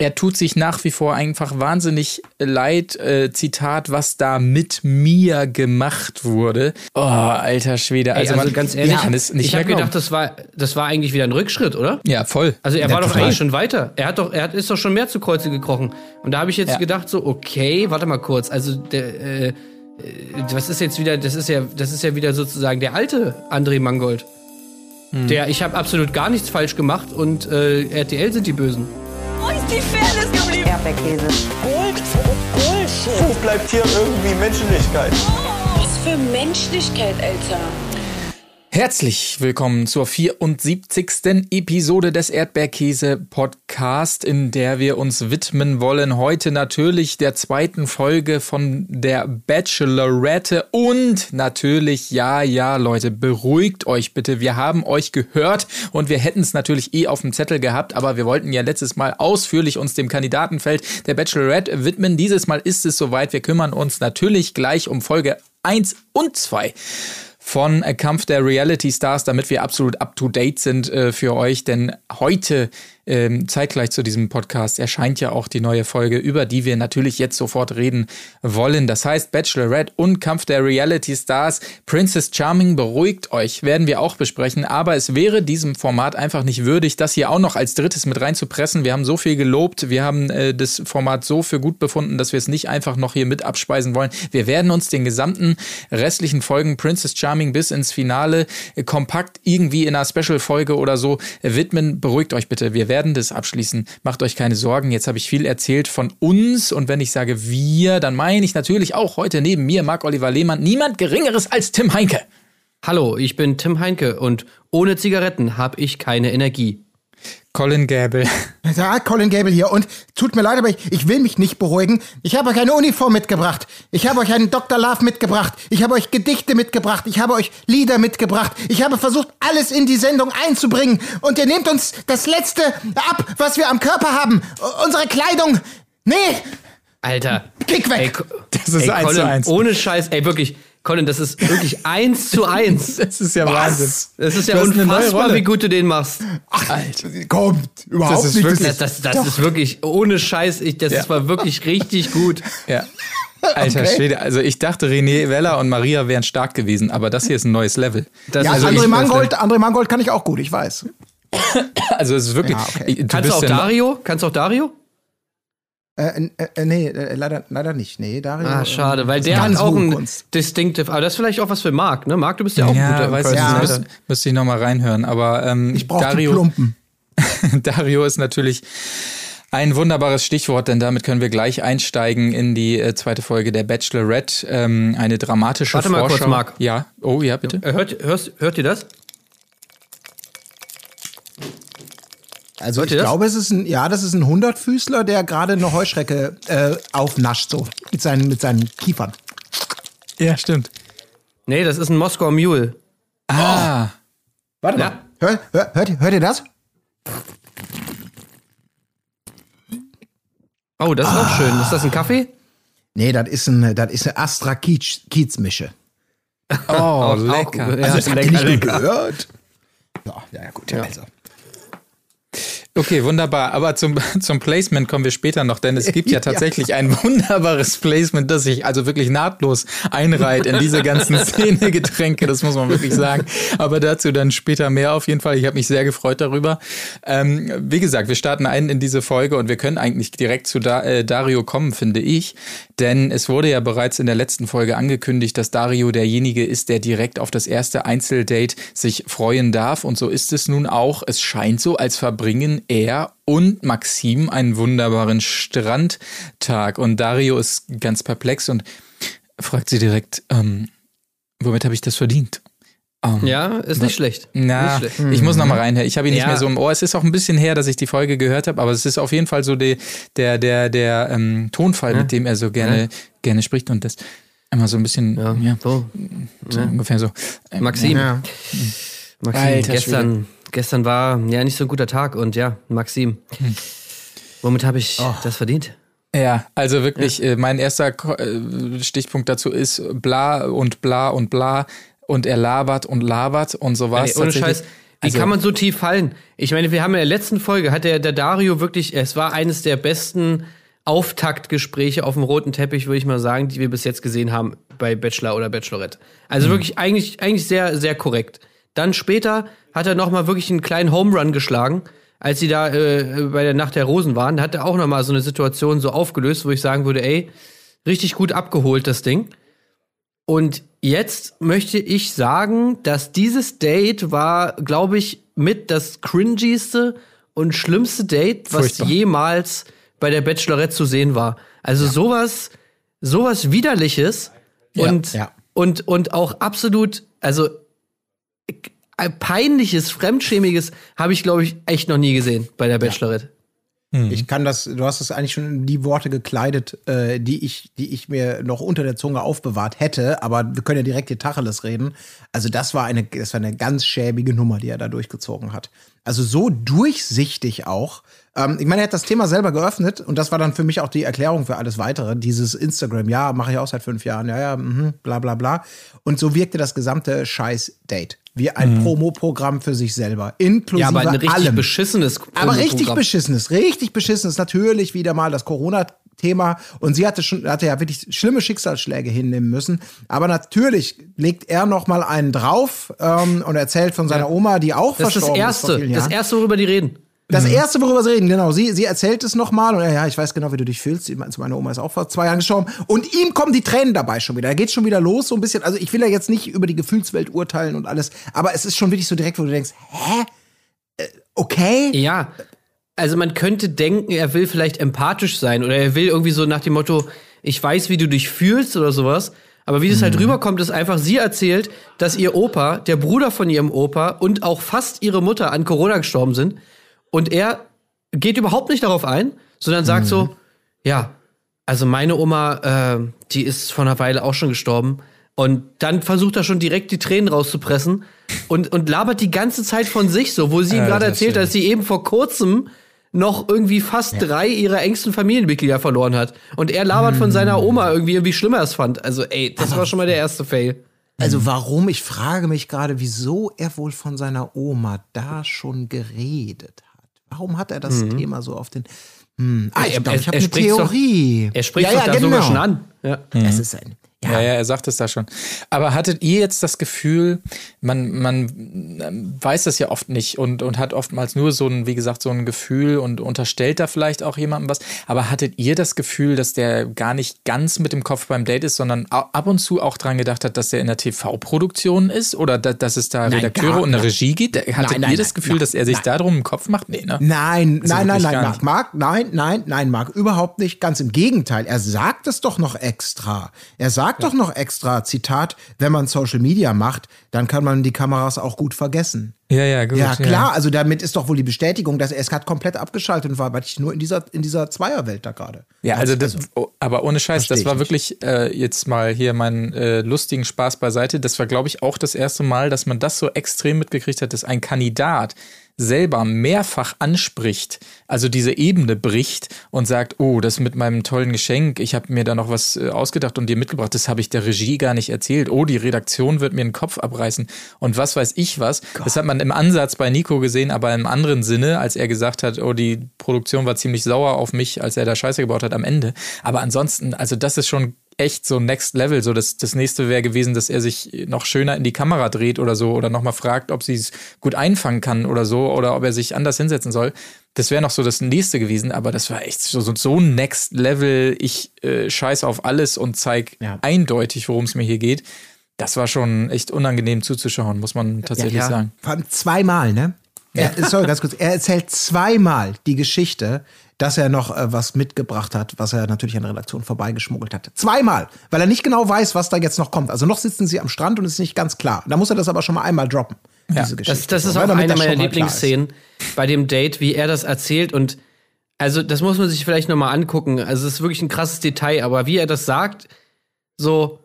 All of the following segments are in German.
er tut sich nach wie vor einfach wahnsinnig leid. Äh, Zitat, was da mit mir gemacht wurde. Oh, alter Schwede. Also, Ey, also man, ganz ehrlich, ja, ich habe gedacht, das war, das war eigentlich wieder ein Rückschritt, oder? Ja, voll. Also er ja, war doch eigentlich schon weiter. Er hat doch, er hat, ist doch schon mehr zu Kreuze gekrochen. Und da habe ich jetzt ja. gedacht, so, okay, warte mal kurz. Also der, äh, was ist jetzt wieder, das ist ja, das ist ja wieder sozusagen der alte André Mangold. Hm. Der, ich habe absolut gar nichts falsch gemacht und äh, RTL sind die Bösen. Wo ist die Fairness geblieben? Erdbeerkäse. Gold, Bullshit. Wo bleibt hier irgendwie Menschlichkeit? Was für Menschlichkeit, Alter. Herzlich willkommen zur 74. Episode des Erdbeerkäse Podcast, in der wir uns widmen wollen. Heute natürlich der zweiten Folge von der Bachelorette und natürlich, ja, ja, Leute, beruhigt euch bitte. Wir haben euch gehört und wir hätten es natürlich eh auf dem Zettel gehabt, aber wir wollten ja letztes Mal ausführlich uns dem Kandidatenfeld der Bachelorette widmen. Dieses Mal ist es soweit. Wir kümmern uns natürlich gleich um Folge 1 und 2 von Kampf der Reality Stars, damit wir absolut up to date sind äh, für euch. Denn heute ähm, zeitgleich zu diesem Podcast erscheint ja auch die neue Folge, über die wir natürlich jetzt sofort reden wollen. Das heißt Bachelorette und Kampf der Reality Stars. Princess Charming beruhigt euch, werden wir auch besprechen. Aber es wäre diesem Format einfach nicht würdig, das hier auch noch als drittes mit reinzupressen. Wir haben so viel gelobt, wir haben äh, das Format so für gut befunden, dass wir es nicht einfach noch hier mit abspeisen wollen. Wir werden uns den gesamten restlichen Folgen Princess Charming bis ins Finale äh, kompakt irgendwie in einer Special-Folge oder so äh, widmen. Beruhigt euch bitte. Wir werden werden das abschließen. Macht euch keine Sorgen. Jetzt habe ich viel erzählt von uns und wenn ich sage wir, dann meine ich natürlich auch heute neben mir Marc Oliver Lehmann niemand Geringeres als Tim Heinke. Hallo, ich bin Tim Heinke und ohne Zigaretten habe ich keine Energie. Colin Gable. Ja, Colin Gable hier. Und tut mir leid, aber ich, ich will mich nicht beruhigen. Ich habe euch eine Uniform mitgebracht. Ich habe euch einen Dr. Love mitgebracht. Ich habe euch Gedichte mitgebracht. Ich habe euch Lieder mitgebracht. Ich habe versucht, alles in die Sendung einzubringen. Und ihr nehmt uns das Letzte ab, was wir am Körper haben. Unsere Kleidung. Nee. Alter. Kick weg. Ey, das ist ey, eins Colin, zu eins. Ohne Scheiß. Ey, wirklich. Colin, das ist wirklich eins zu eins. Das ist ja Was? Wahnsinn. Das ist ja unfassbar, wie gut du den machst. Ach, Alter. Kommt, überhaupt das nicht. Wirklich, das, das, das ist wirklich, ohne Scheiß, ich, das ja. war wirklich richtig gut. Ja. Alter okay. Schwede, also ich dachte, René Weller und Maria wären stark gewesen, aber das hier ist ein neues Level. Das ja, also André Mangold, André Mangold kann ich auch gut, ich weiß. Also es ist wirklich. Ja, okay. Kannst du auch Dario? Kannst du auch Dario? Äh, äh, äh, nee, äh, leider, leider nicht. Nee, Dario. Ah, schade, weil der hat auch ein Distinctive, aber das ist vielleicht auch was für Marc, ne? Marc, du bist ja auch ja, ein guter weiß ja, müsste, müsste ich nochmal reinhören, aber ähm, ich brauche Dario, Plumpen. Dario ist natürlich ein wunderbares Stichwort, denn damit können wir gleich einsteigen in die äh, zweite Folge der Bachelorette. Ähm, eine dramatische Warte Vorschau. mal kurz, Marc. Ja, oh ja, bitte. Hört, hörst, hört ihr das? Also ich glaube, es ist ein, ja, das ist ein Hundertfüßler, der gerade eine Heuschrecke äh, aufnascht, so mit seinen, mit seinen Kiefern. Ja, stimmt. Nee, das ist ein Moskauer Mule. Ah. Oh. Warte ja. mal. Hör, hör, hört, hört ihr das? Oh, das ist ah. auch schön. Ist das ein Kaffee? Nee, das ist, ein, das ist eine Astra Kiez-Mische. Oh, lecker. Also, das habt ihr nicht gehört? Ja, ja, gut. Ja. Also. Okay, wunderbar. Aber zum, zum Placement kommen wir später noch, denn es gibt ja tatsächlich ja. ein wunderbares Placement, das sich also wirklich nahtlos einreiht in diese ganzen Szene-Getränke, das muss man wirklich sagen. Aber dazu dann später mehr auf jeden Fall. Ich habe mich sehr gefreut darüber. Ähm, wie gesagt, wir starten ein in diese Folge und wir können eigentlich direkt zu da äh, Dario kommen, finde ich. Denn es wurde ja bereits in der letzten Folge angekündigt, dass Dario derjenige ist, der direkt auf das erste Einzeldate sich freuen darf. Und so ist es nun auch. Es scheint so, als verbringen er und Maxim einen wunderbaren Strandtag. Und Dario ist ganz perplex und fragt sie direkt, ähm, womit habe ich das verdient? Um, ja, ist nicht schlecht. Na, nicht schlecht. ich muss noch mal reinhören. Ich habe ihn ja. nicht mehr so im Ohr. Es ist auch ein bisschen her, dass ich die Folge gehört habe, aber es ist auf jeden Fall so die, der der der ähm, Tonfall, ja. mit dem er so gerne ja. gerne spricht und das immer so ein bisschen ja, ja so, so ungefähr so. Ähm, Maxim, Maxim, Alter, gestern gestern war ja nicht so ein guter Tag und ja, Maxim. Hm. Womit habe ich oh. das verdient? Ja, also wirklich, ja. Äh, mein erster äh, Stichpunkt dazu ist bla und bla und bla und er labert und labert und so was. Ohne Scheiß, Wie Also- kann man so tief fallen? Ich meine, wir haben in der letzten Folge, hat der, der Dario wirklich, es war eines der besten Auftaktgespräche auf dem roten Teppich, würde ich mal sagen, die wir bis jetzt gesehen haben bei Bachelor oder Bachelorette. Also wirklich eigentlich, eigentlich sehr, sehr korrekt. Dann später hat er noch mal wirklich einen kleinen Home Run geschlagen, als sie da äh, bei der Nacht der Rosen waren. Da hat er auch noch mal so eine Situation so aufgelöst, wo ich sagen würde, ey, richtig gut abgeholt, das Ding. Und jetzt möchte ich sagen, dass dieses Date war, glaube ich, mit das cringigste und schlimmste Date, was Furchtbar. jemals bei der Bachelorette zu sehen war. Also sowas, sowas widerliches und, ja. und, und auch absolut, also peinliches, fremdschämiges habe ich, glaube ich, echt noch nie gesehen bei der Bachelorette. Ich kann das, du hast es eigentlich schon in die Worte gekleidet, äh, die ich, die ich mir noch unter der Zunge aufbewahrt hätte, aber wir können ja direkt die Tacheles reden. Also das war eine, das war eine ganz schäbige Nummer, die er da durchgezogen hat. Also so durchsichtig auch. Ähm, ich meine, er hat das Thema selber geöffnet und das war dann für mich auch die Erklärung für alles weitere. Dieses Instagram, ja, mache ich auch seit fünf Jahren, ja, ja, mhm, bla bla bla. Und so wirkte das gesamte Scheiß-Date. Wie ein Promoprogramm für sich selber. Inklusive Ja, aber ein richtig allem. beschissenes Aber richtig Promoprogramm. beschissenes, richtig beschissenes. Natürlich wieder mal das Corona-Thema. Und sie hatte schon, hatte ja wirklich schlimme Schicksalsschläge hinnehmen müssen. Aber natürlich legt er noch mal einen drauf ähm, und erzählt von seiner Oma, die auch Das ist das verstorben ist vor Erste, vielen das. Erste, worüber die reden. Das erste, worüber sie reden, genau. Sie, sie erzählt es nochmal und ja, ich weiß genau, wie du dich fühlst. Meine, Oma ist auch vor zwei Jahren gestorben. Und ihm kommen die Tränen dabei schon wieder. Da geht schon wieder los, so ein bisschen. Also ich will ja jetzt nicht über die Gefühlswelt urteilen und alles, aber es ist schon wirklich so direkt, wo du denkst, hä? Äh, okay? Ja. Also man könnte denken, er will vielleicht empathisch sein oder er will irgendwie so nach dem Motto, ich weiß, wie du dich fühlst oder sowas. Aber wie das halt rüberkommt, ist einfach, sie erzählt, dass ihr Opa, der Bruder von ihrem Opa und auch fast ihre Mutter an Corona gestorben sind. Und er geht überhaupt nicht darauf ein, sondern sagt so, ja, also meine Oma, äh, die ist vor einer Weile auch schon gestorben. Und dann versucht er schon direkt die Tränen rauszupressen und, und labert die ganze Zeit von sich so, wo sie ihm Ja, gerade erzählt, dass sie eben vor kurzem noch irgendwie fast drei ihrer engsten Familienmitglieder verloren hat. Und er labert von seiner Oma irgendwie, wie schlimm er es fand. Also, ey, das war schon mal der erste Fail. Also warum? Ich frage mich gerade, wieso er wohl von seiner Oma da schon geredet hat. Warum hat er das Thema so auf den? Hm. Ah, ich glaube, ich er- habe eine spricht's doch- Theorie. Er spricht ja, ja, da genau. sogar schon an. Ja. Es ist ein. Ja, ja, er sagt es da schon. Aber hattet ihr jetzt das Gefühl, man, man ähm, weiß das ja oft nicht und, und hat oftmals nur so ein, wie gesagt, so ein Gefühl und unterstellt da vielleicht auch jemandem was. Aber hattet ihr das Gefühl, dass der gar nicht ganz mit dem Kopf beim Date ist, sondern ab und zu auch dran gedacht hat, dass der in der TV-Produktion ist oder da, dass es da Nein, Redakteure gar und eine nicht. Regie gibt? Hattet Nein, nein, ihr das nein, Gefühl, nein, dass er sich nein. darum im Kopf macht? Nee, ne? Nein, Also nein, nein, nein, gar Marc. Marc, nein, nein, nein, Marc, überhaupt nicht. Ganz im Gegenteil. Er sagt es doch noch extra. Er sagt doch noch extra, Zitat, wenn man Social Media macht, dann kann man die Kameras auch gut vergessen. Ja, ja, gut. Ja, klar, also damit ist doch wohl die Bestätigung, dass er es gerade komplett abgeschaltet und war, weil ich nur in dieser, in dieser Zweierwelt da gerade. Ja, also das, oh, aber ohne Scheiß, das war wirklich äh, jetzt mal hier meinen äh, lustigen Spaß beiseite. Das war, glaube ich, auch das erste Mal, dass man das so extrem mitgekriegt hat, dass ein Kandidat selber mehrfach anspricht, also diese Ebene bricht und sagt, oh, das mit meinem tollen Geschenk, ich habe mir da noch was äh, ausgedacht und dir mitgebracht, das habe ich der Regie gar nicht erzählt. Oh, die Redaktion wird mir den Kopf abreißen und was weiß ich was. Das hat man im Ansatz bei Nico gesehen, aber im anderen Sinne, als er gesagt hat, oh, die Produktion war ziemlich sauer auf mich, als er da Scheiße gebaut hat am Ende. Aber ansonsten, also das ist schon echt so Next Level. So das, das nächste wäre gewesen, dass er sich noch schöner in die Kamera dreht oder so oder nochmal fragt, ob sie es gut einfangen kann oder so oder ob er sich anders hinsetzen soll. Das wäre noch so das nächste gewesen, aber das war echt so, so, so Next Level. Ich äh, scheiß auf alles und zeig Ja. eindeutig, worum es mir hier geht. Das war schon echt unangenehm zuzuschauen, muss man tatsächlich Ja. sagen. Vor allem zweimal, ne? Er, sorry, ganz kurz. Er erzählt zweimal die Geschichte, dass er noch äh, was mitgebracht hat, was er natürlich an der Redaktion vorbeigeschmuggelt hat. Zweimal, weil er nicht genau weiß, was da jetzt noch kommt. Also noch sitzen sie am Strand und es ist nicht ganz klar. Da muss er das aber schon mal einmal droppen, diese Geschichte. Das, das ist auch ne, eine meiner. Lieblingsszenen bei dem Date, wie er das erzählt und also das muss man sich vielleicht noch mal angucken. Also es ist wirklich ein krasses Detail, aber wie er das sagt, so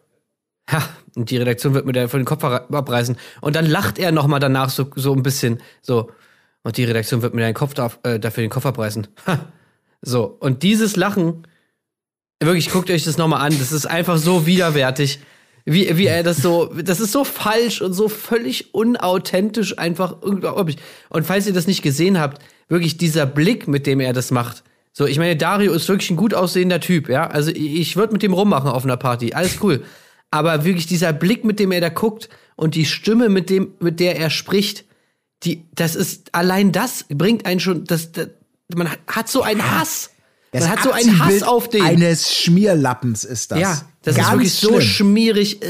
ha, und die Redaktion wird mir da von den Kopf ab- abreißen und dann lacht er noch mal danach so so ein bisschen so und die Redaktion wird mir deinen Kopf da, äh, dafür den Kopf abreißen. Ha. So und dieses Lachen wirklich guckt euch das noch mal an, das ist einfach so widerwärtig. Wie, wie er das so, das ist so falsch und so völlig unauthentisch einfach unglaublich. Und falls ihr das nicht gesehen habt, wirklich dieser Blick, mit dem er das macht. So, ich meine, Dario ist wirklich ein gut aussehender Typ, ja. Also ich würde mit dem rummachen auf einer Party, alles cool. Aber wirklich dieser Blick, mit dem er da guckt und die Stimme, mit dem, mit der er spricht, die, das ist, allein das bringt einen schon, das, das man hat so einen Hass. Das man hat so einen Hass auf den. Eines Schmierlappens ist das. ja, das Ganz ist wirklich so schlimm. schmierig. Äh.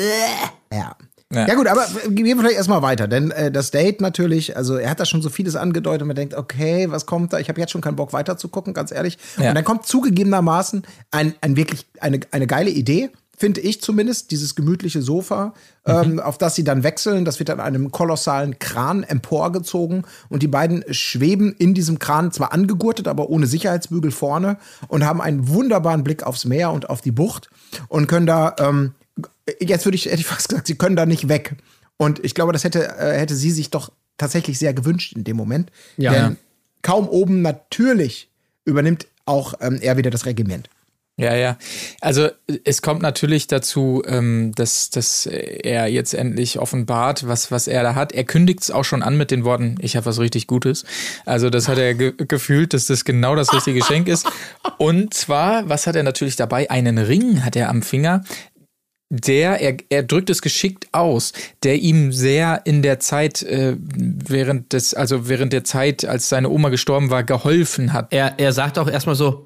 Ja. Ja. Ja. gut, aber gehen wir vielleicht erstmal weiter, denn äh, das Date natürlich, also er hat da schon so vieles angedeutet und man denkt, okay, was kommt da? Ich habe jetzt schon keinen Bock weiter zu gucken, ganz ehrlich. Ja. Und dann kommt zugegebenermaßen ein, ein wirklich eine, eine geile Idee, finde ich zumindest, dieses gemütliche Sofa, ähm, auf das sie dann wechseln. Das wird an einem kolossalen Kran emporgezogen und die beiden schweben in diesem Kran zwar angegurtet, aber ohne Sicherheitsbügel vorne und haben einen wunderbaren Blick aufs Meer und auf die Bucht und können da ähm, jetzt würde ich, hätte ich fast gesagt, sie können da nicht weg. Und ich glaube, das hätte, äh, hätte sie sich doch tatsächlich sehr gewünscht in dem Moment. Ja. Denn kaum oben natürlich übernimmt auch ähm, er wieder das Regiment. Ja, ja. Also es kommt natürlich dazu, ähm, dass, dass er jetzt endlich offenbart, was, was er da hat. Er kündigt es auch schon an mit den Worten, ich habe was richtig Gutes. Also das hat er ge gefühlt, dass das genau das richtige Geschenk ist. Und zwar, was hat er natürlich dabei? Einen Ring hat er am Finger. Der, er, er drückt es geschickt aus, der ihm sehr in der Zeit, äh, während des, also während der Zeit, als seine Oma gestorben war, geholfen hat. Er, er sagt auch erstmal so,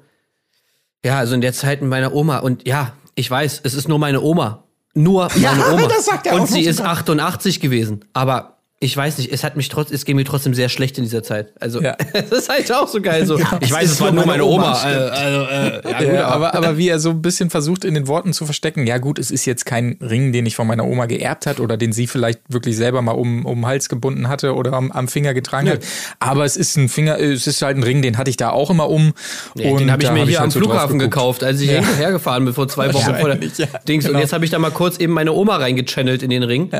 ja, also in der Zeit mit meiner Oma und ja, ich weiß, es ist nur meine Oma. Nur Ja, meine Oma. das sagt er auch und sie noch ist sogar. 88 gewesen. Aber ich weiß nicht, es hat mich trotz, es ging mir trotzdem sehr schlecht in dieser Zeit. Also, Ja. das ist halt auch so geil. So, ich es weiß, es war nur meine Oma. Oma, äh, also, äh, ja, gut, Ja, aber, aber wie er so ein bisschen versucht, in den Worten zu verstecken, ja gut, es ist jetzt kein Ring, den ich von meiner Oma geerbt hat oder den sie vielleicht wirklich selber mal um, um den Hals gebunden hatte oder am, am Finger getragen hat. Aber es ist ein Finger, es ist halt ein Ring, den hatte ich da auch immer um. Ja, den habe ich mir hab hier halt am so Flughafen gekauft, als ich Ja. hier hergefahren bin vor zwei Wochen vor der ja, Dings. genau. Und jetzt habe ich da mal kurz eben meine Oma reingechannelt in den Ring.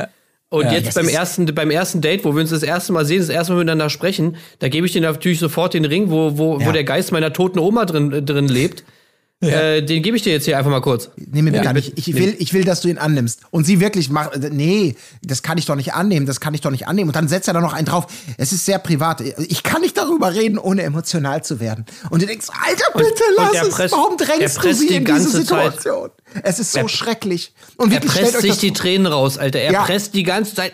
Und Ja, jetzt beim ersten, beim ersten Date, wo wir uns das erste Mal sehen, das erste Mal miteinander sprechen, da gebe ich dir natürlich sofort den Ring, wo, wo, wo Ja. der Geist meiner toten Oma drin, drin lebt. Äh, den gebe ich dir jetzt hier einfach mal kurz. Nee, mir gar nicht. Ich will, ich will, dass du ihn annimmst. Und sie wirklich macht, nee, das kann ich doch nicht annehmen, das kann ich doch nicht annehmen. Und dann setzt er da noch einen drauf. Es ist sehr privat. Ich kann nicht darüber reden, ohne emotional zu werden. Und du denkst, Alter, bitte und lass er es. presst- Warum er drängst du sie die in diese ganze Zeit. Situation? Es ist so Er- schrecklich. Und Er wirklich, stellt presst sich die Tränen raus, Alter. Er Ja. presst die ganze Zeit.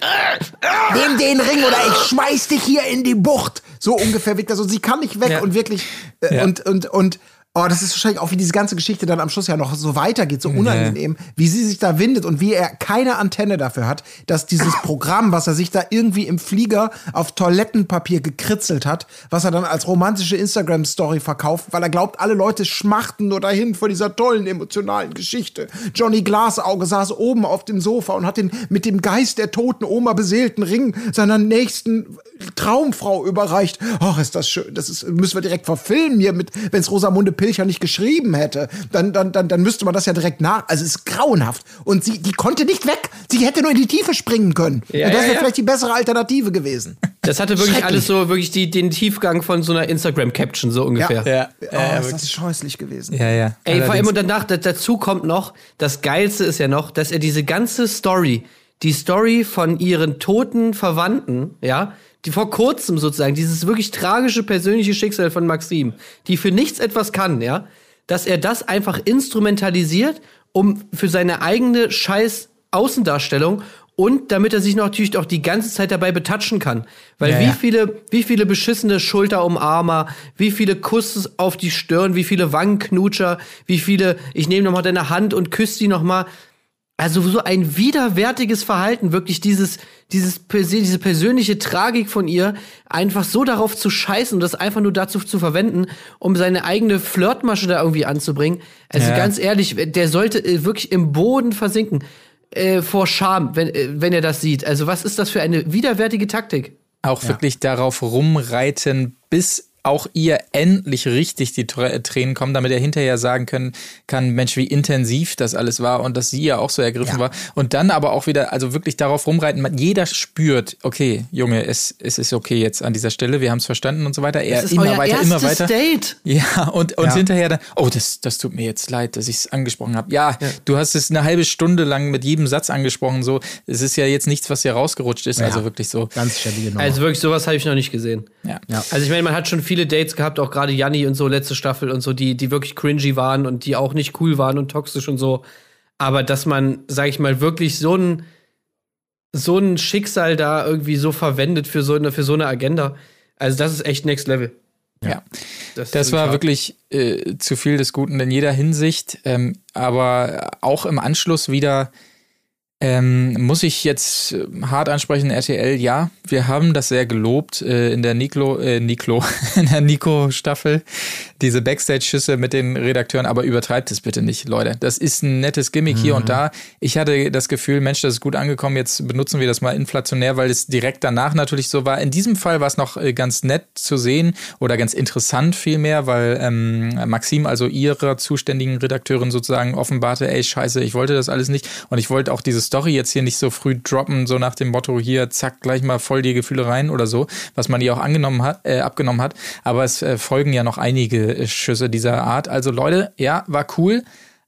Nimm den Ring oder ich schmeiß dich hier in die Bucht. So ungefähr wirkt das. Und sie kann nicht weg Ja. und wirklich, äh, Ja. und, und, und, oh, das ist wahrscheinlich auch, wie diese ganze Geschichte dann am Schluss ja noch so weitergeht, so unangenehm, wie sie sich da windet und wie er keine Antenne dafür hat, dass dieses Programm, was er sich da irgendwie im Flieger auf Toilettenpapier gekritzelt hat, was er dann als romantische Instagram-Story verkauft, weil er glaubt, alle Leute schmachten nur dahin vor dieser tollen emotionalen Geschichte. Johnny Glasauge saß oben auf dem Sofa und hat den mit dem Geist der toten Oma beseelten Ring seiner nächsten Traumfrau überreicht. Ach, ist das schön. Das ist, müssen wir direkt verfilmen hier mit, wenn es Rosamunde Pilcher nicht geschrieben hätte, dann, dann, dann, dann müsste man das ja direkt nach. Also es ist grauenhaft. Und sie, die konnte nicht weg. Sie hätte nur in die Tiefe springen können. Ja, und das ja, wäre ja. vielleicht die bessere Alternative gewesen. Das hatte wirklich alles so, wirklich die, den Tiefgang von so einer Instagram-Caption, so ungefähr. Ja, Oh, ja, ist ja, das scheußlich gewesen. ja, ja. Ey, vor allem Allerdings. und danach, da- dazu kommt noch, das Geilste ist ja noch, dass er diese ganze Story, die Story von ihren toten Verwandten, ja, die vor kurzem sozusagen, dieses wirklich tragische persönliche Schicksal von Maxim, die für nichts etwas kann, ja, dass er das einfach instrumentalisiert, um für seine eigene scheiß Außendarstellung und damit er sich natürlich auch die ganze Zeit dabei betatschen kann. Weil Ja, wie ja. viele, wie viele beschissene Schulterumarmer, wie viele Kuss auf die Stirn, wie viele Wangenknutscher, wie viele, ich nehme nochmal deine Hand und küsse die nochmal. Also so ein widerwärtiges Verhalten, wirklich dieses, dieses, diese persönliche Tragik von ihr, einfach so darauf zu scheißen und das einfach nur dazu zu verwenden, um seine eigene Flirtmasche da irgendwie anzubringen. Also Ja. ganz ehrlich, der sollte äh, wirklich im Boden versinken. Äh, vor Scham, wenn, äh, wenn er das sieht. Also was ist das für eine widerwärtige Taktik? auch wirklich darauf rumreiten, bis auch ihr endlich richtig die Tränen kommen, damit er hinterher sagen können kann, Mensch, wie intensiv das alles war und dass sie ja auch so ergriffen ja. war. Und dann aber auch wieder, also wirklich darauf rumreiten, jeder spürt, okay, Junge, es, es ist okay jetzt an dieser Stelle, wir haben es verstanden und so weiter. Er immer weiter, immer weiter. Date. Ja, und, und ja. hinterher dann, oh, das, das tut mir jetzt leid, dass ich es angesprochen habe. Ja, ja, du hast es eine halbe Stunde lang mit jedem Satz angesprochen, so. Es ist ja jetzt nichts, was hier rausgerutscht ist, also wirklich so. Ganz stabil. Also wirklich, sowas habe ich noch nicht gesehen. Ja. Also ich meine, man hat schon viele Dates gehabt, auch gerade Janni und so, letzte Staffel und so, die, die wirklich cringy waren und die auch nicht cool waren und toxisch und so. Aber dass man, sag ich mal, wirklich so ein, so ein Schicksal da irgendwie so verwendet für so eine, für so eine Agenda. Also, das ist echt Next Level. Ja, das, das war wirklich äh, zu viel des Guten in jeder Hinsicht, ähm, aber auch im Anschluss wieder ähm, muss ich jetzt äh, hart ansprechen, RTL, ja, wir haben das sehr gelobt äh, in der Niklo, äh, Niklo, in der Nico-Staffel, diese Backstage-Schüsse mit den Redakteuren, aber übertreibt es bitte nicht, Leute. Das ist ein nettes Gimmick mhm. hier und mhm. da. Ich hatte das Gefühl, Mensch, das ist gut angekommen, jetzt benutzen wir das mal inflationär, weil es direkt danach natürlich so war. In diesem Fall war es noch äh, ganz nett zu sehen oder ganz interessant vielmehr, weil ähm, Maxim, also ihrer zuständigen Redakteurin sozusagen offenbarte, ey, scheiße, ich wollte das alles nicht und ich wollte auch dieses Story jetzt hier nicht so früh droppen, so nach dem Motto, hier, zack, gleich mal voll die Gefühle rein oder so, was man ihr auch angenommen hat, äh, abgenommen hat. Aber es äh, folgen ja noch einige äh, Schüsse dieser Art. Also Leute, ja, war cool,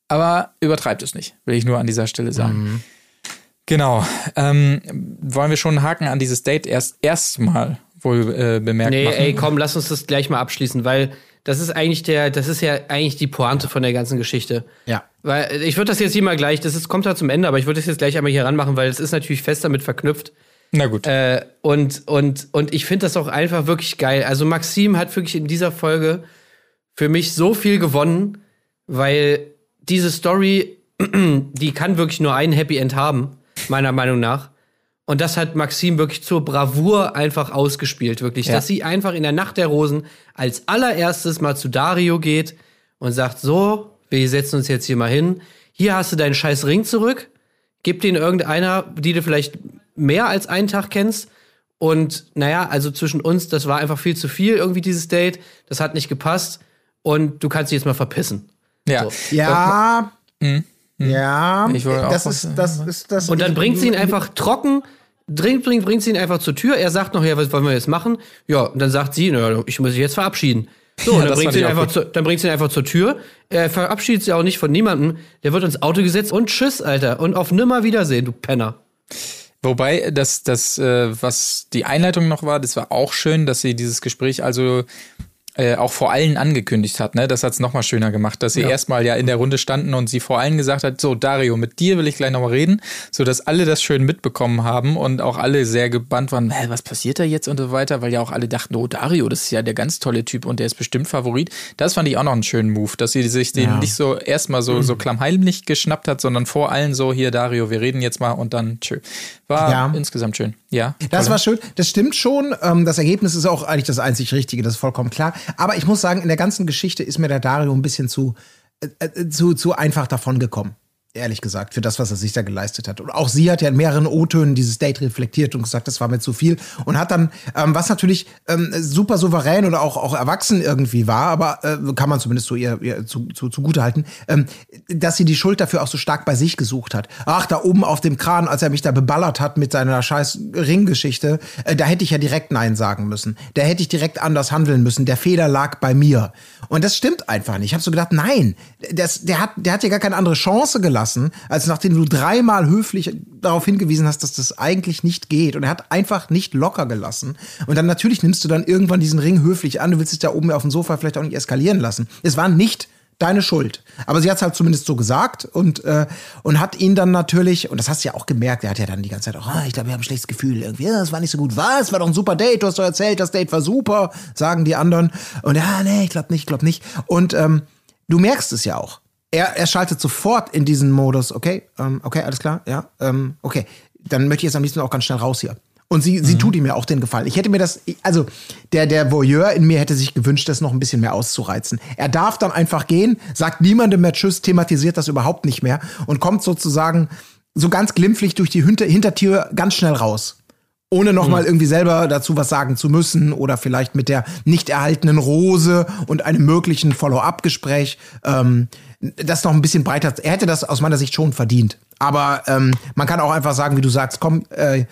aber übertreibt es nicht, will ich nur an dieser Stelle sagen. Mhm. Genau. Ähm, wollen wir schon einen Haken an dieses Date erst erstmal wohl äh, bemerkt nee, machen? ey, komm, lass uns das gleich mal abschließen, weil das ist eigentlich der, das ist ja eigentlich die Pointe von der ganzen Geschichte. Ja. Weil ich würde das jetzt hier mal gleich, das ist, kommt da zum Ende, aber ich würde das jetzt gleich einmal hier ranmachen, weil es ist natürlich fest damit verknüpft. Na gut. Äh, und, und, und ich finde das auch einfach wirklich geil. Also Maxim hat wirklich in dieser Folge für mich so viel gewonnen, weil diese Story, die kann wirklich nur ein Happy End haben, meiner Meinung nach. Und das hat Maxim wirklich zur Bravour einfach ausgespielt, wirklich. Ja. Dass sie einfach in der Nacht der Rosen als allererstes mal zu Dario geht und sagt, so, wir setzen uns jetzt hier mal hin. Hier hast du deinen scheiß Ring zurück. Gib den irgendeiner, die du vielleicht mehr als einen Tag kennst. Und naja, also zwischen uns, das war einfach viel zu viel, irgendwie dieses Date. Das hat nicht gepasst. Und du kannst dich jetzt mal verpissen. Ja. So. Ja. Mhm. Ja, das ist, das ist das. Und dann bringt sie ihn einfach trocken Dringt, bringt, bringt sie ihn einfach zur Tür. Er sagt noch, ja, was wollen wir jetzt machen? Ja, und dann sagt sie, na, ich muss mich jetzt verabschieden. So, ja, dann bringt, sie ihn einfach zu, dann bringt sie ihn einfach zur Tür. Er verabschiedet sich auch nicht von niemandem. Der wird ins Auto gesetzt und tschüss, Alter. Und auf nimmer Wiedersehen, du Penner. Wobei, das, das, äh, was die Einleitung noch war, das war auch schön, dass sie dieses Gespräch also äh, auch vor allen angekündigt hat. Ne? Das hat es nochmal schöner gemacht, dass sie ja. erstmal ja in der Runde standen und sie vor allen gesagt hat, so Dario, mit dir will ich gleich nochmal reden, sodass alle das schön mitbekommen haben und auch alle sehr gebannt waren, hä, was passiert da jetzt und so weiter, weil ja auch alle dachten, oh Dario, das ist ja der ganz tolle Typ und der ist bestimmt Favorit. Das fand ich auch noch einen schönen Move, dass sie sich den ja. nicht so erstmal so, so klammheimlich geschnappt hat, sondern vor allen so, hier Dario, wir reden jetzt mal und dann tschö. War ja. insgesamt schön. Ja. Das war schön. Das stimmt schon. Ähm, das Ergebnis ist auch eigentlich das einzig Richtige, das ist vollkommen klar. Aber ich muss sagen, in der ganzen Geschichte ist mir der Dario ein bisschen zu, äh, äh zu, zu einfach davon gekommen ehrlich gesagt, für das, was er sich da geleistet hat. Und auch sie hat ja in mehreren O-Tönen dieses Date reflektiert und gesagt, das war mir zu viel. Und hat dann, ähm, was natürlich ähm, super souverän oder auch, auch erwachsen irgendwie war, aber äh, kann man zumindest so ihr, ihr zu, zu, zugute halten, ähm, dass sie die Schuld dafür auch so stark bei sich gesucht hat. Ach, da oben auf dem Kran, als er mich da beballert hat mit seiner scheiß Ringgeschichte, äh, da hätte ich ja direkt Nein sagen müssen. Da hätte ich direkt anders handeln müssen. Der Fehler lag bei mir. Und das stimmt einfach nicht. Ich habe so gedacht, nein, das, der, hat, der hat ja gar keine andere Chance gelassen, als nachdem du dreimal höflich darauf hingewiesen hast, dass das eigentlich nicht geht. Und er hat einfach nicht locker gelassen. Und dann natürlich nimmst du dann irgendwann diesen Ring höflich an. Du willst es da oben auf dem Sofa vielleicht auch nicht eskalieren lassen. Es war nicht deine Schuld. Aber sie hat es halt zumindest so gesagt und, äh, und hat ihn dann natürlich, und das hast du ja auch gemerkt, er hat ja dann die ganze Zeit, oh, ich glaube, wir haben ein schlechtes Gefühl irgendwie, ja, das war nicht so gut. Was? War doch ein super Date, du hast doch erzählt, das Date war super, sagen die anderen. Und ja, nee, ich glaube nicht, ich glaube nicht. Und ähm, du merkst es ja auch. Er, er schaltet sofort in diesen Modus, okay, ähm, okay, alles klar, ja, ähm, okay. Dann möchte ich jetzt am liebsten auch ganz schnell raus hier. Und sie, sie mhm. tut ihm ja auch den Gefallen. Ich hätte mir das, also der, der Voyeur in mir hätte sich gewünscht, das noch ein bisschen mehr auszureizen. Er darf dann einfach gehen, sagt niemandem mehr Tschüss, thematisiert das überhaupt nicht mehr und kommt sozusagen so ganz glimpflich durch die Hinter Hintertür ganz schnell raus. ohne nochmal mhm. irgendwie selber dazu was sagen zu müssen oder vielleicht mit der nicht erhaltenen Rose und einem möglichen Follow-up-Gespräch. Ähm, das noch ein bisschen breiter. Er hätte das aus meiner Sicht schon verdient. Aber ähm, man kann auch einfach sagen, wie du sagst, komm, äh,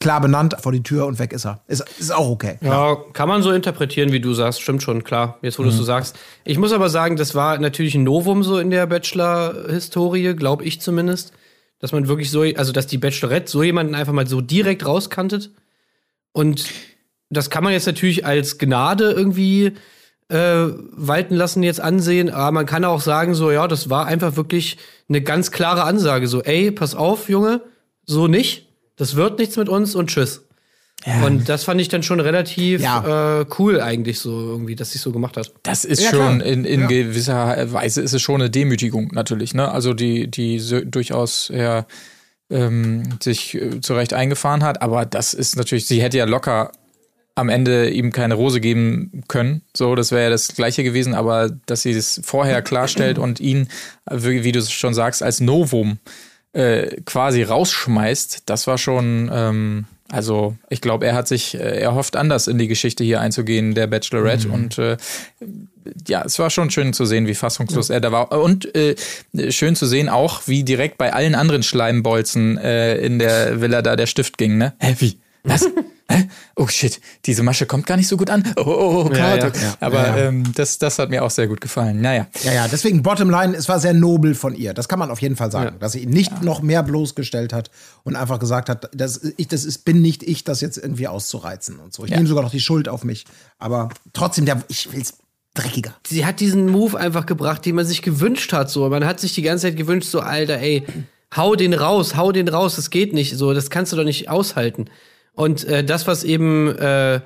klar benannt vor die Tür und weg ist er. Ist, ist auch okay. Klar. Ja, kann man so interpretieren, wie du sagst. Stimmt schon, klar. Jetzt, wo mhm. du so sagst. Ich muss aber sagen, das war natürlich ein Novum so in der Bachelor-Historie, glaube ich zumindest. Dass man wirklich so, also dass die Bachelorette so jemanden einfach mal so direkt rauskantet. Und das kann man jetzt natürlich als Gnade irgendwie äh, walten lassen, jetzt ansehen. Aber man kann auch sagen, so, ja, das war einfach wirklich eine ganz klare Ansage. So, ey, pass auf, Junge, so nicht. Das wird nichts mit uns und tschüss. Ja. Und das fand ich dann schon relativ ja. äh, cool eigentlich so irgendwie, dass sie so gemacht hat. Das ist ja, schon in, in gewisser Weise ist es schon eine Demütigung natürlich, ne? Also die die so, durchaus ja ähm, sich äh, zurecht eingefahren hat, aber das ist natürlich, sie hätte ja locker am Ende ihm keine Rose geben können. So, das wäre ja das Gleiche gewesen, aber dass sie es vorher klarstellt und ihn, wie, du schon sagst, als Novum äh, quasi rausschmeißt, das war schon, ähm, also ich glaube, er hat sich, äh, er hofft anders in die Geschichte hier einzugehen, der Bachelorette. Mhm. Und äh, ja, es war schon schön zu sehen, wie fassungslos ja. er da war. Und äh, schön zu sehen auch, wie direkt bei allen anderen Schleimbolzen äh, in der Villa da der Stift ging, ne? Hä, wie? Was? Hä? Oh shit, diese Masche kommt gar nicht so gut an. Oh, oh, oh Gott. Ja, ja, ja. Aber Ähm, das, das hat mir auch sehr gut gefallen. Naja. Ja, ja, deswegen Bottomline, es war sehr nobel von ihr. Das kann man auf jeden Fall sagen. Dass sie ihn nicht noch mehr bloßgestellt hat und einfach gesagt hat, das, ich, das ist, bin nicht ich, das jetzt irgendwie auszureizen und so. Ich nehme sogar noch die Schuld auf mich. Aber trotzdem, der, ich will's dreckiger. Sie hat diesen Move einfach gebracht, den man sich gewünscht hat. So, man hat sich die ganze Zeit gewünscht, so Alter, ey, hau den raus, hau den raus, das geht nicht. So, das kannst du doch nicht aushalten. Und äh, das, was eben, äh,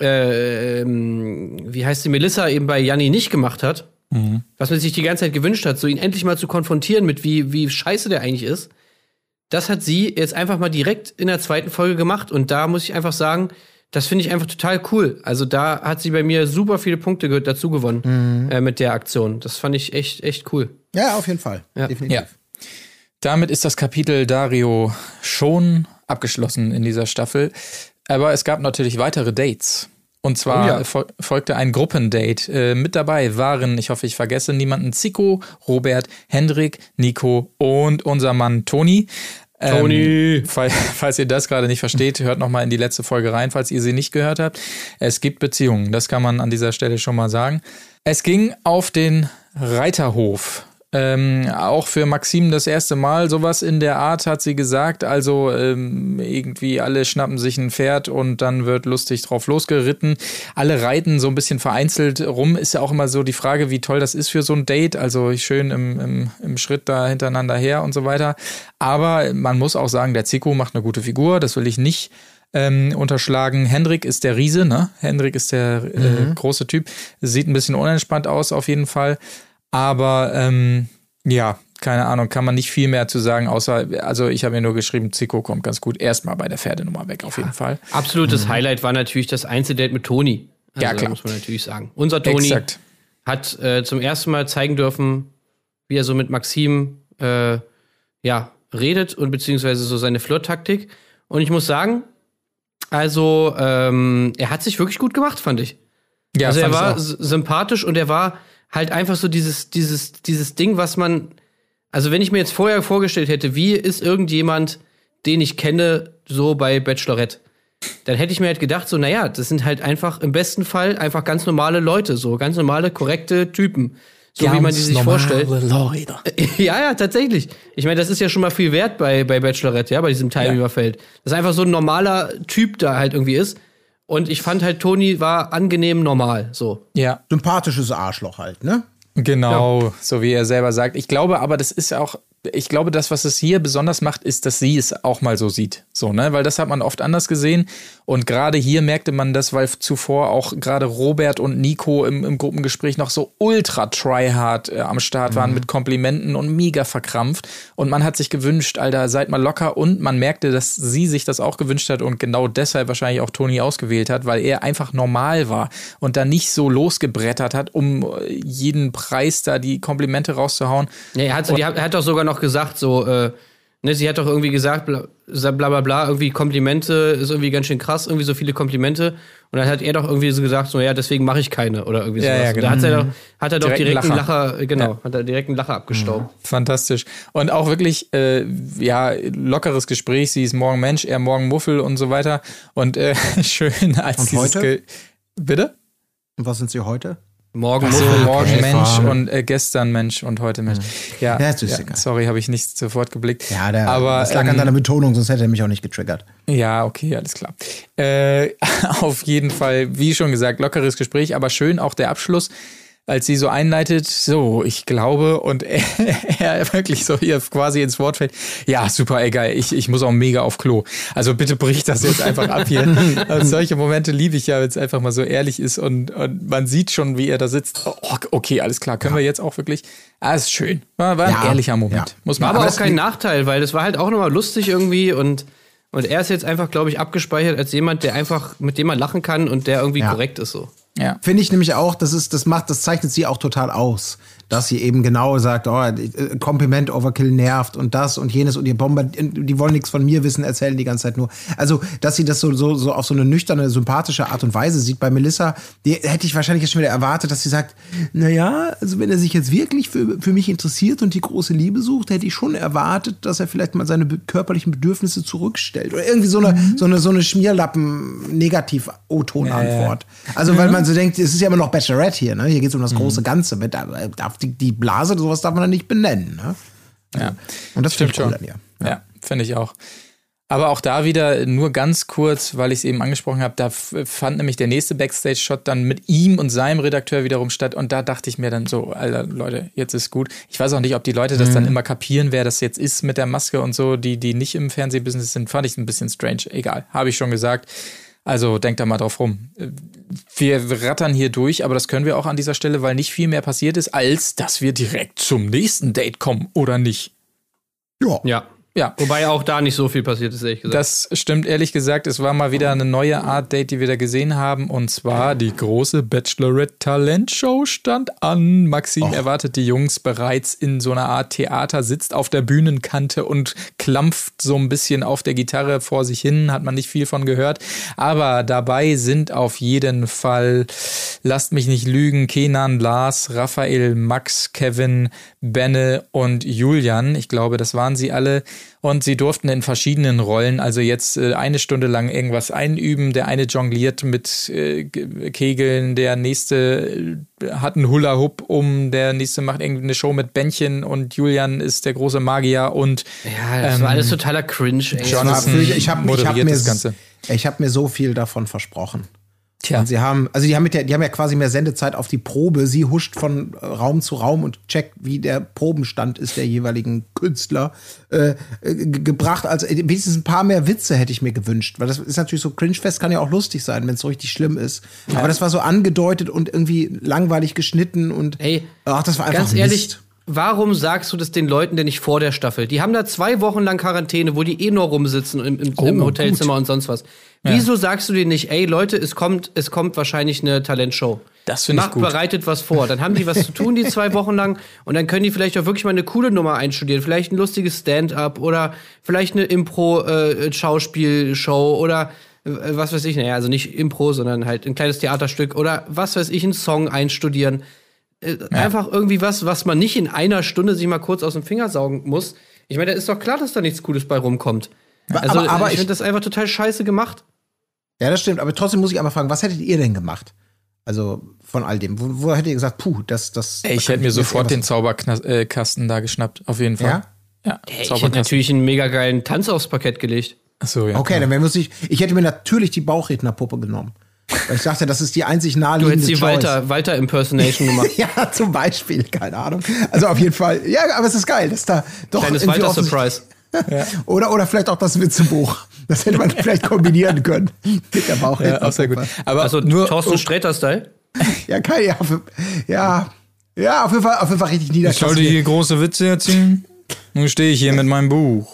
äh, wie heißt die Melissa eben bei Janni nicht gemacht hat, mhm. was man sich die ganze Zeit gewünscht hat, so ihn endlich mal zu konfrontieren mit, wie, wie scheiße der eigentlich ist, das hat sie jetzt einfach mal direkt in der zweiten Folge gemacht. Und da muss ich einfach sagen, das finde ich einfach total cool. Also da hat sie bei mir super viele Punkte dazu gewonnen mhm. äh, mit der Aktion. Das fand ich echt, echt cool. Ja, auf jeden Fall. Ja. Definitiv. Ja. Damit ist das Kapitel Dario schon abgeschlossen in dieser Staffel. Aber es gab natürlich weitere Dates. Und zwar oh ja. fol folgte ein Gruppendate. Äh, mit dabei waren, ich hoffe, ich vergesse niemanden, Zico, Robert, Hendrik, Nico und unser Mann Toni. Ähm, Toni! Fall, falls ihr das gerade nicht versteht, hört noch mal in die letzte Folge rein, falls ihr sie nicht gehört habt. Es gibt Beziehungen, das kann man an dieser Stelle schon mal sagen. Es ging auf den Reiterhof ähm, auch für Maxim das erste Mal sowas in der Art hat sie gesagt. Also ähm, irgendwie alle schnappen sich ein Pferd und dann wird lustig drauf losgeritten. Alle reiten so ein bisschen vereinzelt rum. Ist ja auch immer so die Frage, wie toll das ist für so ein Date. Also schön im, im, im Schritt da hintereinander her und so weiter. Aber man muss auch sagen, der Zico macht eine gute Figur. Das will ich nicht ähm, unterschlagen. Hendrik ist der Riese, ne? Hendrik ist der äh, mhm. große Typ. Sieht ein bisschen unentspannt aus, auf jeden Fall. Aber ähm, ja, keine Ahnung, kann man nicht viel mehr zu sagen, außer, also ich habe mir nur geschrieben, Zico kommt ganz gut erstmal bei der Pferdenummer weg, auf jeden Fall. Absolutes mhm. Highlight war natürlich das Einzeldate mit Toni. Also, ja, klar. muss man natürlich sagen. Unser Toni Exakt. hat äh, zum ersten Mal zeigen dürfen, wie er so mit Maxim äh, ja, redet und beziehungsweise so seine Flirt-Taktik. Und ich muss sagen, also ähm, er hat sich wirklich gut gemacht, fand ich. Ja, also er war sympathisch und er war halt einfach so dieses, dieses, dieses Ding, was man, also wenn ich mir jetzt vorher vorgestellt hätte, wie ist irgendjemand, den ich kenne, so bei Bachelorette, dann hätte ich mir halt gedacht, so, naja, das sind halt einfach im besten Fall einfach ganz normale Leute, so ganz normale, korrekte Typen. So ganz wie man die sich vorstellt. Leute. Ja, ja, tatsächlich. Ich meine, das ist ja schon mal viel wert bei, bei Bachelorette, ja, bei diesem Teilnehmerfeld. Ja. Dass einfach so ein normaler Typ da halt irgendwie ist. Und ich fand halt, Toni war angenehm normal, so. Ja. Sympathisches Arschloch halt, ne? Genau, ja. so wie er selber sagt. Ich glaube aber, das ist auch ich glaube, das, was es hier besonders macht, ist, dass sie es auch mal so sieht. So, ne? Weil das hat man oft anders gesehen. Und gerade hier merkte man das, weil zuvor auch gerade Robert und Nico im, im Gruppengespräch noch so ultra tryhard äh, am Start waren mhm. mit Komplimenten und mega verkrampft. Und man hat sich gewünscht, Alter, seid mal locker. Und man merkte, dass sie sich das auch gewünscht hat und genau deshalb wahrscheinlich auch Toni ausgewählt hat, weil er einfach normal war und da nicht so losgebrettert hat, um jeden Preis da die Komplimente rauszuhauen. Ja, er hat, er hat doch sogar noch gesagt, so, äh, Ne, sie hat doch irgendwie gesagt, bla, bla bla bla, irgendwie Komplimente ist irgendwie ganz schön krass, irgendwie so viele Komplimente. Und dann hat er doch irgendwie so gesagt, so ja, deswegen mache ich keine oder irgendwie Ja, sowas. ja, Und genau. Da hat er doch, hat er doch Direkt direkt, einen einen Lacher. Lacher, genau, Ja. hat er direkt einen Lacher abgestaubt. Fantastisch. Und auch wirklich, äh, ja, lockeres Gespräch. Sie ist morgen Mensch, er morgen Muffel und so weiter. Und äh, schön als Und dieses heute? Ge Bitte? Und was sind sie heute? Morgen So, morgen Mensch und äh, gestern Mensch und heute Mensch. Ja, Ja, ja, sorry, habe ich nicht sofort geblickt. Ja, der, Aber das lag an ähm, deiner Betonung, sonst hätte er mich auch nicht getriggert. Ja, okay, alles klar. Äh, auf jeden Fall, wie schon gesagt, lockeres Gespräch, aber schön auch der Abschluss, als sie so einleitet, so, ich glaube, und er, er wirklich so hier quasi ins Wort fällt, ja, super, egal, ich, ich muss auch mega auf Klo. Also bitte brich das jetzt einfach ab hier. Also solche Momente liebe ich ja, wenn es einfach mal so ehrlich ist und, und man sieht schon, wie er da sitzt. Oh, okay, alles klar, können wir jetzt auch wirklich, ah, ist schön. War, war ein Ja, ehrlicher Moment, ja. muss War man aber aber auch kein Nachteil, weil das war halt auch nochmal lustig irgendwie und, und er ist jetzt einfach, glaube ich, abgespeichert als jemand, der einfach, mit dem man lachen kann und der irgendwie Ja. korrekt ist so. Ja. Finde ich nämlich auch, das ist, das macht, das zeichnet sie auch total aus. Dass sie eben genau sagt, oh, äh, Kompliment Overkill nervt und das und jenes und die Bomber, die wollen nichts von mir wissen, erzählen die ganze Zeit nur. Also, dass sie das so, so, so auf so eine nüchterne, sympathische Art und Weise sieht. Bei Melissa, die hätte ich wahrscheinlich jetzt schon wieder erwartet, dass sie sagt, na ja, also wenn er sich jetzt wirklich für, für mich interessiert und die große Liebe sucht, hätte ich schon erwartet, dass er vielleicht mal seine körperlichen Bedürfnisse zurückstellt. Oder irgendwie so eine, so eine, so eine Schmierlappen-Negativ-O-Ton-Antwort. Also, weil man so denkt, es ist ja immer noch Bachelorette hier, ne? Hier geht es um das große Ganze. Mit, äh, darf die, die Blase, sowas darf man dann nicht benennen, ne? Ja. Und das Stimmt schon. an ihr. Ja, finde ich auch. Aber auch da wieder nur ganz kurz, weil ich es eben angesprochen habe, da fand nämlich der nächste Backstage-Shot dann mit ihm und seinem Redakteur wiederum statt. Und da dachte ich mir dann so, Alter, Leute, jetzt ist gut. Ich weiß auch nicht, ob die Leute das dann immer kapieren, wer das jetzt ist mit der Maske und so, die, die nicht im Fernsehbusiness sind, fand ich ein bisschen strange. Egal, habe ich schon gesagt. Also denkt da mal drauf rum. Wir rattern hier durch, aber das können wir auch an dieser Stelle, weil nicht viel mehr passiert ist, als dass wir direkt zum nächsten Date kommen, oder nicht? Ja. Ja. Ja. Wobei auch da nicht so viel passiert ist, ehrlich gesagt. Das stimmt ehrlich gesagt. Es war mal wieder eine neue Art Date, die wir da gesehen haben. Und zwar die große Bachelorette Talentshow stand an. Maxim erwartet die Jungs bereits in so einer Art Theater, sitzt auf der Bühnenkante und klampft so ein bisschen auf der Gitarre vor sich hin. Hat man nicht viel von gehört. Aber dabei sind auf jeden Fall, lasst mich nicht lügen, Kenan, Lars, Raphael, Max, Kevin, Benne und Julian. Ich glaube, das waren sie alle. Und sie durften in verschiedenen Rollen, also jetzt äh, eine Stunde lang irgendwas einüben. Der eine jongliert mit äh, Ge- Kegeln, der nächste äh, hat einen Hula-Hoop um, der nächste macht irgendeine Show mit Bändchen und Julian ist der große Magier und ja, das ähm, war alles totaler Cringe, ey. Jonathan ich habe ich hab mir. Ich habe mir so viel davon versprochen. Tja. Und sie haben, also die haben, mit der, die haben ja quasi mehr Sendezeit auf die Probe. Sie huscht von äh, Raum zu Raum und checkt, wie der Probenstand ist der jeweiligen Künstler äh, äh, ge- gebracht. Also äh, wenigstens ein paar mehr Witze hätte ich mir gewünscht, weil das ist natürlich so Cringe-Fest kann ja auch lustig sein, wenn es so richtig schlimm ist. Aber das war so angedeutet und irgendwie langweilig geschnitten und Ey, ach, das war einfach Ganz ehrlich, Mist. Warum sagst du das den Leuten denn nicht vor der Staffel? Die haben da zwei Wochen lang Quarantäne, wo die eh nur rumsitzen im, im, im Oh, Hotelzimmer und sonst was. Wieso sagst du denen nicht, ey Leute, es kommt, es kommt wahrscheinlich eine Talentshow? Das finde ich Macht, gut. bereitet was vor. Dann haben die was zu tun, die zwei Wochen lang. Und dann können die vielleicht auch wirklich mal eine coole Nummer einstudieren. Vielleicht ein lustiges Stand-up oder vielleicht eine Impro-Schauspielshow oder äh, was weiß ich. Naja, also nicht Impro, sondern halt ein kleines Theaterstück oder was weiß ich, einen Song einstudieren. Äh, Einfach irgendwie was, was man nicht in einer Stunde sich mal kurz aus dem Finger saugen muss. Ich meine, da ist doch klar, dass da nichts Cooles bei rumkommt. Also, aber- aber ich ich- finde das einfach total scheiße gemacht. Ja, das stimmt. Aber trotzdem muss ich einmal fragen, was hättet ihr denn gemacht? Also von all dem. Wo, wo hättet ihr gesagt, puh, das, das. Ey, ich hätte mir sofort den Zauberkasten da geschnappt, auf jeden Fall. Ja? Ja, Ich hätte natürlich einen mega geilen Tanz aufs Parkett gelegt. Achso, ja. Okay, dann wäre ich, ich hätte mir natürlich die Bauchrednerpuppe genommen. Weil ich dachte, das ist die einzig Du naheliegende hättest die. Walter, Walter Impersonation gemacht. Ja, zum Beispiel, keine Ahnung. Also auf jeden Fall, ja, aber es ist geil, dass da doch Kleines Walter Surprise. Oder, oder vielleicht auch das Witzebuch. Das hätte man vielleicht kombinieren können mit der Ja, Bauchrednerpuppe. auch sehr gut. Aber Also nur Thorsten um- Sträter-Style. Ja, kein, ja, ja, ja, auf jeden Fall, auf jeden Fall richtig Ich sollte hier große Witze erzählen. Nun stehe ich hier mit meinem Buch.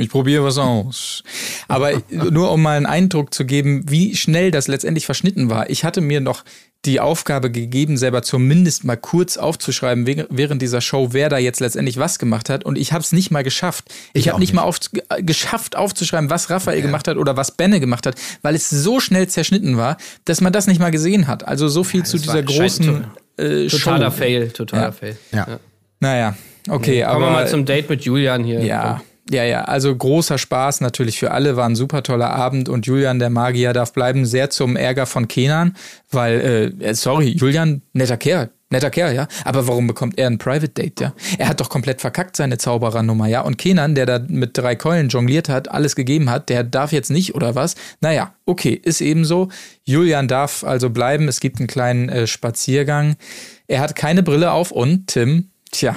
Ich probiere was aus. Aber nur um mal einen Eindruck zu geben, wie schnell das letztendlich verschnitten war. Ich hatte mir noch die Aufgabe gegeben, selber zumindest mal kurz aufzuschreiben während dieser Show, wer da jetzt letztendlich was gemacht hat. Und ich habe es nicht mal geschafft. Ich, ich habe nicht, nicht, mal auf, geschafft aufzuschreiben, was Raphael ja. gemacht hat oder was Benne gemacht hat, weil es so schnell zerschnitten war, dass man das nicht mal gesehen hat. Also so viel ja, zu dieser großen äh, Totaler Show. Fail, totaler ja. Fail. Ja. Naja, okay. Nee, aber, kommen wir mal zum Date mit Julian hier. Ja. Ja, ja, also großer Spaß natürlich für alle, war ein super toller Abend und Julian, der Magier, darf bleiben, sehr zum Ärger von Kenan, weil, äh, sorry, Julian, netter Kerl, netter Kerl, ja, aber warum bekommt er ein Private Date, ja? Er hat doch komplett verkackt seine Zauberernummer, ja, und Kenan, der da mit drei Keulen jongliert hat, alles gegeben hat, der darf jetzt nicht, oder was? Naja, okay, ist eben so. Julian darf also bleiben, es gibt einen kleinen äh, Spaziergang. Er hat keine Brille auf und Tim, tja,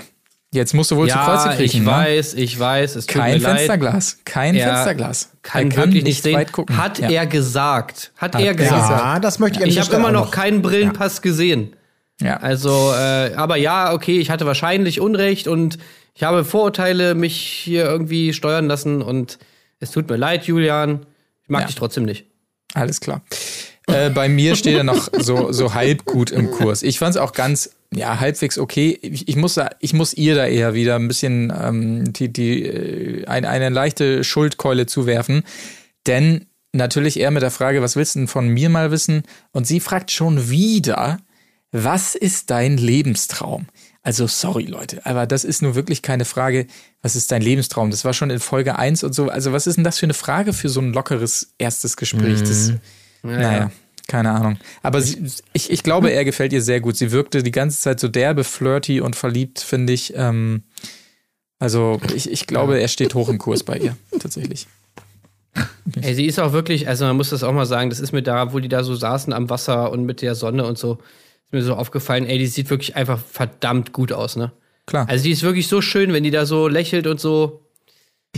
Jetzt musst du wohl ja, zu Kreuze kriechen. Ich ne? weiß, ich weiß. Es kein Fensterglas. Kein er Fensterglas. Kann, kann wirklich nicht sehen. weit gucken. Hat ja. er gesagt. Hat, hat er gesagt. Ja, das möchte ich Ich habe immer noch keinen Brillenpass ja. gesehen. Ja. Also, äh, aber ja, okay, ich hatte wahrscheinlich Unrecht und ich habe Vorurteile mich hier irgendwie steuern lassen und es tut mir leid, Julian. Ich mag ja. dich trotzdem nicht. Alles klar. Äh, bei mir steht er noch so, so halb gut im Kurs. Ich fand es auch ganz ja, halbwegs okay. Ich, ich, muss, ich muss ihr da eher wieder ein bisschen ähm, die, die, äh, ein, eine leichte Schuldkeule zuwerfen. Denn natürlich eher mit der Frage, was willst du denn von mir mal wissen? Und sie fragt schon wieder, was ist dein Lebenstraum? Also sorry Leute, aber das ist nur wirklich keine Frage, was ist dein Lebenstraum? Das war schon in Folge 1 und so. Also was ist denn das für eine Frage für so ein lockeres erstes Gespräch? Mhm. Das, naja. Keine Ahnung. Aber sie, ich, ich glaube, er gefällt ihr sehr gut. Sie wirkte die ganze Zeit so derbe, flirty und verliebt, finde ich. Ähm, also ich, ich glaube, er steht hoch im Kurs bei ihr, tatsächlich. Ey, sie ist auch wirklich, also man muss das auch mal sagen, das ist mir da, wo die da so saßen am Wasser und mit der Sonne und so, ist mir so aufgefallen, ey, die sieht wirklich einfach verdammt gut aus, ne? Klar. Also die ist wirklich so schön, wenn die da so lächelt und so.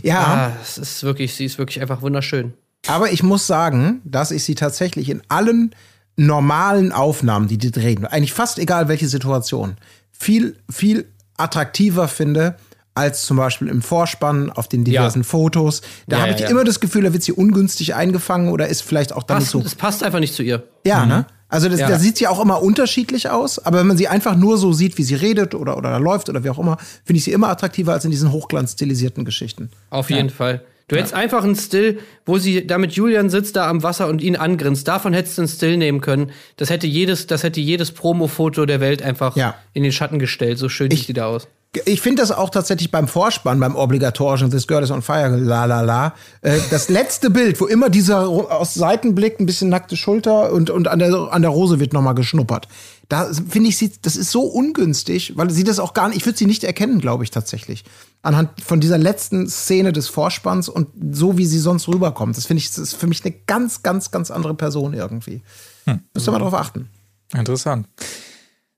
Ja. Ah, es ist wirklich, sie ist wirklich einfach wunderschön. Aber ich muss sagen, dass ich sie tatsächlich in allen normalen Aufnahmen, die die drehen, eigentlich fast egal welche Situation, viel, viel attraktiver finde als zum Beispiel im Vorspann auf den diversen ja. Fotos. Da ja, habe ich ja, immer das Gefühl, da wird sie ungünstig eingefangen oder ist vielleicht auch damit so. Es passt einfach nicht zu ihr. Ja, mhm. ne? Also das, da sieht sie auch immer unterschiedlich aus, aber wenn man sie einfach nur so sieht, wie sie redet oder, oder läuft oder wie auch immer, finde ich sie immer attraktiver als in diesen hochglanzstilisierten Geschichten. Auf jeden Fall. Du hättest einfach einen Still, wo sie da mit Julian sitzt da am Wasser und ihn angrinst. Davon hättest du einen Still nehmen können. Das hätte jedes, das hätte jedes Promo-Foto der Welt einfach ja. in den Schatten gestellt. So schön sieht die da aus. Ich finde das auch tatsächlich beim Vorspann, beim obligatorischen This Girl is on Fire, la la la. Äh, das letzte Bild, wo immer dieser aus Seitenblick ein bisschen nackte Schulter und, und an, der, an der Rose wird nochmal geschnuppert. Da finde ich, sie, das ist so ungünstig, weil sie das auch gar nicht, ich würde sie nicht erkennen, glaube ich tatsächlich. Anhand von dieser letzten Szene des Vorspanns und so, wie sie sonst rüberkommt. Das finde ich, das ist für mich eine ganz, ganz, ganz andere Person irgendwie. Hm. Müsst ihr mal drauf achten. Interessant.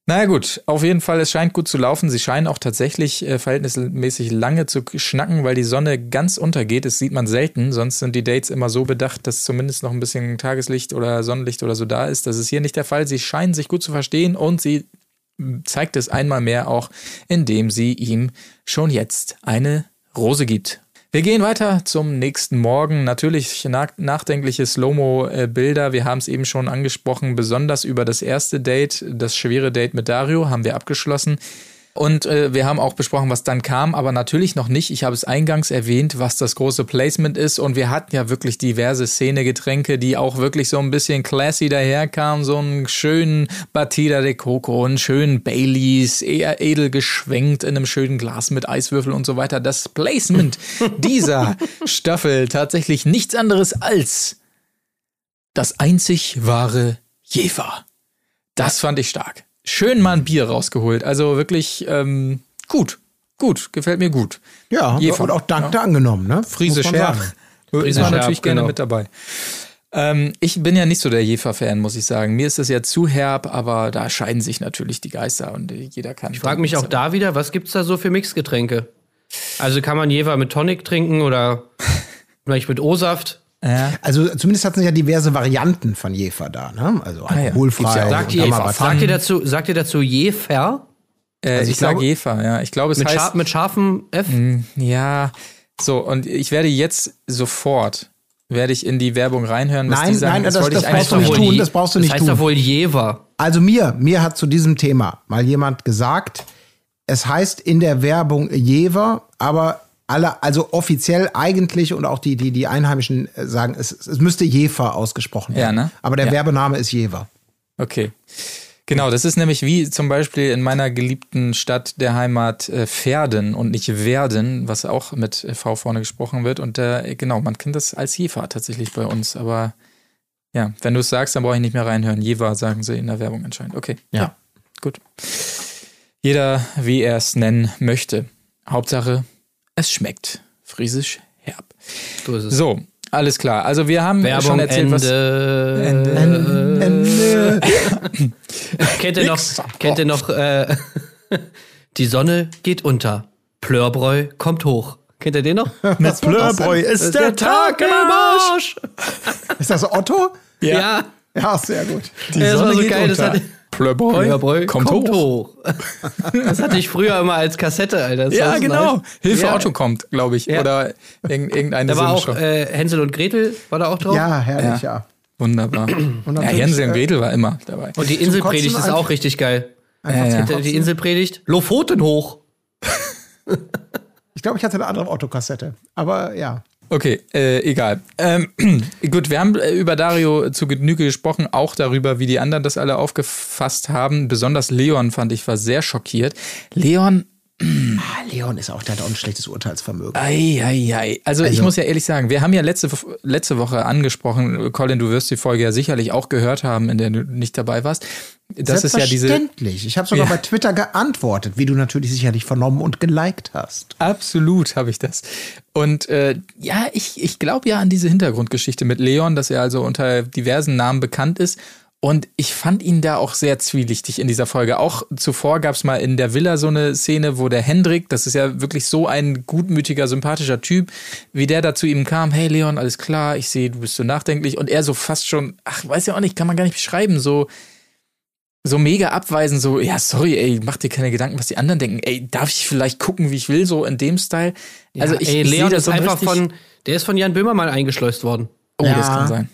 Naja gut, auf jeden Fall, es scheint gut zu laufen. Sie scheinen auch tatsächlich äh, verhältnismäßig lange zu schnacken, weil die Sonne ganz untergeht. Das sieht man selten, sonst sind die Dates immer so bedacht, dass zumindest noch ein bisschen Tageslicht oder Sonnenlicht oder so da ist. Das ist hier nicht der Fall. Sie scheinen sich gut zu verstehen und sie zeigt es einmal mehr auch, indem sie ihm schon jetzt eine Rose gibt. Wir gehen weiter zum nächsten Morgen. Natürlich nach, nachdenkliche Slow-Mo-Bilder. Wir haben es eben schon angesprochen, besonders über das erste Date, das schwere Date mit Dario, haben wir abgeschlossen. Und äh, wir haben auch besprochen, was dann kam, aber natürlich noch nicht. Ich habe es eingangs erwähnt, was das große Placement ist. Und wir hatten ja wirklich diverse Szene-Getränke, die auch wirklich so ein bisschen classy daherkamen. So einen schönen Batida de Coco, einen schönen Baileys, eher edel geschwenkt in einem schönen Glas mit Eiswürfel und so weiter. Das Placement dieser Staffel tatsächlich nichts anderes als das einzig wahre Jever. Das fand ich stark schön mal ein Bier rausgeholt. Also wirklich ähm, gut. Gut, gefällt mir gut. Ja, Jefer, und auch dankte ja. angenommen, ne? Friese Scherf. Friese war natürlich gerne genau. mit dabei. Ähm, ich bin ja nicht so der Jefer-Fan, muss ich sagen. Mir ist das ja zu herb, aber da scheiden sich natürlich die Geister und jeder kann. Ich frage mich auch da wieder, was gibt's da so für Mixgetränke? Also kann man Jefer mit Tonic trinken oder vielleicht mit O-Saft? Ja. Also zumindest hatten sie ja diverse Varianten von Jefer da, ne? Also alkoholfrei. Ah, ja. sagt, ihr, sagt, ihr dazu, sagt ihr dazu Jefer? Äh, also ich, ich sage Jefer, ja. Ich glaube, es mit heißt. Schar mit scharfem F? Mm, ja. So, und ich werde jetzt sofort werde ich in die Werbung reinhören, was nein, die sagen. Nein, das, das, das brauchst du nicht tun, das brauchst du nicht das heißt tun. doch wohl Jever. Also mir, mir hat zu diesem Thema mal jemand gesagt, es heißt in der Werbung Jever, aber alle, also offiziell eigentlich und auch die, die, die Einheimischen äh, sagen, es, es müsste Jefer ausgesprochen werden. Ja, ne? Aber der Ja. Werbename ist Jever. Okay. Genau, das ist nämlich wie zum Beispiel in meiner geliebten Stadt der Heimat äh, und nicht Werden, was auch mit V vorne gesprochen wird. Und äh, genau, man kennt das als Jever tatsächlich bei uns. Aber ja, wenn du es sagst, dann brauche ich nicht mehr reinhören. Jever sagen sie in der Werbung anscheinend. Okay. Ja. Gut. Jeder, wie er es nennen möchte. Hauptsache, es schmeckt. Friesisch herb. So ist es. So, alles klar. Also wir haben Werbung, schon erzählt, was. Ende. Ende. Kennt ihr noch, kennt ihr noch äh, Die Sonne geht unter. Plörbräu kommt hoch. Kennt ihr den noch? Mit Plörbräu ist der Tag im Arsch. Ist das Otto? Ja, Ja, sehr gut. Die Sonne so geht geil. Das unter. Hatte, Plörbräu, Plörbräu kommt, hoch. Das hatte ich früher immer als Kassette, Alter. Das Ja, genau. nice. Hilfe Ja. Otto kommt, glaube ich. Ja. Oder irgend, irgendeine Da war auch äh, Hänsel und Gretel, war da auch drauf? Ja, herrlich, ja. Wunderbar. ja, Hänsel und Gretel war immer dabei. Und die Inselpredigt ist auch richtig geil. Ja, ja. Die Inselpredigt? Lofoten hoch. Ich glaube, ich hatte eine andere Otto-Kassette. Aber ja. Okay, äh, egal. Ähm, gut, wir haben äh, über Dario zu Genüge gesprochen, auch darüber, wie die anderen das alle aufgefasst haben. Besonders Leon fand ich war sehr schockiert. Leon, Ah, Leon ist auch, der hat auch ein schlechtes Urteilsvermögen. ei, ei, ei. Also, ich Also- muss ja ehrlich sagen, wir haben ja letzte, letzte Woche angesprochen, Colin, du wirst die Folge ja sicherlich auch gehört haben, in der du nicht dabei warst. Das ist ja diese. Selbstverständlich. Ich habe sogar Ja. bei Twitter geantwortet, wie du natürlich sicherlich vernommen und geliked hast. Absolut habe ich das. Und äh, ja, ich, ich glaube ja an diese Hintergrundgeschichte mit Leon, dass er also unter diversen Namen bekannt ist. Und ich fand ihn da auch sehr zwielichtig in dieser Folge. Auch zuvor gab es mal in der Villa so eine Szene, wo der Hendrik, das ist ja wirklich so ein gutmütiger, sympathischer Typ, wie der da zu ihm kam, hey Leon, alles klar, ich sehe, du bist so nachdenklich. Und er so fast schon, ach, weiß ja auch nicht, kann man gar nicht beschreiben, so so mega abweisen, so, ja, sorry, ey, mach dir keine Gedanken, was die anderen denken. Ey, darf ich vielleicht gucken, wie ich will, so in dem Style? Also ich, Ey, ich sehe Leon das ist so einfach von, der ist von Jan Böhmer mal eingeschleust worden. Oh, das Ja. kann sein.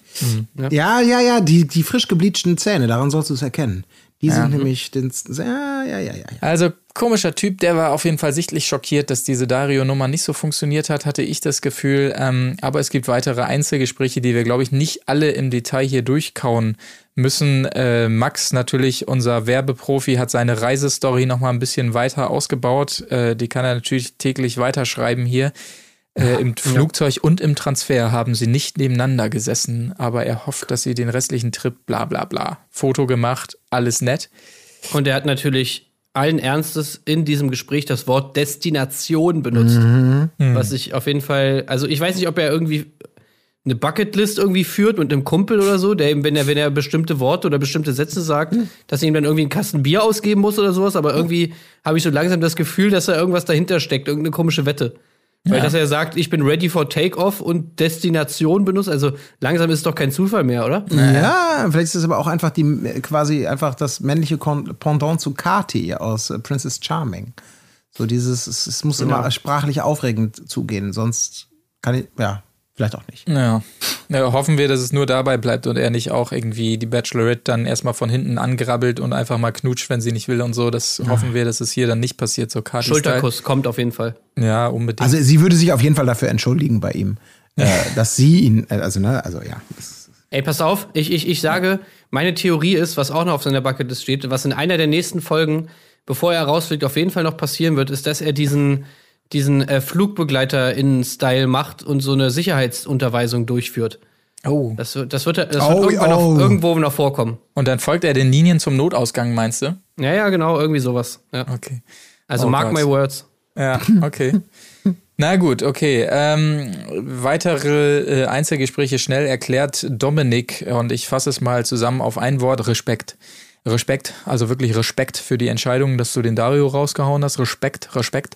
Ja, ja, ja, die, die frisch gebleachten Zähne, daran sollst du es erkennen. Die sind nämlich, den, ja, ja, ja, ja. ja. Also komischer Typ, der war auf jeden Fall sichtlich schockiert, dass diese Dario-Nummer nicht so funktioniert hat, hatte ich das Gefühl. Ähm, aber es gibt weitere Einzelgespräche, die wir, glaube ich, nicht alle im Detail hier durchkauen müssen. Äh, Max, natürlich unser Werbeprofi, hat seine Reisestory noch mal ein bisschen weiter ausgebaut. Äh, die kann er natürlich täglich weiterschreiben hier. Äh, Im Flugzeug und im Transfer haben sie nicht nebeneinander gesessen, aber er hofft, dass sie den restlichen Trip bla bla bla. Foto gemacht, alles nett. Und er hat natürlich allen Ernstes in diesem Gespräch das Wort Destination benutzt. Was ich auf jeden Fall, also ich weiß nicht, ob er irgendwie eine Bucketlist irgendwie führt mit einem Kumpel oder so, der ihm, wenn er, wenn er bestimmte Worte oder bestimmte Sätze sagt, dass er ihm dann irgendwie einen Kasten Bier ausgeben muss oder sowas, aber irgendwie habe ich so langsam das Gefühl, dass da irgendwas dahinter steckt, irgendeine komische Wette. Weil dass er sagt, ich bin ready for takeoff und Destination benutzt, also langsam ist es doch kein Zufall mehr, oder? Ja, vielleicht ist es aber auch einfach die quasi einfach das männliche Pendant zu Kati aus äh, Princess Charming. So dieses, es, es muss immer sprachlich aufregend zugehen, sonst kann ich, ja, vielleicht auch nicht. Ja. ja. Hoffen wir, dass es nur dabei bleibt und er nicht auch irgendwie die Bachelorette dann erstmal von hinten angrabbelt und einfach mal knutscht, wenn sie nicht will und so. Das hoffen wir, dass es hier dann nicht passiert, so Kati Schulterkuss kommt auf jeden Fall. Ja, unbedingt. Also sie würde sich auf jeden Fall dafür entschuldigen bei ihm, äh, dass sie ihn, äh, also ne, also ja. Ey, pass auf, ich, ich, ich sage, meine Theorie ist, was auch noch auf seiner Bucketlist steht, was in einer der nächsten Folgen, bevor er rausfliegt, auf jeden Fall noch passieren wird, ist, dass er diesen, diesen äh, Flugbegleiter in Style macht und so eine Sicherheitsunterweisung durchführt. oh. Das, wird- das wird, das wird Oh, irgendwann oh. Noch, irgendwo noch vorkommen. Und dann folgt er den Linien zum Notausgang, meinst du? Ja, ja, genau, irgendwie sowas. Ja. Okay. Also Oh mark Gott. my words. Ja, okay. Na gut, okay. Ähm, weitere äh, Einzelgespräche schnell erklärt Dominik und ich fasse es mal zusammen auf ein Wort: Respekt. Respekt, also wirklich Respekt für die Entscheidung, dass du den Dario rausgehauen hast. Respekt, Respekt.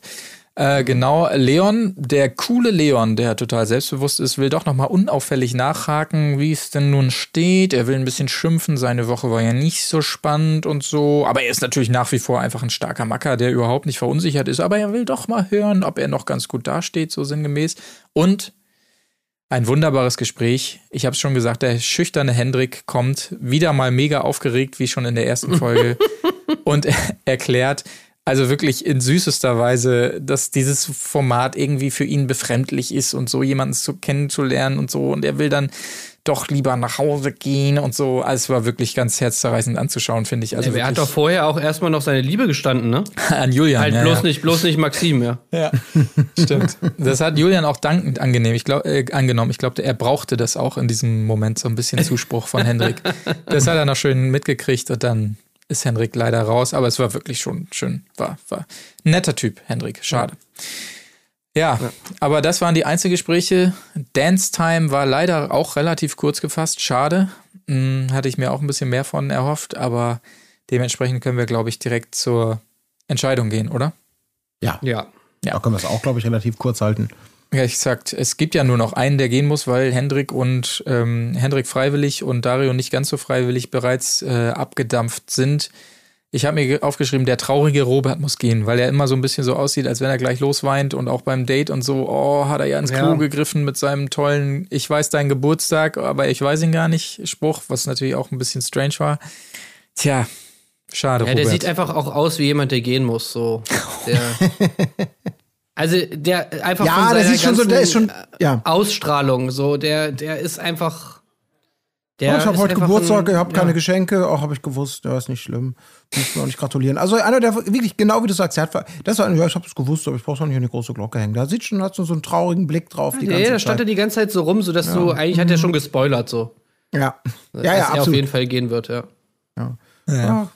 Äh, genau, Leon, der coole Leon, der total selbstbewusst ist, will doch nochmal unauffällig nachhaken, wie es denn nun steht. Er will ein bisschen schimpfen, seine Woche war ja nicht so spannend und so. Aber er ist natürlich nach wie vor einfach ein starker Macker, der überhaupt nicht verunsichert ist. Aber er will doch mal hören, ob er noch ganz gut dasteht, so sinngemäß. Und Ein wunderbares Gespräch. Ich habe es schon gesagt, der schüchterne Hendrik kommt wieder mal mega aufgeregt, wie schon in der ersten Folge, und er erklärt, also wirklich in süßester Weise, dass dieses Format irgendwie für ihn befremdlich ist und so jemanden zu kennenzulernen und so. Und er will dann doch lieber nach Hause gehen und so. Also es war wirklich ganz herzzerreißend anzuschauen, finde ich. Also er hat doch vorher auch erstmal noch seine Liebe gestanden, ne? an Julian. Halt ja, bloß ja. nicht, bloß nicht Maxim, ja. Ja, stimmt. Das hat Julian auch dankend angenehm. Ich glaub, äh, angenommen. Ich glaube, er brauchte das auch in diesem Moment, so ein bisschen Zuspruch von Hendrik. Das hat er noch schön mitgekriegt und dann ist Hendrik leider raus. Aber es war wirklich schon schön. War, war ein netter Typ, Hendrik. Schade. Ja, aber das waren die Einzelgespräche. Dance Time war leider auch relativ kurz gefasst. Schade. Hm, hatte ich mir auch ein bisschen mehr von erhofft, aber dementsprechend können wir, glaube ich, direkt zur Entscheidung gehen, oder? Ja, Ja. da können wir es auch, glaube ich, relativ kurz halten. Ja, ich gesagt, es gibt ja nur noch einen, der gehen muss, weil Hendrik und ähm, Hendrik freiwillig und Dario nicht ganz so freiwillig bereits äh, abgedampft sind. Ich habe mir ge- aufgeschrieben, der traurige Robert muss gehen, weil er immer so ein bisschen so aussieht, als wenn er gleich losweint und auch beim Date und so, oh, hat er ja ins Klo Ja. gegriffen mit seinem tollen Ich weiß deinen Geburtstag, aber ich weiß ihn gar nicht Spruch, was natürlich auch ein bisschen strange war. Tja, schade, Ja, Robert. der sieht einfach auch aus wie jemand, der gehen muss, so. Der, also, der einfach Ja, von der seiner sieht schon so, der ist schon, ganzen ja. Ausstrahlung, so, der, der ist einfach. Der Oh, ich habe heute Geburtstag, ein- ihr habt keine ja. Geschenke, auch habe ich gewusst, ja, ist nicht schlimm. Muss mir auch nicht gratulieren. Also einer, der wirklich, genau wie du sagst, der hat, das war ja, ich habe es gewusst, aber ich brauche auch nicht die große Glocke hängen. Da sieht schon, hat so so einen traurigen Blick drauf. Die Nee, da stand er die ganze Zeit so rum, sodass du, eigentlich hat er schon gespoilert, so. Ja, ja, dass ja, er auf absolut. jeden Fall gehen wird, ja. Ja.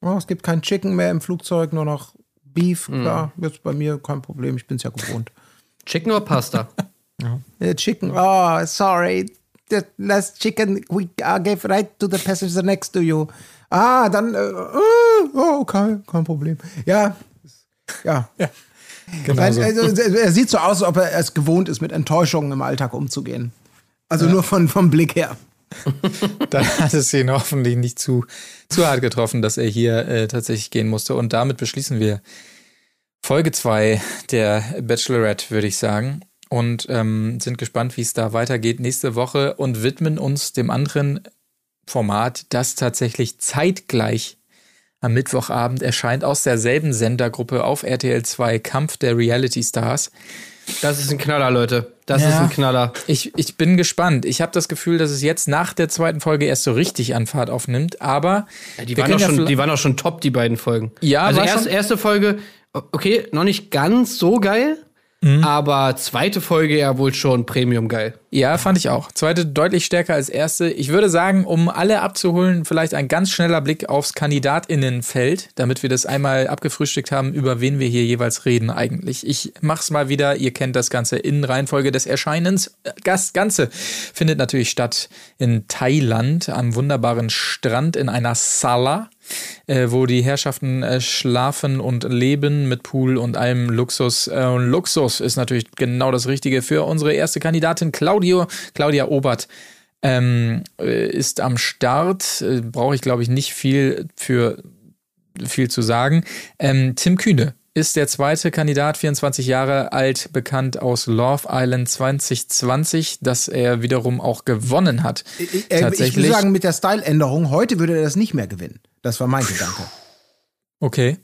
Oh, es gibt kein Chicken mehr im Flugzeug, nur noch Beef. Mhm. Klar, jetzt bei mir kein Problem, ich bin es ja gewohnt. Chicken oder Pasta? Uh, chicken. Oh, sorry. The last chicken we uh, gave right to the passenger next to you. Ah, dann. Äh, oh, okay, kein Problem. Ja. Ja. genau Nein, so. also, er sieht so aus, als ob er es gewohnt ist, mit Enttäuschungen im Alltag umzugehen. Also nur von, vom Blick her. Dann hat es ihn hoffentlich nicht zu, zu hart getroffen, dass er hier äh, tatsächlich gehen musste. Und damit beschließen wir Folge 2 der Bachelorette, würde ich sagen. Und ähm, sind gespannt, wie es da weitergeht nächste Woche und widmen uns dem anderen Format, das tatsächlich zeitgleich am Mittwochabend erscheint aus derselben Sendergruppe auf RTL 2 Kampf der Reality Stars. Das ist ein Knaller, Leute. Das Ja. ist ein Knaller. Ich, ich bin gespannt. Ich habe das Gefühl, dass es jetzt nach der zweiten Folge erst so richtig an Fahrt aufnimmt, aber Ja, die, waren auch schon, die waren auch schon top, die beiden Folgen. Ja, also erst, erste Folge, okay, noch nicht ganz so geil, Mhm. aber zweite Folge ja wohl schon Premium geil. Ja, fand ich auch. Zweite deutlich stärker als erste. Ich würde sagen, um alle abzuholen, vielleicht ein ganz schneller Blick aufs Kandidatinnenfeld, damit wir das einmal abgefrühstückt haben, über wen wir hier jeweils reden eigentlich. Ich mach's mal wieder. Ihr kennt das Ganze in Reihenfolge des Erscheinens. Das Ganze findet natürlich statt in Thailand am wunderbaren Strand in einer Sala. Äh, wo die Herrschaften äh, schlafen und leben mit Pool und allem Luxus. Äh, und Luxus ist natürlich genau das Richtige für unsere erste Kandidatin Claudio, Claudia Obert. Ähm, äh, ist am Start, äh, brauche ich glaube ich nicht viel für viel zu sagen. Ähm, Tim Kühne ist der zweite Kandidat, 24 Jahre alt, bekannt aus Love Island 2020, das er wiederum auch gewonnen hat. Äh, Ich will Tatsächlich. sagen, mit der Style-Änderung, heute würde er das nicht mehr gewinnen. Das war mein Gedanke. Okay.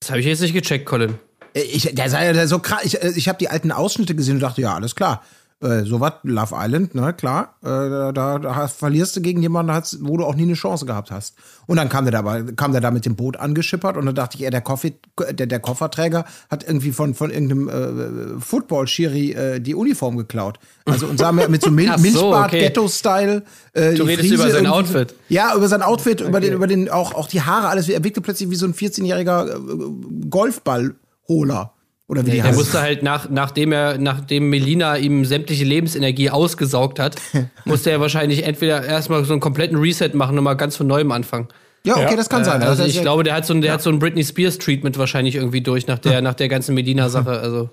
Das habe ich jetzt nicht gecheckt, Colin. Äh, Ich, der sei ja so krass. Ich, äh, ich habe die alten Ausschnitte gesehen und dachte, ja, alles klar. Äh, so was, Love Island, ne, klar. Äh, da, da, da verlierst du gegen jemanden, wo du auch nie eine Chance gehabt hast. Und dann kam der, da, kam der da mit dem Boot angeschippert und dann dachte ich, ja, der, Koffi, der, der Kofferträger hat irgendwie von, von irgendeinem äh, Football-Schiri äh, die Uniform geklaut. Also und sah mir mit so, Mil so, Milchbart, okay. Äh, Du redest Frise über sein Outfit. Ja, über sein Outfit, über den, über den, auch, auch die Haare, alles. Er wirkte plötzlich wie so ein 14-jähriger äh, Golfballholer. Oder wie die Der heißen. musste halt, nach, nachdem er, nachdem Melina ihm sämtliche Lebensenergie ausgesaugt hat, musste er wahrscheinlich entweder erstmal so einen kompletten Reset machen und mal ganz von neuem anfangen. Ja, okay, das kann sein. Also Das ich glaube, der hat so ein, der hat so ein Britney Spears Treatment wahrscheinlich irgendwie durch nach der, nach der ganzen Melina-Sache. Also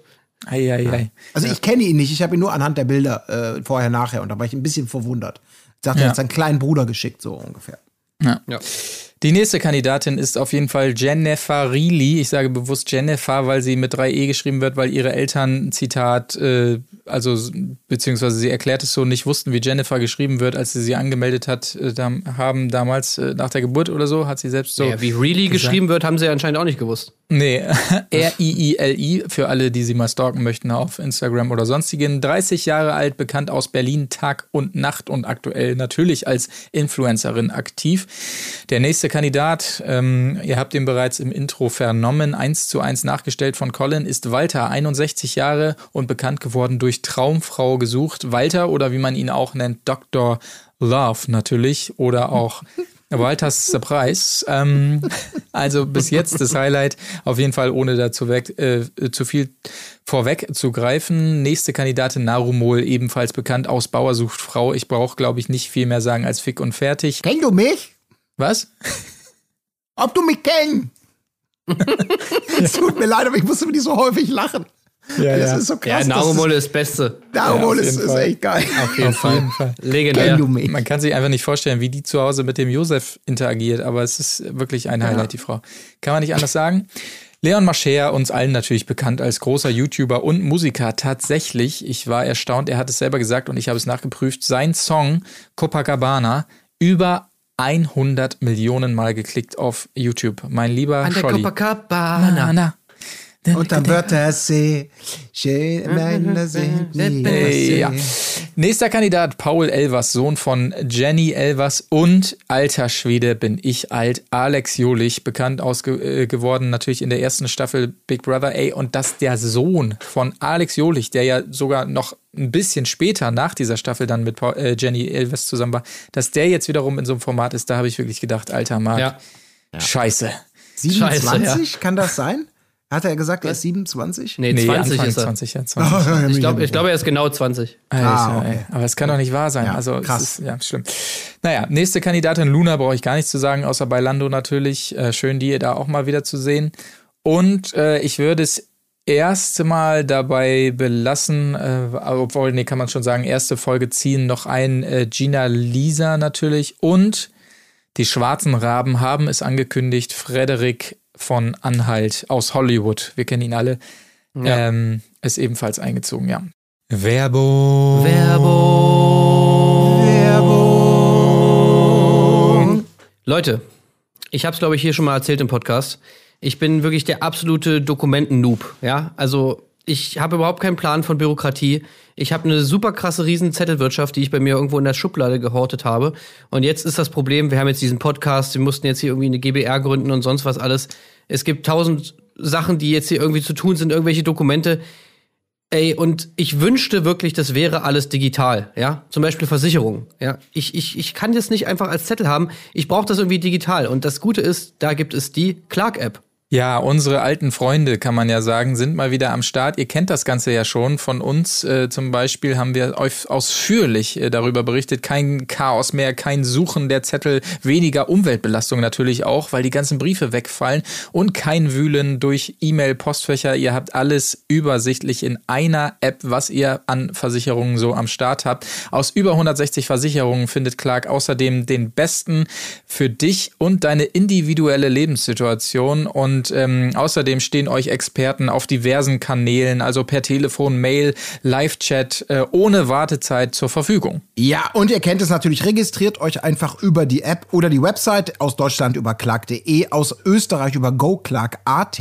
Ei, ei, ei. Also ich kenne ihn nicht, ich habe ihn nur anhand der Bilder äh, vorher, nachher und da war ich ein bisschen verwundert. Ich dachte, Ja. er hat seinen kleinen Bruder geschickt, so ungefähr. ja. Die nächste Kandidatin ist auf jeden Fall Jennifer Reilly. Ich sage bewusst Jennifer, weil sie mit 3e geschrieben wird, weil ihre Eltern, Zitat, äh, also beziehungsweise sie erklärt es so, nicht wussten, wie Jennifer geschrieben wird, als sie sie angemeldet hat, äh, haben damals äh, nach der Geburt oder so, hat sie selbst so. Ja, wie Reilly geschrieben wird, haben sie anscheinend auch nicht gewusst. Nee, R-I-I-L-I für alle, die sie mal stalken möchten auf Instagram oder sonstigen. 30 Jahre alt, bekannt aus Berlin, Tag und Nacht und aktuell natürlich als Influencerin aktiv. Der nächste Kandidat, ähm, ihr habt ihn bereits im Intro vernommen, eins zu eins nachgestellt von Colin, ist Walter, 61 Jahre und bekannt geworden durch Traumfrau gesucht. Walter oder wie man ihn auch nennt, Dr. Love natürlich oder auch Walters Surprise. Ähm, also bis jetzt das Highlight, auf jeden Fall ohne dazu weg, äh, zu viel vorweg zu greifen. Nächste Kandidatin Narumol, ebenfalls bekannt aus Bauer sucht Frau. Ich brauche, glaube ich, nicht viel mehr sagen als Fick und fertig. Kennst du mich? Was? Ob du mich kennst? es tut mir leid, aber ich musste mir nicht so häufig lachen. Ja, das ja. ist so krass. Ja, Narumol ist das Beste. Narumol Ja, auf ist, ist Fall. echt geil. Auf jeden, Fall. jeden Fall. Legendär. Man kann sich einfach nicht vorstellen, wie die zu Hause mit dem Josef interagiert, aber es ist wirklich ein Highlight, die Frau. Kann man nicht anders sagen. Leon Mascher, uns allen natürlich bekannt als großer YouTuber und Musiker, tatsächlich, ich war erstaunt, er hat es selber gesagt und ich habe es nachgeprüft, sein Song Copacabana über 100 Millionen Mal geklickt auf YouTube. Mein lieber An der Scholli. Copacabana. Na, na. Und am Wörthersee, schöne Männer sind nie ja. Nächster Kandidat, Paul Elvers, Sohn von Jenny Elvers und alter Schwede bin ich alt, Alex Jolich, bekannt ausge äh, geworden natürlich in der ersten Staffel Big Brother, ey, und dass der Sohn von Alex Jolich, der ja sogar noch ein bisschen später nach dieser Staffel dann mit Paul, äh, Jenny Elvers zusammen war, dass der jetzt wiederum in so einem Format ist, da habe ich wirklich gedacht, alter Marc, Ja. scheiße. 27, kann das sein? Hat er gesagt, er ist 27? Nee, Nee, 20 Anfang ist er. 20, ja, 20. Ich glaube, ich glaub, er ist genau 20. Alter, Ah, okay. ey. Aber es kann doch nicht wahr sein. Ja, also krass. Es ist, ja, schlimm. Naja, nächste Kandidatin Luna brauche ich gar nichts zu sagen, außer bei Lando natürlich. Äh, schön, die da auch mal wieder zu sehen. Und äh, ich würde es erste Mal dabei belassen, äh, obwohl, nee, kann man schon sagen, erste Folge ziehen noch ein äh, Gina Lisa natürlich und die Schwarzen Raben haben es angekündigt, Frederik von Anhalt aus Hollywood, wir kennen ihn alle, Ja. ähm, ist ebenfalls eingezogen, ja. Werbung. Werbung. Leute, ich habe es, glaube ich, hier schon mal erzählt im Podcast. Ich bin wirklich der absolute Dokumenten-Noob. Ja, also ich habe überhaupt keinen Plan von Bürokratie. Ich habe eine super krasse Riesenzettelwirtschaft, die ich bei mir irgendwo in der Schublade gehortet habe. Und jetzt ist das Problem, wir haben jetzt diesen Podcast, wir mussten jetzt hier irgendwie eine GBR gründen und sonst was alles. Es gibt tausend Sachen, die jetzt hier irgendwie zu tun sind, irgendwelche Dokumente. Ey, und ich wünschte wirklich, das wäre alles digital, ja? Zum Beispiel Versicherung, ja? Ich, ich, ich kann das nicht einfach als Zettel haben. Ich brauche das irgendwie digital. Und das Gute ist, da gibt es die Clark-App. Ja, unsere alten Freunde, kann man ja sagen, sind mal wieder am Start. Ihr kennt das Ganze ja schon. Von uns äh, zum Beispiel haben wir euch ausführlich äh, darüber berichtet. Kein Chaos mehr, kein Suchen der Zettel, weniger Umweltbelastung natürlich auch, weil die ganzen Briefe wegfallen und kein Wühlen durch E-Mail-Postfächer. Ihr habt alles übersichtlich in einer App, was ihr an Versicherungen so am Start habt. Aus über 160 Versicherungen findet Clark außerdem den besten für dich und deine individuelle Lebenssituation. Und ähm, außerdem stehen euch Experten auf diversen Kanälen, also per Telefon, Mail, Live-Chat, äh, ohne Wartezeit zur Verfügung. Ja, und ihr kennt es natürlich, registriert euch einfach über die App oder die Website aus Deutschland über clark.de, aus Österreich über goclark.at.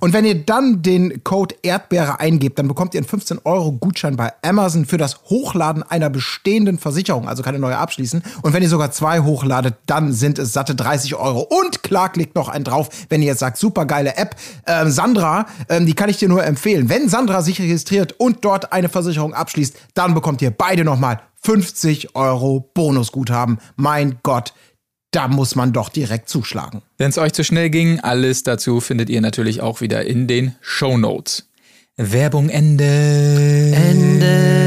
Und wenn ihr dann den Code Erdbeere eingebt, dann bekommt ihr einen 15 Euro Gutschein bei Amazon für das Hochladen einer bestehenden Versicherung, also keine neue abschließen. Und wenn ihr sogar zwei hochladet, dann sind es satte 30 Euro. Und Clark legt noch einen drauf, wenn ihr jetzt sagt, super geile App. Ähm, Sandra, ähm, die kann ich dir nur empfehlen. Wenn Sandra sich registriert und dort eine Versicherung abschließt, dann bekommt ihr beide nochmal 50 Euro Bonusguthaben. Mein Gott, da muss man doch direkt zuschlagen. Wenn es euch zu schnell ging, alles dazu findet ihr natürlich auch wieder in den Show Notes. Werbung Ende. Ende.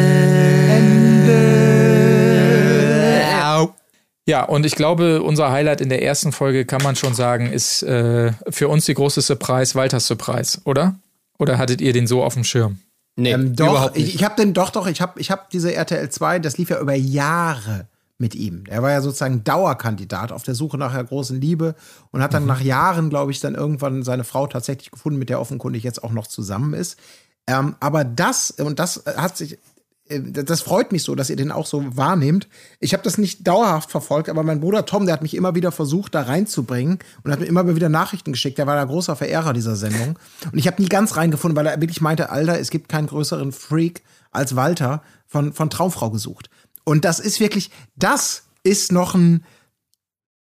Ja, und ich glaube, unser Highlight in der ersten Folge kann man schon sagen, ist äh, für uns die große Surprise, Walters Surprise, oder? Oder hattet ihr den so auf dem Schirm? Nee, Ähm, doch, überhaupt nicht. ich, ich habe den, doch, doch, ich habe ich hab diese RTL 2, das lief ja über Jahre mit ihm. Er war ja sozusagen Dauerkandidat auf der Suche nach der großen Liebe und hat dann mhm. nach Jahren, glaube ich, dann irgendwann seine Frau tatsächlich gefunden, mit der offenkundig jetzt auch noch zusammen ist. Ähm, aber das, und das hat sich, das freut mich so, dass ihr den auch so wahrnehmt. Ich habe das nicht dauerhaft verfolgt, aber mein Bruder Tom, der hat mich immer wieder versucht, da reinzubringen und hat mir immer wieder Nachrichten geschickt. Der war der großer Verehrer dieser Sendung. Und ich habe nie ganz reingefunden, weil er wirklich meinte, Alter, es gibt keinen größeren Freak als Walter von, von Traumfrau gesucht. Und das ist wirklich, das ist noch ein,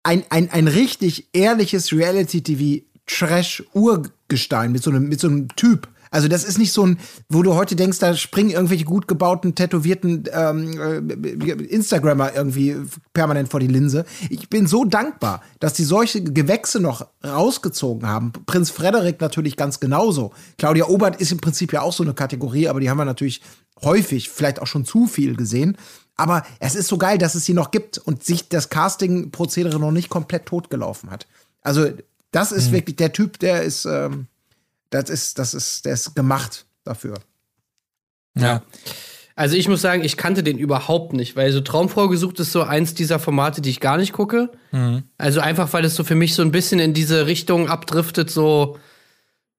ein, ein, ein richtig ehrliches Reality-TV-Trash-Urgestein mit so mit so einem Typ. Also das ist nicht so ein, wo du heute denkst, da springen irgendwelche gut gebauten, tätowierten ähm, äh, Instagrammer irgendwie permanent vor die Linse. Ich bin so dankbar, dass die solche Gewächse noch rausgezogen haben. Prinz Frederik natürlich ganz genauso. Claudia Obert ist im Prinzip ja auch so eine Kategorie, aber die haben wir natürlich häufig, vielleicht auch schon zu viel gesehen. Aber es ist so geil, dass es sie noch gibt und sich das Casting-Prozedere noch nicht komplett totgelaufen hat. Also, das ist mhm. wirklich der Typ, der ist, ähm, das ist, das ist, der ist gemacht dafür. Ja. Also ich muss sagen, ich kannte den überhaupt nicht, weil so Traumfrau gesucht ist so eins dieser Formate, die ich gar nicht gucke. Mhm. Also einfach, weil es so für mich so ein bisschen in diese Richtung abdriftet, so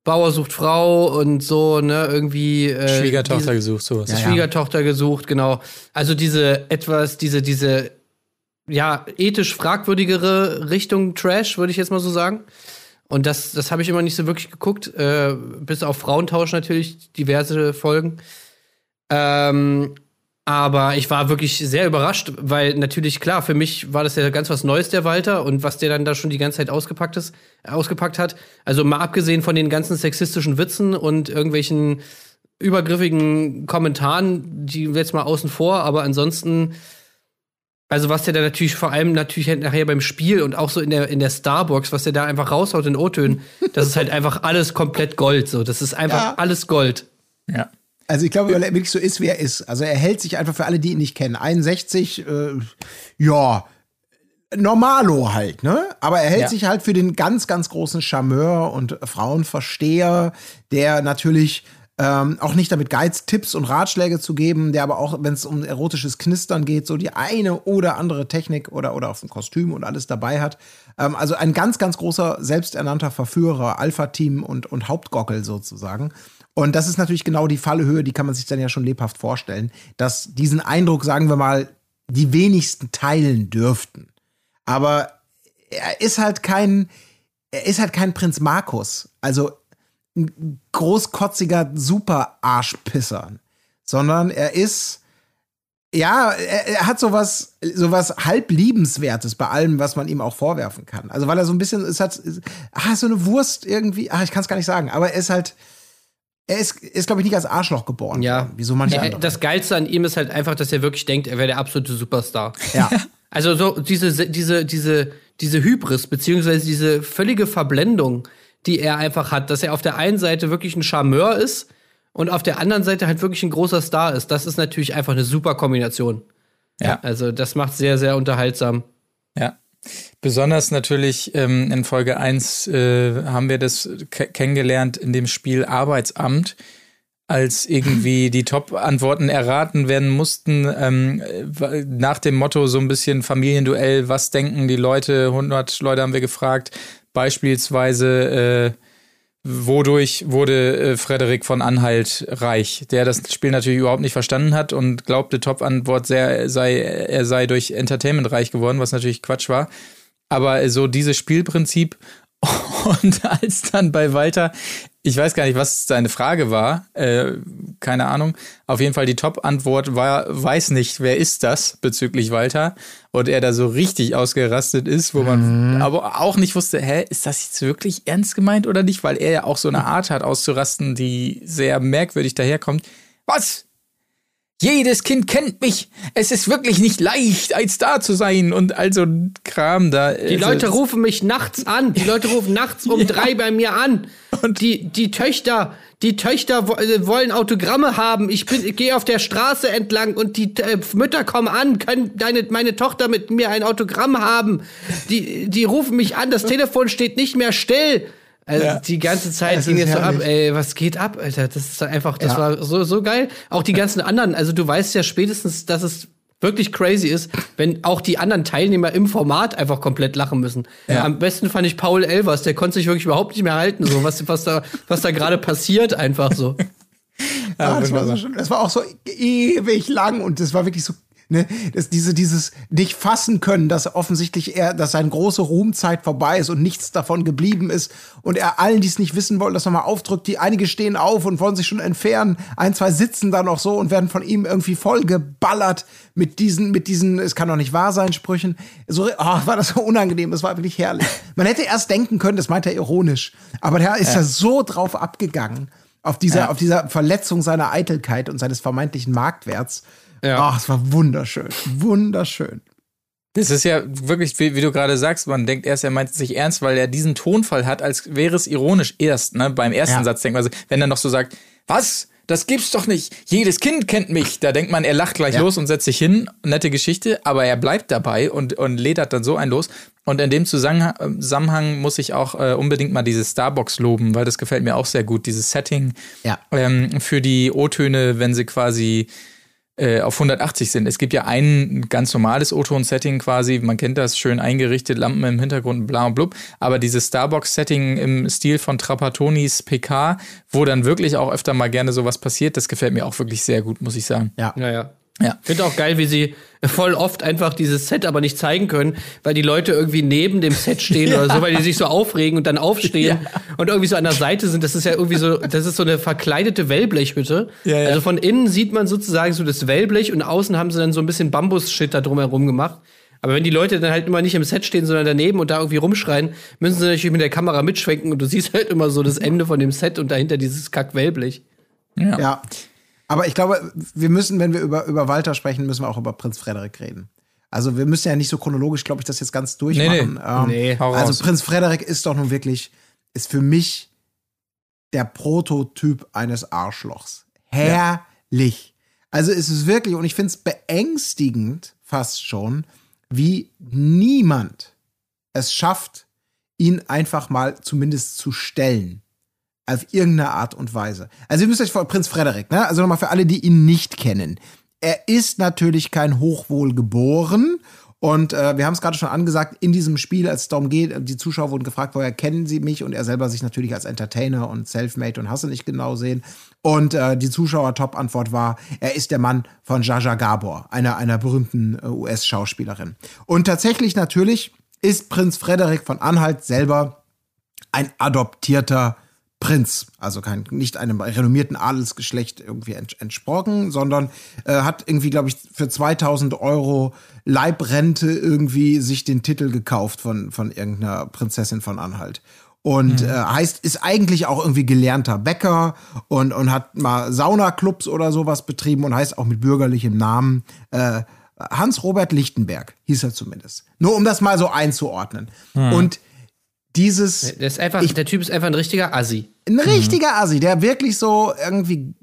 Bauer sucht Frau und so, ne, irgendwie. Äh, Schwiegertochter diese, gesucht, sowas. Ja, Schwiegertochter gesucht, genau. Also diese etwas, diese, diese, ja, ethisch fragwürdigere Richtung Trash, würde ich jetzt mal so sagen. Und das, das habe ich immer nicht so wirklich geguckt, äh, bis auf Frauentausch natürlich, diverse Folgen. Ähm, aber ich war wirklich sehr überrascht, weil natürlich, klar, für mich war das ja ganz was Neues, der Walter, und was der dann da schon die ganze Zeit ausgepackt, ist, ausgepackt hat. Also mal abgesehen von den ganzen sexistischen Witzen und irgendwelchen übergriffigen Kommentaren, die jetzt mal außen vor, aber ansonsten, also was der da natürlich vor allem natürlich nachher beim Spiel und auch so in der, in der Starbox, was der da einfach raushaut in O-Tönen, das ist halt einfach alles komplett Gold, so. Das ist einfach ja. alles Gold. Ja. Also ich glaube, weil er wirklich so ist, wie er ist. Also er hält sich einfach für alle, die ihn nicht kennen. 61, äh, ja, Normalo halt, ne? Aber er hält ja. sich halt für den ganz, ganz großen Charmeur und Frauenversteher, der natürlich ähm, auch nicht damit geizt, Tipps und Ratschläge zu geben, der aber auch, wenn es um erotisches Knistern geht, so die eine oder andere Technik oder, oder auf ein Kostüm und alles dabei hat. Ähm, also ein ganz, ganz großer, selbsternannter Verführer, Alpha-Team und, und Hauptgockel sozusagen. Und das ist natürlich genau die Fallhöhe, die kann man sich dann ja schon lebhaft vorstellen, dass diesen Eindruck, sagen wir mal, die wenigsten teilen dürften. Aber er ist halt kein, er ist halt kein Prinz Markus, also ein großkotziger Super-Arschpisser, sondern er ist, ja, er, er, hat sowas, sowas halb liebenswertes bei allem, was man ihm auch vorwerfen kann. Also weil er so ein bisschen, es hat, ah, so eine Wurst irgendwie, ach, ich kann es gar nicht sagen, aber er ist halt, er ist, ist glaube ich, nicht als Arschloch geboren. Ja. Wie so manche ja, andere. Das Geilste an ihm ist halt einfach, dass er wirklich denkt, er wäre der absolute Superstar. Ja. Also so diese, diese, diese, diese Hybris, beziehungsweise diese völlige Verblendung, die er einfach hat, dass er auf der einen Seite wirklich ein Charmeur ist und auf der anderen Seite halt wirklich ein großer Star ist. Das ist natürlich einfach eine super Kombination. Ja. Also das macht sehr, sehr unterhaltsam. Ja. Besonders natürlich ähm, in Folge 1 äh, haben wir das kennengelernt in dem Spiel Arbeitsamt, als irgendwie die Top-Antworten erraten werden mussten, ähm, nach dem Motto so ein bisschen Familienduell, was denken die Leute, 100 Leute haben wir gefragt, beispielsweise äh, wodurch wurde äh, Frederik von Anhalt reich, der das Spiel natürlich überhaupt nicht verstanden hat und glaubte, Top-Antwort sei, er sei durch Entertainment reich geworden, was natürlich Quatsch war. Aber so dieses Spielprinzip und als dann bei Walter, ich weiß gar nicht, was seine Frage war, äh, keine Ahnung. Auf jeden Fall die Top-Antwort war, weiß nicht, wer ist das bezüglich Walter. Und er da so richtig ausgerastet ist, wo man mhm. aber auch nicht wusste, hä, ist das jetzt wirklich ernst gemeint oder nicht? Weil er ja auch so eine Art hat auszurasten, die sehr merkwürdig daherkommt. Was? Jedes Kind kennt mich. Es ist wirklich nicht leicht, ein Star zu sein und also Kram da. Die also Leute rufen mich nachts an. Die Leute rufen nachts um ja. drei bei mir an. Und die, die Töchter, die Töchter äh, wollen Autogramme haben. Ich bin, ich gehe auf der Straße entlang und die äh, Mütter kommen an, können deine, meine Tochter mit mir ein Autogramm haben. Die, die rufen mich an. Das Telefon steht nicht mehr still. Also ja. die ganze Zeit ging es so ab, ey, was geht ab, Alter? Das ist einfach, das ja. war so, so geil. Auch die ganzen anderen, also du weißt ja spätestens, dass es wirklich crazy ist, wenn auch die anderen Teilnehmer im Format einfach komplett lachen müssen. Ja. Am besten fand ich Paul Elvers, der konnte sich wirklich überhaupt nicht mehr halten, so was, was da, was da gerade passiert, einfach so. Ja, das, war so, das war auch so ewig lang und das war wirklich so ne, das, diese, dieses nicht fassen können, dass offensichtlich er, dass seine große Ruhmzeit vorbei ist und nichts davon geblieben ist und er allen, die es nicht wissen wollen, das nochmal aufdrückt. Die einige stehen auf und wollen sich schon entfernen. Ein, zwei sitzen da noch so und werden von ihm irgendwie voll geballert mit diesen, mit diesen, es kann doch nicht wahr sein, Sprüchen. So, oh, war das so unangenehm. Das war wirklich herrlich. Man hätte erst denken können, das meint er ironisch. Aber der ist ja. da so drauf abgegangen auf dieser, ja. auf dieser Verletzung seiner Eitelkeit und seines vermeintlichen Marktwerts. Ja. Ach, es war wunderschön. Wunderschön. Das ist ja wirklich, wie, wie du gerade sagst, man denkt erst, er meint es sich ernst, weil er diesen Tonfall hat, als wäre es ironisch erst, ne? Beim ersten ja. Satz denkt man, also, wenn er noch so sagt, was? Das gibt's doch nicht. Jedes Kind kennt mich. Da denkt man, er lacht gleich ja. los und setzt sich hin. Nette Geschichte, aber er bleibt dabei und, und ledert dann so ein los. Und in dem Zusammenhang muss ich auch äh, unbedingt mal diese Starbox loben, weil das gefällt mir auch sehr gut. Dieses Setting ja. ähm, für die O-Töne, wenn sie quasi äh, auf 180 sind. Es gibt ja ein ganz normales O-Ton-Setting quasi, man kennt das, schön eingerichtet, Lampen im Hintergrund, bla und blub. Aber dieses Starbox-Setting im Stil von Trapatonis PK, wo dann wirklich auch öfter mal gerne sowas passiert, das gefällt mir auch wirklich sehr gut, muss ich sagen. Ja, ja, ja. Ja. Finde auch geil, wie sie voll oft einfach dieses Set aber nicht zeigen können, weil die Leute irgendwie neben dem Set stehen ja. oder so, weil die sich so aufregen und dann aufstehen ja. und irgendwie so an der Seite sind. Das ist ja irgendwie so, das ist so eine verkleidete Wellblechhütte. Ja, ja. Also von innen sieht man sozusagen so das Wellblech und außen haben sie dann so ein bisschen Bambus-Shit da drumherum gemacht. Aber wenn die Leute dann halt immer nicht im Set stehen, sondern daneben und da irgendwie rumschreien, müssen sie natürlich mit der Kamera mitschwenken und du siehst halt immer so das Ende von dem Set und dahinter dieses Kack-Wellblech. Ja. ja. Aber ich glaube, wir müssen, wenn wir über, über Walter sprechen, müssen wir auch über Prinz Frederik reden. Also wir müssen ja nicht so chronologisch, glaube ich, das jetzt ganz durchmachen. Nee, nee. Ähm, nee, also Prinz Frederik ist doch nun wirklich, ist für mich der Prototyp eines Arschlochs. Herrlich. Ja. Also es ist wirklich, und ich finde es beängstigend fast schon, wie niemand es schafft, ihn einfach mal zumindest zu stellen auf irgendeine Art und Weise. Also ihr müsst euch vor Prinz Frederik, ne? Also nochmal für alle, die ihn nicht kennen. Er ist natürlich kein Hochwohlgeboren und äh, wir haben es gerade schon angesagt, in diesem Spiel, als es darum geht, die Zuschauer wurden gefragt, woher kennen sie mich? Und er selber sich natürlich als Entertainer und Selfmade und Hasse nicht genau sehen. Und äh, die Zuschauer-Top-Antwort war, er ist der Mann von Jaja Gabor, einer, einer berühmten äh, US-Schauspielerin. Und tatsächlich natürlich ist Prinz Frederik von Anhalt selber ein adoptierter Prinz, also kein, nicht einem renommierten Adelsgeschlecht irgendwie entsprochen, sondern äh, hat irgendwie, glaube ich, für 2000 Euro Leibrente irgendwie sich den Titel gekauft von, von irgendeiner Prinzessin von Anhalt. Und mhm. äh, heißt, ist eigentlich auch irgendwie gelernter Bäcker und, und hat mal Saunaclubs oder sowas betrieben und heißt auch mit bürgerlichem Namen äh, Hans-Robert Lichtenberg, hieß er zumindest. Nur um das mal so einzuordnen. Mhm. Und dieses. Der, ist einfach, ich, der Typ ist einfach ein richtiger Assi. Ein mhm. richtiger Assi, der wirklich so irgendwie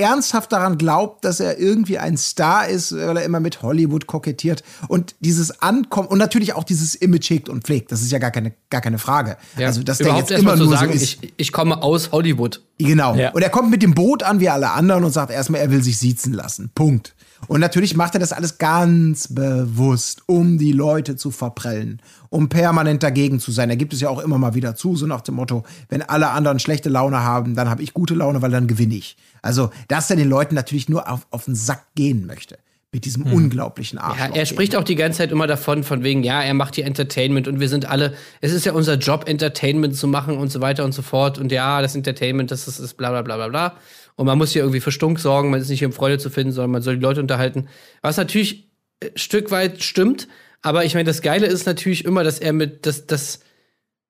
ernsthaft daran glaubt, dass er irgendwie ein Star ist, weil er immer mit Hollywood kokettiert und dieses Ankommen und natürlich auch dieses Image hegt und pflegt. Das ist ja gar keine, gar keine Frage. Ja. Also, dass der jetzt immer nur sagen, so ist. Ich, ich komme aus Hollywood. Genau. Ja. Und er kommt mit dem Boot an wie alle anderen und sagt erstmal, er will sich siezen lassen. Punkt. Und natürlich macht er das alles ganz bewusst, um die Leute zu verprellen, um permanent dagegen zu sein. Da gibt es ja auch immer mal wieder zu, so nach dem Motto, wenn alle anderen schlechte Laune haben, dann habe ich gute Laune, weil dann gewinne ich. Also, dass er den Leuten natürlich nur auf, auf den Sack gehen möchte mit diesem hm. unglaublichen Arschloch. Ja, er spricht auch die ganze Zeit immer davon, von wegen, ja, er macht hier Entertainment und wir sind alle, es ist ja unser Job, Entertainment zu machen und so weiter und so fort. Und ja, das Entertainment, das ist, ist bla bla bla bla bla. Und man muss hier irgendwie für Stunk sorgen, man ist nicht hier um Freude zu finden, sondern man soll die Leute unterhalten. Was natürlich ein Stück weit stimmt, aber ich meine, das Geile ist natürlich immer, dass er mit, dass, dass,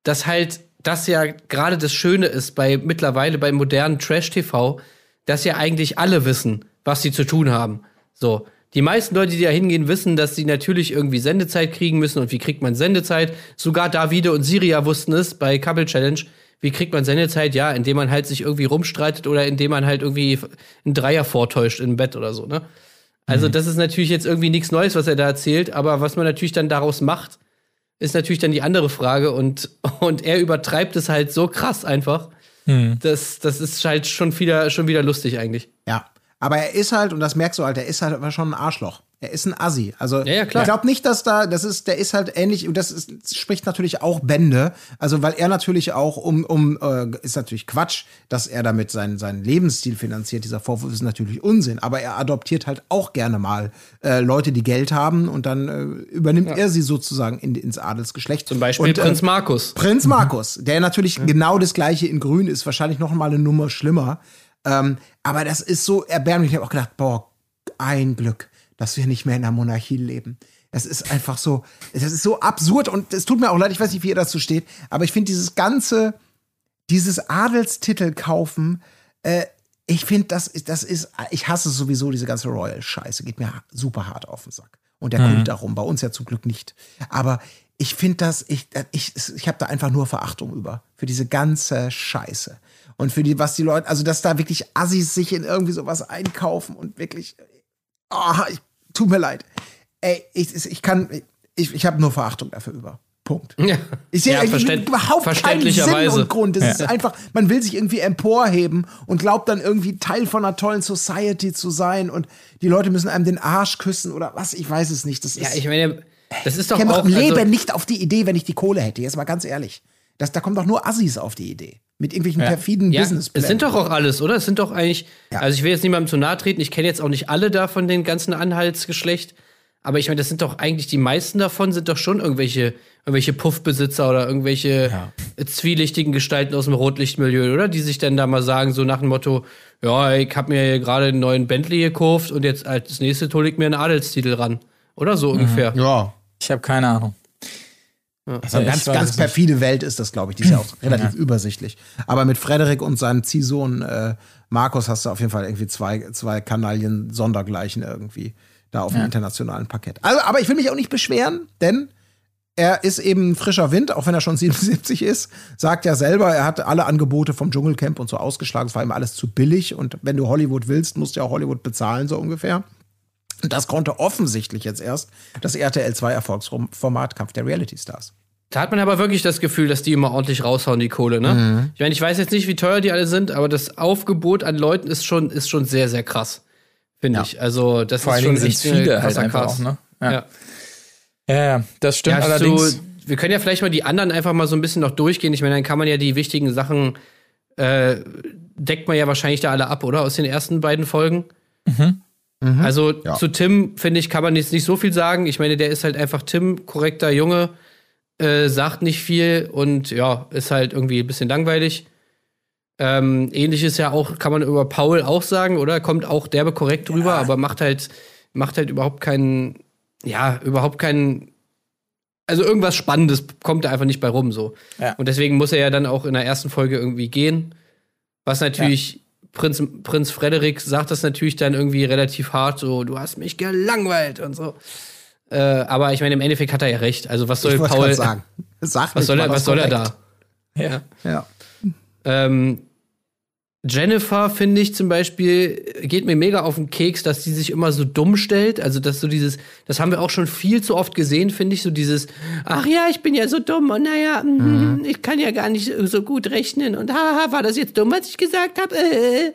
dass halt das ja gerade das Schöne ist bei mittlerweile bei modernen Trash-TV, dass ja eigentlich alle wissen, was sie zu tun haben. So. Die meisten Leute, die da hingehen, wissen, dass sie natürlich irgendwie Sendezeit kriegen müssen. Und wie kriegt man Sendezeit? Sogar Davide und Siria wussten es bei Couple Challenge. Wie kriegt man Sendezeit? Ja, indem man halt sich irgendwie rumstreitet oder indem man halt irgendwie einen Dreier vortäuscht im Bett oder so, ne? Also, mhm. das ist natürlich jetzt irgendwie nichts Neues, was er da erzählt, aber was man natürlich dann daraus macht, ist natürlich dann die andere Frage und, und er übertreibt es halt so krass einfach. Mhm. Das, das ist halt schon wieder, schon wieder lustig eigentlich. Ja. Aber er ist halt, und das merkst du halt, er ist halt schon ein Arschloch. Er ist ein Assi. Also Ja, ja, ich glaube nicht, dass da, das ist, der ist halt ähnlich, und das ist, das spricht natürlich auch Bände. Also weil er natürlich auch um, um, äh, ist natürlich Quatsch, dass er damit seinen, seinen Lebensstil finanziert. Dieser Vorwurf ist natürlich Unsinn. Aber er adoptiert halt auch gerne mal äh, Leute, die Geld haben und dann äh, übernimmt er sie sozusagen in, ins Adelsgeschlecht. Zum Beispiel und, äh, Prinz Markus. Prinz Markus, der natürlich genau das gleiche in Grün ist, wahrscheinlich noch mal eine Nummer schlimmer. Ähm, aber das ist so erbärmlich. Ich habe auch gedacht, boah, ein Glück, dass wir nicht mehr in der Monarchie leben. Das ist einfach so, das ist so absurd und es tut mir auch leid, ich weiß nicht, wie ihr dazu steht, aber ich finde dieses ganze, dieses Adelstitel kaufen, äh, ich finde, das, ist- das ist, ich hasse sowieso diese ganze Royal-Scheiße, geht mir super hart auf den Sack. Und der Kult darum, bei uns ja zum Glück nicht. Aber ich finde das, ich, ich, ich habe da einfach nur Verachtung über. Für diese ganze Scheiße. Und für die, was die Leute, also dass da wirklich Assis sich in irgendwie sowas einkaufen und wirklich, oh, ich, tut mir leid. Ey, ich, ich kann, ich, ich habe nur Verachtung dafür über. Punkt. Ja, Ich sehe ja, eigentlich verständ- überhaupt keinen Sinn und Grund. Es ist einfach, man will sich irgendwie emporheben und glaubt dann irgendwie Teil von einer tollen Society zu sein und die Leute müssen einem den Arsch küssen oder was, ich weiß es nicht. Das ist, Ja, ich meine, das ist doch käme auch. Leben also, nicht auf die Idee, wenn ich die Kohle hätte. Jetzt mal ganz ehrlich. Das, da kommen doch nur Assis auf die Idee. Mit irgendwelchen perfiden ja, business es sind doch auch alles, oder? Es sind doch eigentlich. Also ich will jetzt niemandem zu nahe treten. Ich kenne jetzt auch nicht alle da von den ganzen Anhaltsgeschlecht. Aber ich meine, das sind doch eigentlich die meisten davon sind doch schon irgendwelche, irgendwelche Puffbesitzer oder irgendwelche äh, zwielichtigen Gestalten aus dem Rotlichtmilieu, oder? Die sich dann da mal sagen, so nach dem Motto, ja, ich hab mir hier gerade einen neuen Bentley gekauft und jetzt als nächstes hole ich mir einen Adelstitel ran. Oder so ungefähr. Ja. Ich habe keine Ahnung. Also eine Ja, ganz, ganz perfide Welt ist das, glaube ich. Die ist ja auch relativ übersichtlich. Aber mit Frederik und seinem Ziehsohn äh, Markus hast du auf jeden Fall irgendwie zwei, zwei Kanalien Sondergleichen irgendwie da auf dem internationalen Parkett. Also, aber ich will mich auch nicht beschweren, denn er ist eben ein frischer Wind, auch wenn er schon 77 ist. Sagt ja selber, er hat alle Angebote vom Dschungelcamp und so ausgeschlagen. Es war ihm alles zu billig. Und wenn du Hollywood willst, musst du ja auch Hollywood bezahlen, so ungefähr. Und das konnte offensichtlich jetzt erst das RTL 2 Erfolgsformat Kampf der Reality Stars. Da hat man aber wirklich das Gefühl, dass die immer ordentlich raushauen, die Kohle, ne? Mhm. Ich meine, ich weiß jetzt nicht, wie teuer die alle sind, aber das Aufgebot an Leuten ist schon, ist schon sehr, sehr krass. Finde Ja. ich. Also, das Vor ist allen schon echt sind viele ein halt einfach auch, ne? Ja. Ja. Ja, das stimmt Ja, allerdings. so, wir können ja vielleicht mal die anderen einfach mal so ein bisschen noch durchgehen. Ich meine, dann kann man ja die wichtigen Sachen, äh, deckt man ja wahrscheinlich da alle ab, oder? Aus den ersten beiden Folgen. Also Ja. zu Tim, finde ich, kann man jetzt nicht so viel sagen. Ich meine, der ist halt einfach Tim, korrekter Junge, äh, sagt nicht viel und ja, ist halt irgendwie ein bisschen langweilig. Ähm, ähnliches ja auch, kann man über Paul auch sagen, oder? Kommt auch derbe korrekt drüber, aber macht halt, macht halt überhaupt keinen, ja, überhaupt keinen, also irgendwas Spannendes kommt da einfach nicht bei rum, so. Ja. Und deswegen muss er ja dann auch in der ersten Folge irgendwie gehen. Was natürlich, Prinz, Prinz Frederik sagt das natürlich dann irgendwie relativ hart, so, du hast mich gelangweilt und so. Äh, aber ich meine, im Endeffekt hat er ja recht. Also, was soll Paul, sagen. Sag was soll er, was soll er da? ja. Ja. Ähm, Jennifer, finde ich zum Beispiel, geht mir mega auf den Keks, dass die sich immer so dumm stellt. Also, dass so dieses, das haben wir auch schon viel zu oft gesehen, finde ich, so dieses, ach ja, ich bin ja so dumm und naja, mhm. ich kann ja gar nicht so gut rechnen und haha, war das jetzt dumm, was ich gesagt habe? Äh.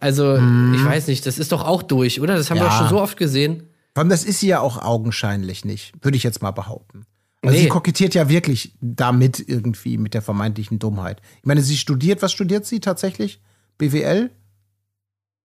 Also, ich weiß nicht, das ist doch auch durch, oder? Das haben wir Ja. auch schon so oft gesehen. Vor allem, das ist sie ja auch augenscheinlich nicht, würde ich jetzt mal behaupten. Also Nee. sie kokettiert ja wirklich damit irgendwie mit der vermeintlichen Dummheit. Ich meine, sie studiert, was studiert sie tatsächlich? BWL?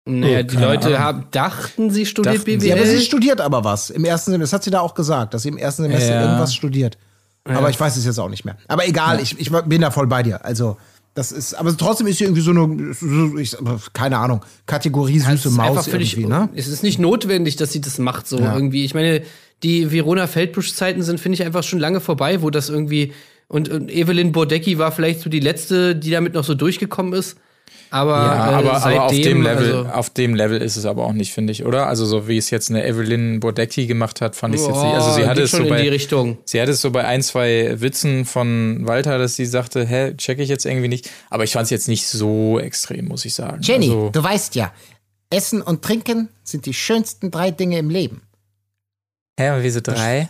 Naja, Oh, die Leute haben, dachten, sie studiert Dachten sie, Ja, aber sie BWL. studiert aber was. Im ersten Semester, das hat sie da auch gesagt, dass sie im ersten Semester Ja. irgendwas studiert. Aber ich weiß es jetzt auch nicht mehr. Aber egal, ich, ich bin da voll bei dir. Also, das ist, aber trotzdem ist sie irgendwie so eine, so- ich, keine Ahnung, Kategorie süße Maus irgendwie, ne? Es ist nicht notwendig, dass sie das macht, so Ja. irgendwie. Ich meine, die Verona Feldbusch-Zeiten sind, finde ich, einfach schon lange vorbei, wo das irgendwie. Und, und Evelyn Bordecki war vielleicht so die letzte, die damit noch so durchgekommen ist. Aber, Ja, äh, aber, seitdem, aber auf dem Level, also, auf dem Level ist es aber auch nicht, finde ich, oder? Also so wie es jetzt eine Evelyn Bordecki gemacht hat, fand ich es jetzt nicht. Also sie hatte es schon so in die bei, Richtung. sie hatte es so bei ein, zwei Witzen von Walter, dass sie sagte, hä, check ich jetzt irgendwie nicht. Aber ich fand es jetzt nicht so extrem, muss ich sagen. Jenny, also, du weißt ja, Essen und Trinken sind die schönsten drei Dinge im Leben. Hä, aber wieso drei?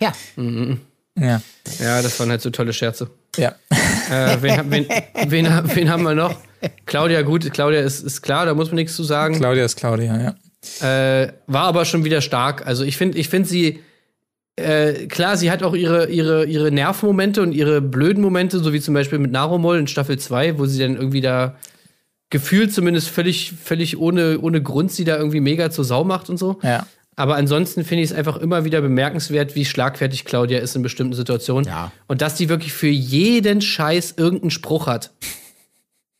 Ja, Ja. Ja, das waren halt so tolle Scherze. Ja. Äh, wen, wen, wen, wen haben wir noch? Claudia, gut, Claudia ist, ist klar, da muss man nichts zu sagen. Claudia ist Claudia, ja. Äh, war aber schon wieder stark. Also ich finde, ich finde sie äh, klar, sie hat auch ihre, ihre, ihre Nervmomente und ihre blöden Momente, so wie zum Beispiel mit Naromol in Staffel 2, wo sie dann irgendwie da gefühlt zumindest völlig, völlig ohne, ohne Grund sie da irgendwie mega zur Sau macht und so. Ja. Aber ansonsten finde ich es einfach immer wieder bemerkenswert, wie schlagfertig Claudia ist in bestimmten Situationen. Ja. Und dass die wirklich für jeden Scheiß irgendeinen Spruch hat.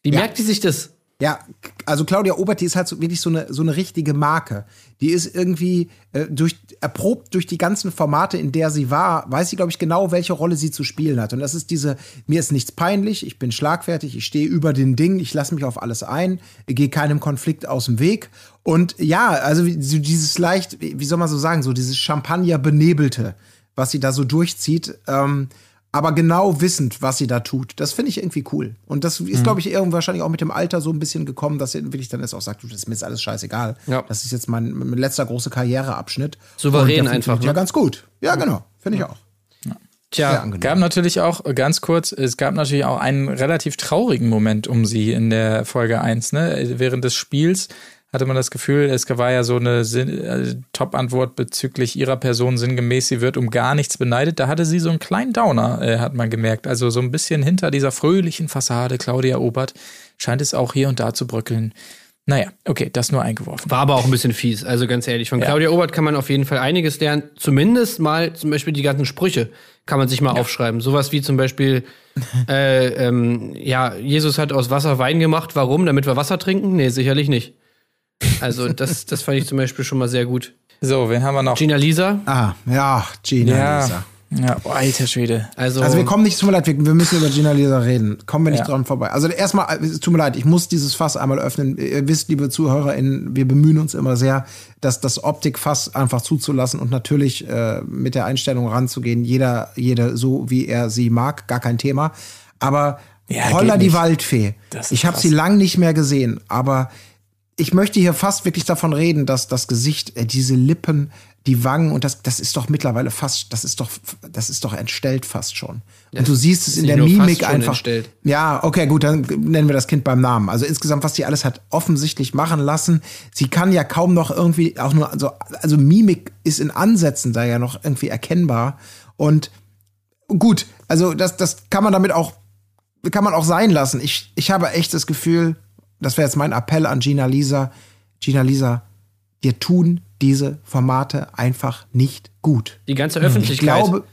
Wie Ja. merkt die sich das? Ja, also Claudia Obert, die ist halt so, wirklich so eine, so eine richtige Marke. Die ist irgendwie äh, durch, erprobt durch die ganzen Formate, in der sie war, weiß sie, glaube ich, genau, welche Rolle sie zu spielen hat. Und das ist diese, mir ist nichts peinlich, ich bin schlagfertig, ich stehe über den Ding, ich lasse mich auf alles ein, gehe keinem Konflikt aus dem Weg. Und ja, also so dieses leicht, wie soll man so sagen, so dieses Champagner-Benebelte, was sie da so durchzieht. Ähm, aber genau wissend, was sie da tut. Das finde ich irgendwie cool. Und das ist, glaube ich, irgendwann wahrscheinlich auch mit dem Alter so ein bisschen gekommen, dass sie wirklich dann jetzt auch sagt, du, das ist mir jetzt alles scheißegal. Ja. Das ist jetzt mein, mein letzter großer Karriereabschnitt. Souverän einfach, funktioniert Ja, ne? ganz gut. Ja, genau. Finde ich auch. Sehr Tja. Gab natürlich auch, ganz kurz, es gab natürlich auch einen relativ traurigen Moment um sie in der Folge 1. Ne? Während des Spiels hatte man das Gefühl, es war ja so eine äh, Top-Antwort bezüglich ihrer Person sinngemäß, sie wird um gar nichts beneidet. Da hatte sie so einen kleinen Downer, äh, hat man gemerkt. Also so ein bisschen hinter dieser fröhlichen Fassade Claudia Obert scheint es auch hier und da zu bröckeln. Naja, okay, das nur eingeworfen. War aber auch ein bisschen fies, also ganz ehrlich. Von Ja. Claudia Obert kann man auf jeden Fall einiges lernen. Zumindest mal, zum Beispiel die ganzen Sprüche kann man sich mal aufschreiben. Sowas wie zum Beispiel, äh, ähm, ja, Jesus hat aus Wasser Wein gemacht. Warum? Damit wir Wasser trinken? Nee, sicherlich nicht. Also, das, das fand ich zum Beispiel schon mal sehr gut. So, wen haben wir noch? Gina Lisa, Ah, ja, Gina ja, Lisa. ja, oh, alter Schwede. also, Also wir kommen nicht, tut mir leid, wir, wir müssen über Gina Lisa reden. Kommen wir nicht Ja. dran vorbei. Also erstmal, es tut mir leid, ich muss dieses Fass einmal öffnen. Ihr wisst, liebe ZuhörerInnen, wir bemühen uns immer sehr, dass das Optikfass einfach zuzulassen und natürlich äh, mit der Einstellung ranzugehen. Jeder, jeder so, wie er sie mag, gar kein Thema. Aber Ja, Holla die. Waldfee. Ich habe sie lang nicht mehr gesehen, aber ich möchte hier fast wirklich davon reden, dass das Gesicht, äh, diese Lippen, die Wangen und das, das ist doch mittlerweile fast, das ist doch, das ist doch entstellt fast schon. Und du siehst es in der Mimik einfach. entstellt. Ja, okay, gut, dann nennen wir das Kind beim Namen. Also insgesamt, was sie alles hat offensichtlich machen lassen. Sie kann ja kaum noch irgendwie auch nur, also, also Mimik ist in Ansätzen da ja noch irgendwie erkennbar. Und gut, also das, das kann man damit auch, kann man auch sein lassen. Ich, ich habe echt das Gefühl, das wäre jetzt mein Appell an Gina Lisa. Gina Lisa, dir tun diese Formate einfach nicht gut. die ganze Ich Öffentlichkeit. glaube,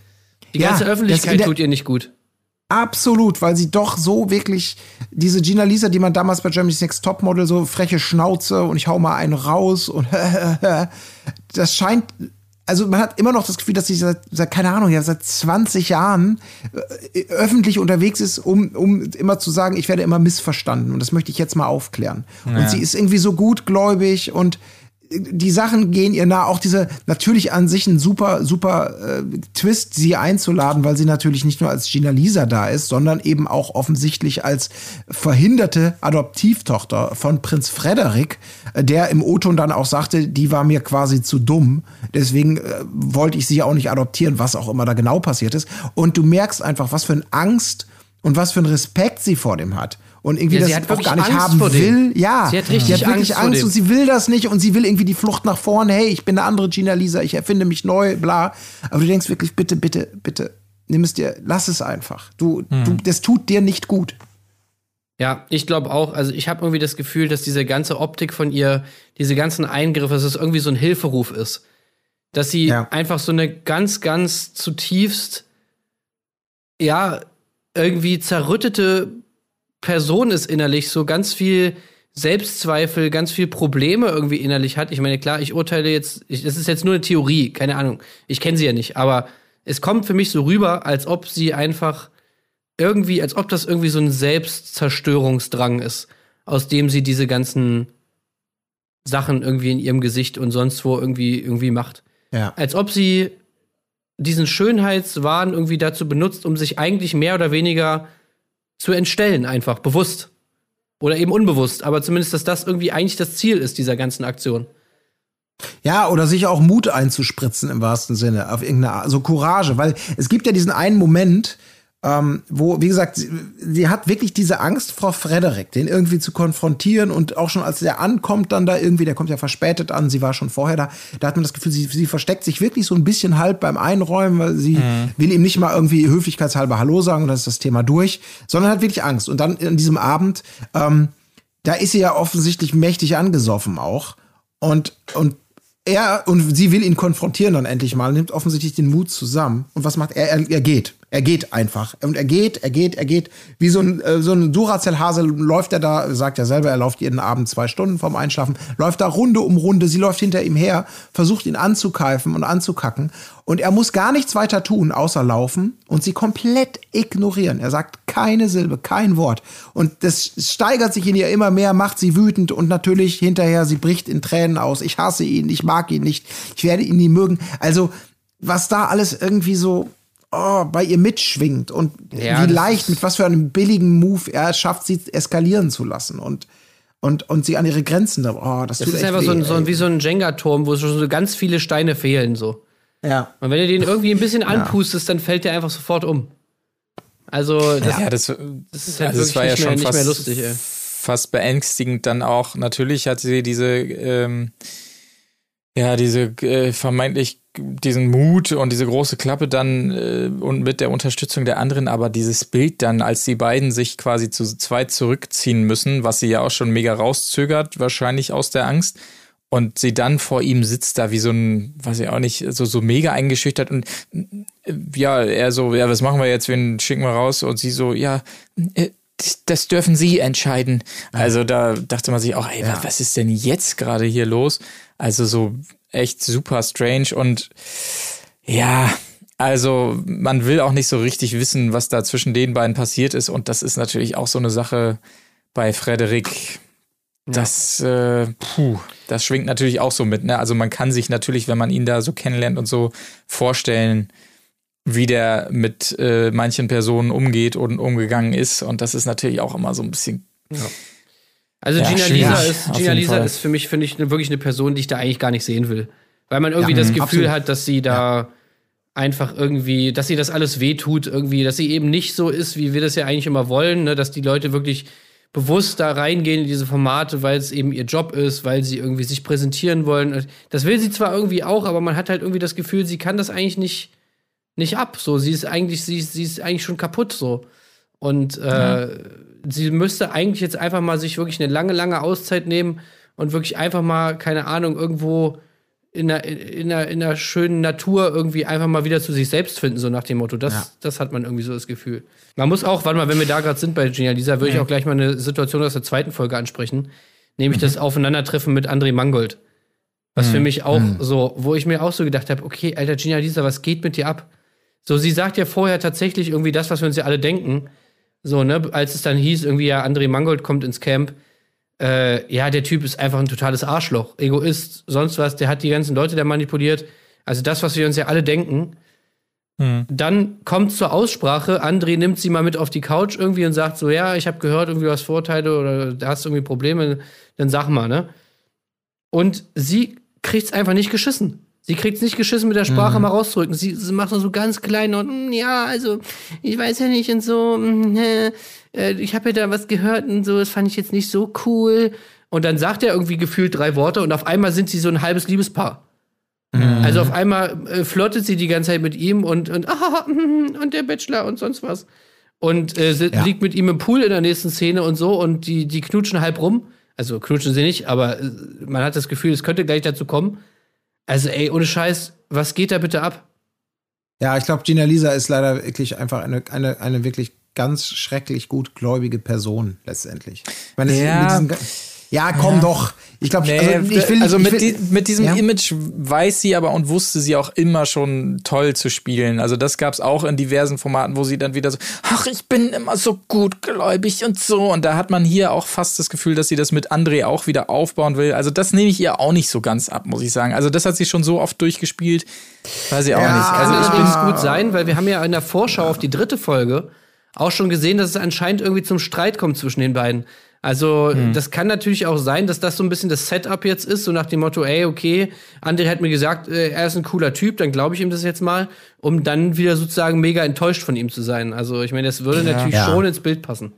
die ja, ganze in Öffentlichkeit der- tut ihr nicht gut. Absolut, weil sie doch so wirklich diese Gina Lisa, die man damals bei Germany's Next Topmodel so freche Schnauze und ich hau mal einen raus und das scheint also man hat immer noch das Gefühl, dass sie seit, seit keine Ahnung, ja, seit 20 Jahren äh, öffentlich unterwegs ist, um, um immer zu sagen, ich werde immer missverstanden. Und das möchte ich jetzt mal aufklären. Und sie ist irgendwie so gutgläubig und die Sachen gehen ihr nah. Auch diese natürlich an sich ein super, super äh, Twist, sie einzuladen, weil sie natürlich nicht nur als Gina Lisa da ist, sondern eben auch offensichtlich als verhinderte Adoptivtochter von Prinz Frederik, äh, der im O-Ton dann auch sagte, die war mir quasi zu dumm. Deswegen äh, wollte ich sie auch nicht adoptieren, was auch immer da genau passiert ist. Und du merkst einfach, was für eine Angst und was für einen Respekt sie vor dem hat. Und irgendwie Ja, das auch gar nicht Angst haben will. Ja, Sie hat richtig sie hat wirklich Angst vor Angst und sie will das nicht und sie will irgendwie die Flucht nach vorne. Hey, ich bin eine andere Gina Lisa, ich erfinde mich neu, bla. Aber du denkst wirklich, bitte, bitte, bitte, nimm es dir, lass es einfach. Du, Hm. du, das tut dir nicht gut. Ja, ich glaube auch. Also ich habe irgendwie das Gefühl, dass diese ganze Optik von ihr, diese ganzen Eingriffe, dass es irgendwie so ein Hilferuf ist. Dass sie Ja. einfach so eine ganz, ganz zutiefst, ja, irgendwie zerrüttete Person ist innerlich, so ganz viel Selbstzweifel, ganz viel Probleme irgendwie innerlich hat. Ich meine, klar, ich urteile jetzt, ich, das ist jetzt nur eine Theorie, keine Ahnung. Ich kenne sie ja nicht, aber es kommt für mich so rüber, als ob sie einfach irgendwie, als ob das irgendwie so ein Selbstzerstörungsdrang ist, aus dem sie diese ganzen Sachen irgendwie in ihrem Gesicht und sonst wo irgendwie, irgendwie macht. Ja. Als ob sie diesen Schönheitswahn irgendwie dazu benutzt, um sich eigentlich mehr oder weniger zu entstellen, einfach bewusst. Oder eben unbewusst, aber zumindest, dass das irgendwie eigentlich das Ziel ist dieser ganzen Aktion. Ja, oder sich auch Mut einzuspritzen im wahrsten Sinne, auf irgendeine Art, so Courage, weil es gibt ja diesen einen Moment, ähm, wo, wie gesagt, sie, sie, hat wirklich diese Angst vor Frederik, den irgendwie zu konfrontieren und auch schon als der ankommt, dann da irgendwie, der kommt ja verspätet an, sie war schon vorher da, da hat man das Gefühl, sie, sie versteckt sich wirklich so ein bisschen halb beim Einräumen, weil sie mhm. will ihm nicht mal irgendwie höflichkeitshalber Hallo sagen und dann ist das Thema durch, sondern hat wirklich Angst. Und dann in diesem Abend, ähm, da ist sie ja offensichtlich mächtig angesoffen auch und, und er und sie will ihn konfrontieren dann endlich mal, nimmt offensichtlich den Mut zusammen. Und was macht er? Er, er geht. Er geht einfach. Und er geht, er geht, er geht. Wie so ein, äh, so ein Duracell-Hase läuft er da, sagt er selber, er läuft jeden Abend zwei Stunden vorm Einschlafen, läuft da Runde um Runde. Sie läuft hinter ihm her, versucht ihn anzukeifen und anzukacken. Und er muss gar nichts weiter tun, außer laufen und sie komplett ignorieren. Er sagt keine Silbe, kein Wort. Und das steigert sich in ihr immer mehr, macht sie wütend und natürlich hinterher, sie bricht in Tränen aus. Ich hasse ihn, ich mag ihn nicht, ich werde ihn nie mögen. Also, was da alles irgendwie so oh, bei ihr mitschwingt und ja, wie leicht, mit was für einem billigen Move er es schafft, sie eskalieren zu lassen und und, und sie an ihre Grenzen. Oh, das, das tut ist einfach weh, so, ein, so wie so ein Jenga-Turm, wo schon so ganz viele Steine fehlen. So. Ja. Und wenn du den irgendwie ein bisschen anpustest, dann fällt der einfach sofort um. Also, das, ja, das, das ist halt also wirklich war ja schon mehr, fast, lustig, ey. fast beängstigend dann auch. Natürlich hat sie diese, ähm, ja, diese äh, vermeintlich diesen Mut und diese große Klappe dann äh, und mit der Unterstützung der anderen, aber dieses Bild dann, als die beiden sich quasi zu zweit zurückziehen müssen, was sie ja auch schon mega rauszögert, wahrscheinlich aus der Angst, und sie dann vor ihm sitzt da wie so ein, weiß ich auch nicht, so, so mega eingeschüchtert und äh, ja, er so, ja, was machen wir jetzt, wen schicken wir raus? Und sie so, ja, äh, das dürfen Sie entscheiden. Also da dachte man sich auch, ey, ja. was ist denn jetzt gerade hier los? Also so echt super strange und ja, also man will auch nicht so richtig wissen, was da zwischen den beiden passiert ist und das ist natürlich auch so eine Sache bei Frederik. Das, ja. äh, puh, das schwingt natürlich auch so mit. Ne? Also man kann sich natürlich, wenn man ihn da so kennenlernt und so vorstellen, wie der mit äh, manchen Personen umgeht und umgegangen ist. Und das ist natürlich auch immer so ein bisschen ja. Also ja, Gina Lisa ist, Gina Lisa ist für mich, finde ich, wirklich eine Person, die ich da eigentlich gar nicht sehen will. Weil man irgendwie ja, das Gefühl absolut. hat, dass sie da einfach irgendwie, dass sie das alles wehtut, irgendwie, dass sie eben nicht so ist, wie wir das ja eigentlich immer wollen, ne? dass die Leute wirklich bewusst da reingehen in diese Formate, weil es eben ihr Job ist, weil sie irgendwie sich präsentieren wollen. Das will sie zwar irgendwie auch, aber man hat halt irgendwie das Gefühl, sie kann das eigentlich nicht, nicht ab. So, sie ist eigentlich, sie, sie ist eigentlich schon kaputt so. Und äh, ja sie müsste eigentlich jetzt einfach mal sich wirklich eine lange, lange Auszeit nehmen und wirklich einfach mal, keine Ahnung, irgendwo in einer, in einer, in einer schönen Natur irgendwie einfach mal wieder zu sich selbst finden, so nach dem Motto. Das, ja. das hat man irgendwie so das Gefühl. Man muss auch, warte mal, wenn wir da gerade sind bei Gina Lisa, würde ich auch gleich mal eine Situation aus der zweiten Folge ansprechen, nämlich mhm. das Aufeinandertreffen mit André Mangold. Was mhm. für mich auch mhm. so, wo ich mir auch so gedacht habe, okay, alter Gina Lisa, was geht mit dir ab? So, sie sagt ja vorher tatsächlich irgendwie das, was wir uns ja alle denken. So, ne, als es dann hieß, irgendwie, ja, André Mangold kommt ins Camp, äh, ja, der Typ ist einfach ein totales Arschloch, Egoist, sonst was, der hat die ganzen Leute da manipuliert. Also das, was wir uns ja alle denken. Hm. Dann kommt zur Aussprache, André nimmt sie mal mit auf die Couch irgendwie und sagt so, ja, ich habe gehört, irgendwie du hast Vorteile oder da hast irgendwie Probleme, dann sag mal, ne? Und sie kriegt's einfach nicht geschissen. Sie kriegt es nicht geschissen, mit der Sprache mhm. mal rauszurücken. Sie, sie macht nur so ganz klein und mm, ja, also ich weiß ja nicht und so. Mm, äh, ich habe ja da was gehört und so. Das fand ich jetzt nicht so cool. Und dann sagt er irgendwie gefühlt drei Worte und auf einmal sind sie so ein halbes Liebespaar. Mhm. Also auf einmal äh, flirtet sie die ganze Zeit mit ihm und und ah, und der Bachelor und sonst was. Und äh, ja. liegt mit ihm im Pool in der nächsten Szene und so und die die knutschen halb rum. Also knutschen sie nicht, aber äh, man hat das Gefühl, es könnte gleich dazu kommen. Also, ey, ohne Scheiß, was geht da bitte ab? Ja, ich glaube, Gina Lisa ist leider wirklich einfach eine, eine, eine wirklich ganz schrecklich gutgläubige Person letztendlich. Ich meine, ja. Ja, komm ja. doch. Ich glaube, nee, also, ich will, also mit, will, die, mit diesem ja. Image weiß sie aber und wusste sie auch immer schon toll zu spielen. Also das gab es auch in diversen Formaten, wo sie dann wieder so, ach, ich bin immer so gutgläubig und so. Und da hat man hier auch fast das Gefühl, dass sie das mit André auch wieder aufbauen will. Also das nehme ich ihr auch nicht so ganz ab, muss ich sagen. Also das hat sie schon so oft durchgespielt. Weiß ich auch ja, nicht. Also ich will es gut sein, weil wir haben ja in der Vorschau auf die dritte Folge auch schon gesehen, dass es anscheinend irgendwie zum Streit kommt zwischen den beiden. Also, hm. das kann natürlich auch sein, dass das so ein bisschen das Setup jetzt ist, so nach dem Motto, ey, okay, André hat mir gesagt, äh, er ist ein cooler Typ, dann glaube ich ihm das jetzt mal, um dann wieder sozusagen mega enttäuscht von ihm zu sein. Also, ich meine, das würde ja. natürlich ja. schon ins Bild passen.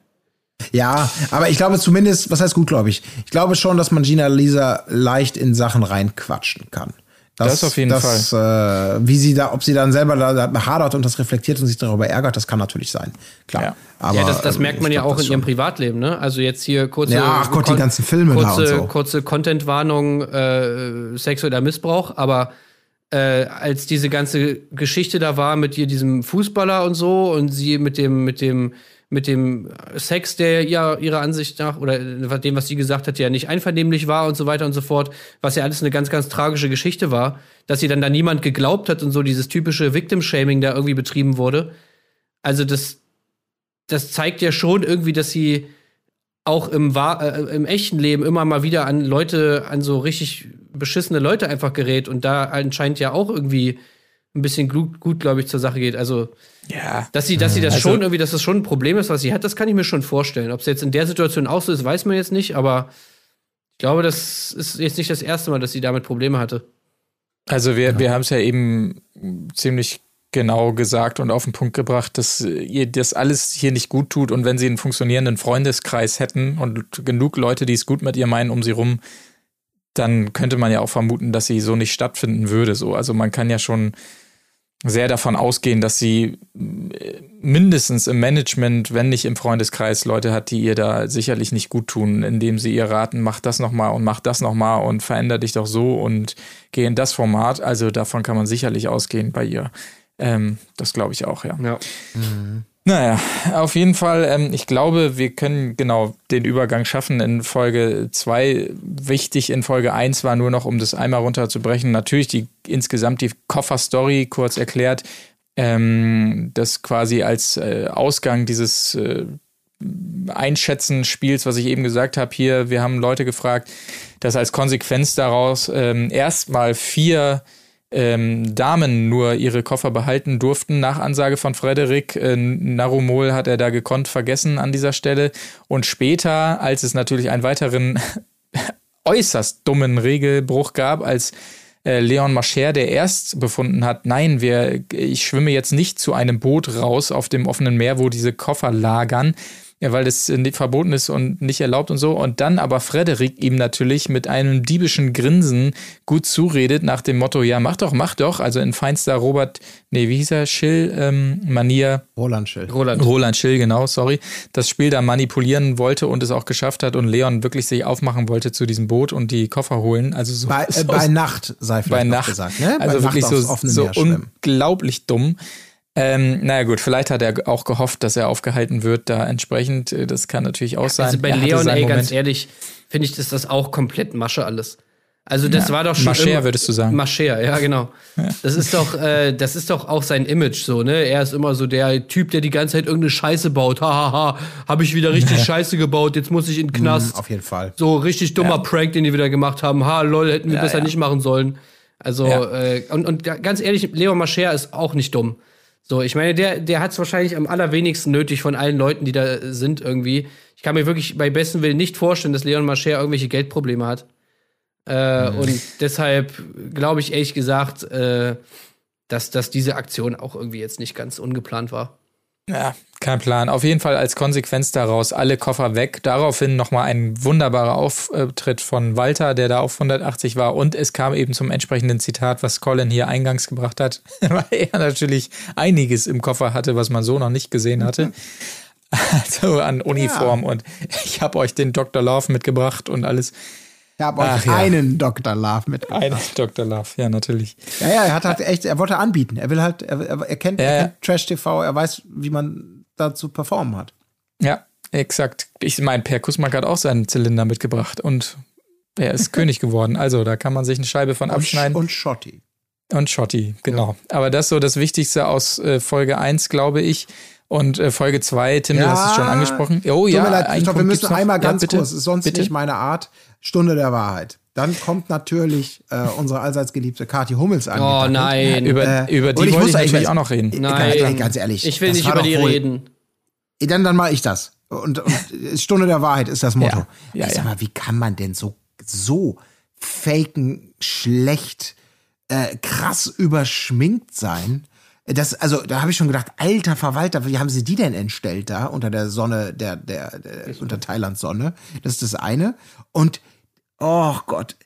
Ja, aber ich glaube zumindest, was heißt gut, glaube ich? Ich glaube schon, dass man Gina Lisa leicht in Sachen reinquatschen kann. Das, das auf jeden das, Fall. Äh, wie sie da, ob sie dann selber da, da hadert und das reflektiert und sich darüber ärgert, das kann natürlich sein. Klar. Ja, aber, ja das, das merkt man ja auch in ihrem Privatleben, ne? Also jetzt hier kurze. Ja, ach Gott, die ganzen Filme kurze, da und so. Kurze Content-Warnung, äh, sexueller Missbrauch, aber äh, als diese ganze Geschichte da war mit ihr, diesem Fußballer und so und sie mit dem, mit dem mit dem Sex, der ja ihrer Ansicht nach oder dem, was sie gesagt hat, ja nicht einvernehmlich war und so weiter und so fort, was ja alles eine ganz, ganz tragische Geschichte war, dass sie dann da niemand geglaubt hat und so dieses typische Victim-Shaming da irgendwie betrieben wurde. Also das, das zeigt ja schon irgendwie, dass sie auch im, äh, im echten Leben immer mal wieder an Leute, an so richtig beschissene Leute einfach gerät und da anscheinend ja auch irgendwie ein bisschen gut, gut glaube ich, zur Sache geht. Also, ja. dass sie, dass sie das also, schon irgendwie, dass das schon ein Problem ist, was sie hat, das kann ich mir schon vorstellen. Ob es jetzt in der Situation auch so ist, weiß man jetzt nicht, aber ich glaube, das ist jetzt nicht das erste Mal, dass sie damit Probleme hatte. Also, wir, ja. wir haben es ja eben ziemlich genau gesagt und auf den Punkt gebracht, dass ihr das alles hier nicht gut tut und wenn sie einen funktionierenden Freundeskreis hätten und genug Leute, die es gut mit ihr meinen, um sie rum, dann könnte man ja auch vermuten, dass sie so nicht stattfinden würde. So, also man kann ja schon sehr davon ausgehen, dass sie äh, mindestens im Management, wenn nicht im Freundeskreis, Leute hat, die ihr da sicherlich nicht gut tun, indem sie ihr raten, mach das nochmal und mach das nochmal und veränder dich doch so und geh in das Format. Also davon kann man sicherlich ausgehen bei ihr. Ähm, das glaube ich auch, ja. ja. Mhm. Naja, auf jeden Fall, ähm, ich glaube, wir können genau den Übergang schaffen in Folge 2. Wichtig in Folge 1 war nur noch, um das einmal runterzubrechen, natürlich die insgesamt die Koffer-Story kurz erklärt, ähm, das quasi als äh, Ausgang dieses äh, Einschätzen Spiels, was ich eben gesagt habe, hier, wir haben Leute gefragt, dass als Konsequenz daraus ähm, erstmal vier ähm, Damen nur ihre Koffer behalten durften nach Ansage von Frederik. Äh, Narumol hat er da gekonnt vergessen an dieser Stelle. Und später, als es natürlich einen weiteren äußerst dummen Regelbruch gab, als äh, Leon Mascher, der erst befunden hat, nein, wir, ich schwimme jetzt nicht zu einem Boot raus auf dem offenen Meer, wo diese Koffer lagern, ja, weil das verboten ist und nicht erlaubt und so. Und dann aber Frederik ihm natürlich mit einem diebischen Grinsen gut zuredet nach dem Motto, ja, mach doch, mach doch. Also in feinster Robert, nee, wie hieß er, Schill-Manier. Ähm, Roland Schill. Roland. Roland Schill, genau, sorry. Das Spiel da manipulieren wollte und es auch geschafft hat und Leon wirklich sich aufmachen wollte zu diesem Boot und die Koffer holen. Also so. Bei, äh, bei Nacht, sei vielleicht bei Nacht, gesagt, ne? Also bei wirklich Nacht so, so unglaublich dumm. Ähm, naja gut, vielleicht hat er auch gehofft, dass er aufgehalten wird, da entsprechend. Äh, das kann natürlich auch sein. Also bei Leon, ey, ganz ehrlich, finde ich, dass das auch komplett Masche alles. Also das ja, war doch schon. Mascher, würdest du sagen. Mascher, ja, genau. Ja. Das ist doch, äh, das ist doch auch sein Image so, ne? Er ist immer so der Typ, der die ganze Zeit irgendeine Scheiße baut. Hahaha, ha, ha. habe ich wieder richtig ja. Scheiße gebaut, jetzt muss ich in den Knast. Mm, auf jeden Fall. So richtig dummer Prank, den die wieder gemacht haben. Ha, lol, hätten wir besser nicht machen sollen. Also, äh, und, und ganz ehrlich, Leon Mascher ist auch nicht dumm. So, ich meine, der, der hat es wahrscheinlich am allerwenigsten nötig von allen Leuten, die da sind irgendwie. Ich kann mir wirklich bei besten Willen nicht vorstellen, dass Leon Mascher irgendwelche Geldprobleme hat. Äh, mhm. Und deshalb glaube ich ehrlich gesagt, äh, dass, dass diese Aktion auch irgendwie jetzt nicht ganz ungeplant war. Ja, kein Plan. Auf jeden Fall als Konsequenz daraus alle Koffer weg. Daraufhin nochmal ein wunderbarer Auftritt von Walter, der da auf 180 war. Und es kam eben zum entsprechenden Zitat, was Colin hier eingangs gebracht hat, weil er natürlich einiges im Koffer hatte, was man so noch nicht gesehen hatte. Also an Uniform. Ja. Und ich habe euch den Dr. Love mitgebracht und alles. Ich habe euch ja. einen Dr. Love mitgebracht. Einen Dr. Love, ja, natürlich. Ja, ja, er hat halt echt, er wollte anbieten. Er will halt, er, er, kennt, er kennt Trash TV, er weiß, wie man da zu performen hat. Ja, exakt. Ich meine, Per Kusmak hat auch seinen Zylinder mitgebracht und er ist König geworden. Also, da kann man sich eine Scheibe von abschneiden. Und Schotti. Und Schotti, genau. Ja. Aber das ist so das Wichtigste aus äh, Folge 1, glaube ich. Und äh, Folge 2, Tim, ja, du hast es schon angesprochen. Oh ja, leid, ich glaube, wir müssen einmal ganz ja, kurz, ist sonst bitte? nicht meine Art, Stunde der Wahrheit. Dann kommt natürlich äh, unsere allseits geliebte Kathi Hummels an. Oh nein. Über, äh, über die wollte ich natürlich auch noch reden. Nein. Ganz, ganz ehrlich. Ich will nicht über die reden. Dann, dann mache ich das. Und, und Stunde der Wahrheit ist das Motto. Ja, ja, Sag mal, wie kann man denn so, so faken, schlecht, äh, krass überschminkt sein? Das, also, da habe ich schon gedacht, alter Verwalter, wie haben sie die denn entstellt da unter der Sonne, der, der, der unter Thailands Sonne? Das ist das eine. Und, oh Gott,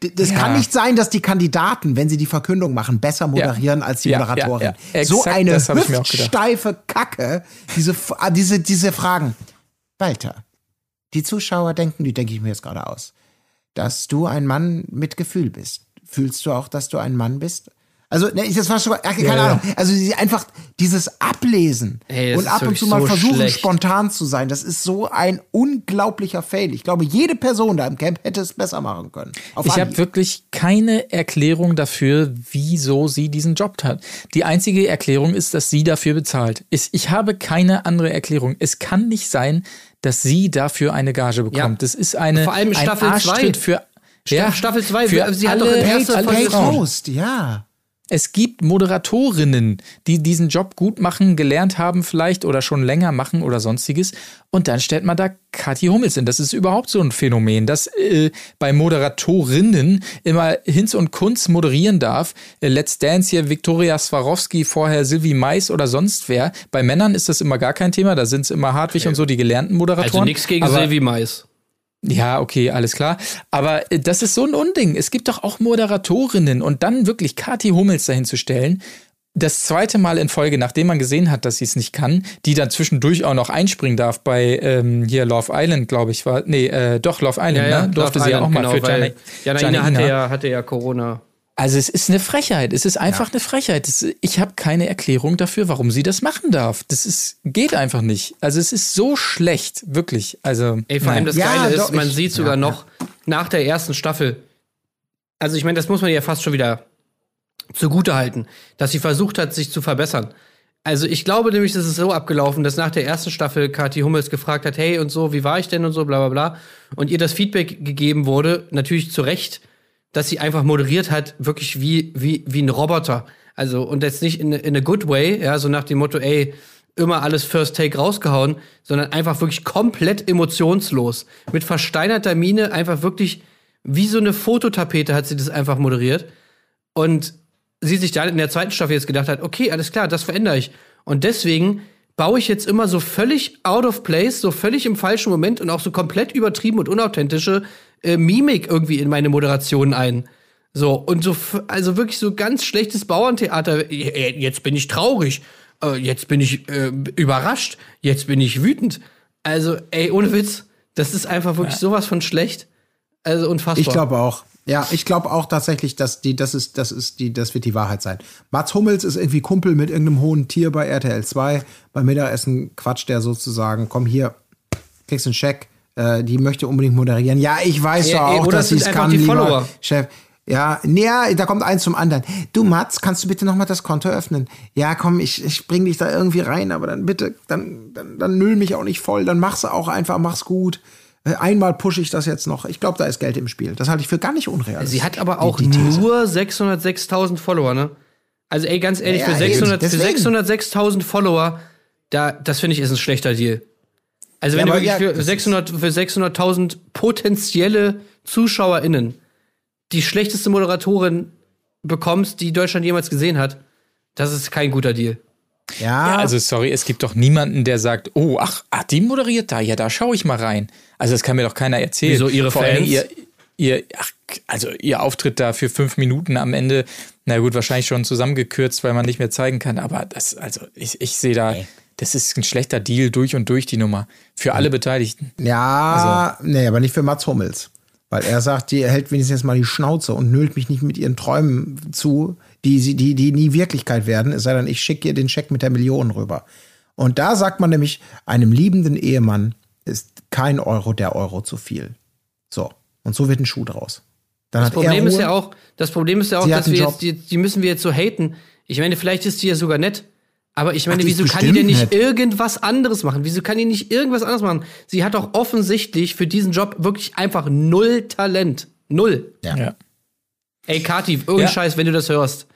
das ja. kann nicht sein, dass die Kandidaten, wenn sie die Verkündung machen, besser moderieren ja. als die Moderatorin. Ja, so eine hüftsteife Kacke, diese, ah, diese, diese Fragen. Walter, die Zuschauer denken, die denke ich mir jetzt gerade aus, dass du ein Mann mit Gefühl bist. Fühlst du auch, dass du ein Mann bist? Also, ne, das war schon, keine ja, Ahnung. Also, sie einfach dieses Ablesen hey, und ab und zu mal so versuchen, schlecht. spontan zu sein, das ist so ein unglaublicher Fail. Ich glaube, jede Person da im Camp hätte es besser machen können. ich habe wirklich keine Erklärung dafür, wieso sie diesen Job hat. Die einzige Erklärung ist, dass sie dafür bezahlt. Ich habe keine andere Erklärung. Es kann nicht sein, dass sie dafür eine Gage bekommt. Ja. Das ist eine, Vor allem ein Staffel 2. für ja, Staffel 2, sie hat doch in erster Host, ja. Es gibt Moderatorinnen, die diesen Job gut machen, gelernt haben vielleicht oder schon länger machen oder sonstiges. Und dann stellt man da Kathi Hummels hin. Das ist überhaupt so ein Phänomen, dass äh, bei Moderatorinnen immer Hinz und Kunz moderieren darf. Äh, Let's Dance hier Viktoria Swarovski, vorher Sylvie Mais oder sonst wer. Bei Männern ist das immer gar kein Thema. Da sind es immer Hartwig okay. und so die gelernten Moderatoren. Also nichts gegen Sylvie Mais. Ja, okay, alles klar. Aber äh, das ist so ein Unding. Es gibt doch auch Moderatorinnen und dann wirklich Kathi Hummels dahin zu stellen, das zweite Mal in Folge, nachdem man gesehen hat, dass sie es nicht kann, die dann zwischendurch auch noch einspringen darf bei ähm, hier Love Island, glaube ich, war. Nee, äh, doch, Love Island, ja, ja, ne? Durfte Love sie ja auch mal genau, für Jana, Janaina hatte ja, hatte ja Corona. Also es ist eine Frechheit. Es ist einfach ja. eine Frechheit. Das, ich habe keine Erklärung dafür, warum sie das machen darf. Das ist, geht einfach nicht. Also es ist so schlecht, wirklich. Also Ey, vor allem das ja, Geile ist, man ich, sieht sogar ja, noch nach der ersten Staffel. Also ich meine, das muss man ja fast schon wieder zugute halten, dass sie versucht hat, sich zu verbessern. Also ich glaube nämlich, das ist so abgelaufen, dass nach der ersten Staffel Kathi Hummels gefragt hat, hey und so, wie war ich denn und so, bla bla bla. Und ihr das Feedback gegeben wurde, natürlich zu Recht dass sie einfach moderiert hat, wirklich wie, wie, wie ein Roboter. Also, und jetzt nicht in, in a good way, ja, so nach dem Motto, ey, immer alles First Take rausgehauen, sondern einfach wirklich komplett emotionslos. Mit versteinerter Miene, einfach wirklich wie so eine Fototapete hat sie das einfach moderiert. Und sie sich dann in der zweiten Staffel jetzt gedacht hat, okay, alles klar, das verändere ich. Und deswegen baue ich jetzt immer so völlig out of place, so völlig im falschen Moment und auch so komplett übertrieben und unauthentische äh, Mimik irgendwie in meine Moderation ein. So, und so, also wirklich so ganz schlechtes Bauerntheater. Jetzt bin ich traurig. Äh, jetzt bin ich äh, überrascht. Jetzt bin ich wütend. Also, ey, ohne Witz. Das ist einfach wirklich ja. sowas von schlecht. Also unfassbar. Ich glaube auch. Ja, ich glaube auch tatsächlich, dass die, das ist, das ist die, das wird die Wahrheit sein. Mats Hummels ist irgendwie Kumpel mit irgendeinem hohen Tier bei RTL 2. Beim Mittagessen quatscht der sozusagen, komm hier, kriegst einen Scheck, äh, die möchte unbedingt moderieren. Ja, ich weiß ja, auch, dass sie es kann, die lieber Follower. Chef. Ja, nee, da kommt eins zum anderen. Du Mats, kannst du bitte noch mal das Konto öffnen? Ja, komm, ich, ich bring dich da irgendwie rein, aber dann bitte, dann, dann, dann müll mich auch nicht voll, dann mach's auch einfach, mach's gut. Äh, einmal pushe ich das jetzt noch. Ich glaube, da ist Geld im Spiel. Das halte ich für gar nicht unrealistisch. Sie hat aber auch die, die nur 606.000 Follower, ne? Also ey, ganz ehrlich, ja, für 606.000 Follower, da, das finde ich ist ein schlechter Deal. Also wenn ja, du wirklich ja, für 600 für 600.000 potenzielle ZuschauerInnen die schlechteste Moderatorin bekommst, die Deutschland jemals gesehen hat, das ist kein guter Deal. Ja. ja. also sorry, es gibt doch niemanden, der sagt, oh, ach, ach die moderiert da, ja, da schaue ich mal rein. Also das kann mir doch keiner erzählen. Wieso ihre Vor Fans? Ihr, ihr, ach, also ihr Auftritt da für fünf Minuten am Ende, na gut, wahrscheinlich schon zusammengekürzt, weil man nicht mehr zeigen kann, aber das, also ich, ich sehe da, okay das ist ein schlechter Deal durch und durch, die Nummer. Für alle Beteiligten. Ja, also. nee, aber nicht für Mats Hummels. Weil er sagt, die hält wenigstens jetzt mal die Schnauze und nölt mich nicht mit ihren Träumen zu, die, die, die nie Wirklichkeit werden, es sei denn, ich schicke ihr den Scheck mit der Million rüber. Und da sagt man nämlich, einem liebenden Ehemann ist kein Euro der Euro zu viel. So. Und so wird ein Schuh draus. Dann das Problem ist ja auch, das Problem ist ja auch, dass wir jetzt, die, die müssen wir jetzt so haten. Ich meine, vielleicht ist die ja sogar nett. Aber ich meine, Ach, wieso kann die denn nicht nett. irgendwas anderes machen? Wieso kann die nicht irgendwas anderes machen? Sie hat doch offensichtlich für diesen Job wirklich einfach null Talent. Null. Ja. ja. Ey, Kati, irgendein ja. Scheiß, wenn du das hörst.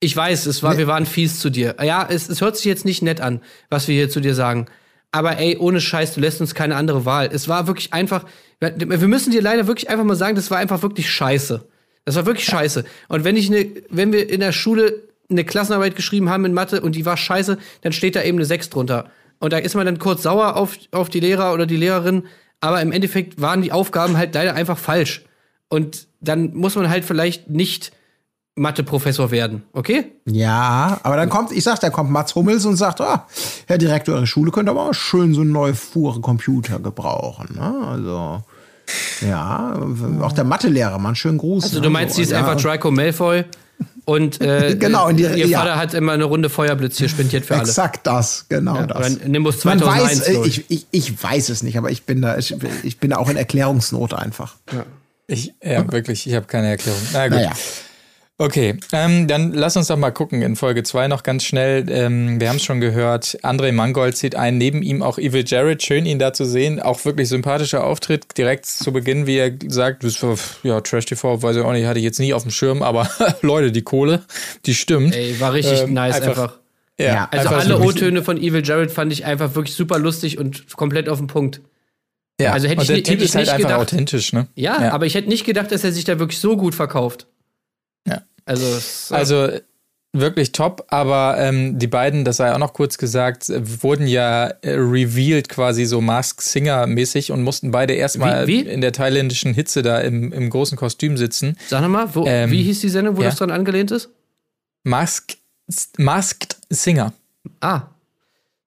Ich weiß, es war, nee. wir waren fies zu dir. Ja, es, es hört sich jetzt nicht nett an, was wir hier zu dir sagen. Aber ey, ohne Scheiß, du lässt uns keine andere Wahl. Es war wirklich einfach, wir müssen dir leider wirklich einfach mal sagen, das war einfach wirklich scheiße. Das war wirklich scheiße. Und wenn ich ne, wenn wir in der Schule eine Klassenarbeit geschrieben haben in Mathe und die war scheiße, dann steht da eben eine 6 drunter. Und da ist man dann kurz sauer auf, auf die Lehrer oder die Lehrerin, aber im Endeffekt waren die Aufgaben halt leider einfach falsch. Und dann muss man halt vielleicht nicht Mathe-Professor werden, okay? Ja, aber dann kommt, ich sag, da kommt Mats Hummels und sagt, ah, Herr Direktor, Ihre Schule könnte aber auch schön so einen neue Fuhre Computer gebrauchen. Ne? Also, ja, auch der Mathelehrer, einen schönen Gruß. Also du meinst, sie ist ja. einfach Draco Malfoy und äh, genau, die, ihr Vater hat immer eine Runde Feuerblitz hier spendiert für alle. Exakt das, genau ja, das. Nimbus 2001. Man weiß, ich, ich, ich, weiß es nicht, aber ich bin da, ich, ich bin auch in Erklärungsnot einfach. Ja. Ich, ja, wirklich, ich habe keine Erklärung. Na gut. Naja. Okay, ähm, dann lass uns doch mal gucken in Folge 2 noch ganz schnell. Ähm, wir haben es schon gehört, André Mangold zieht ein, neben ihm auch Evil Jared. Schön, ihn da zu sehen. Auch wirklich sympathischer Auftritt. Direkt zu Beginn, wie er sagt, das war, ja, Trash TV, weiß ich auch nicht, hatte ich jetzt nie auf dem Schirm, aber Leute, die Kohle, die stimmt. Ey, war richtig ähm, nice einfach. einfach. Ja, ja, also alle O-Töne von Evil Jared fand ich einfach wirklich super lustig und komplett auf den Punkt. Ja, also hätte ich, der Typ ist halt einfach gedacht, authentisch, ne? Ja, ja, aber ich hätte nicht gedacht, dass er sich da wirklich so gut verkauft. Also, so. also wirklich top, aber ähm, die beiden, das sei auch noch kurz gesagt, wurden ja äh, revealed quasi so Mask Singer mäßig und mussten beide erstmal wie, wie? in der thailändischen Hitze da im, im großen Kostüm sitzen. Sag nochmal, ähm, wie hieß die Sendung, wo ja? das dran angelehnt ist? Mask, Masked Singer. Ah.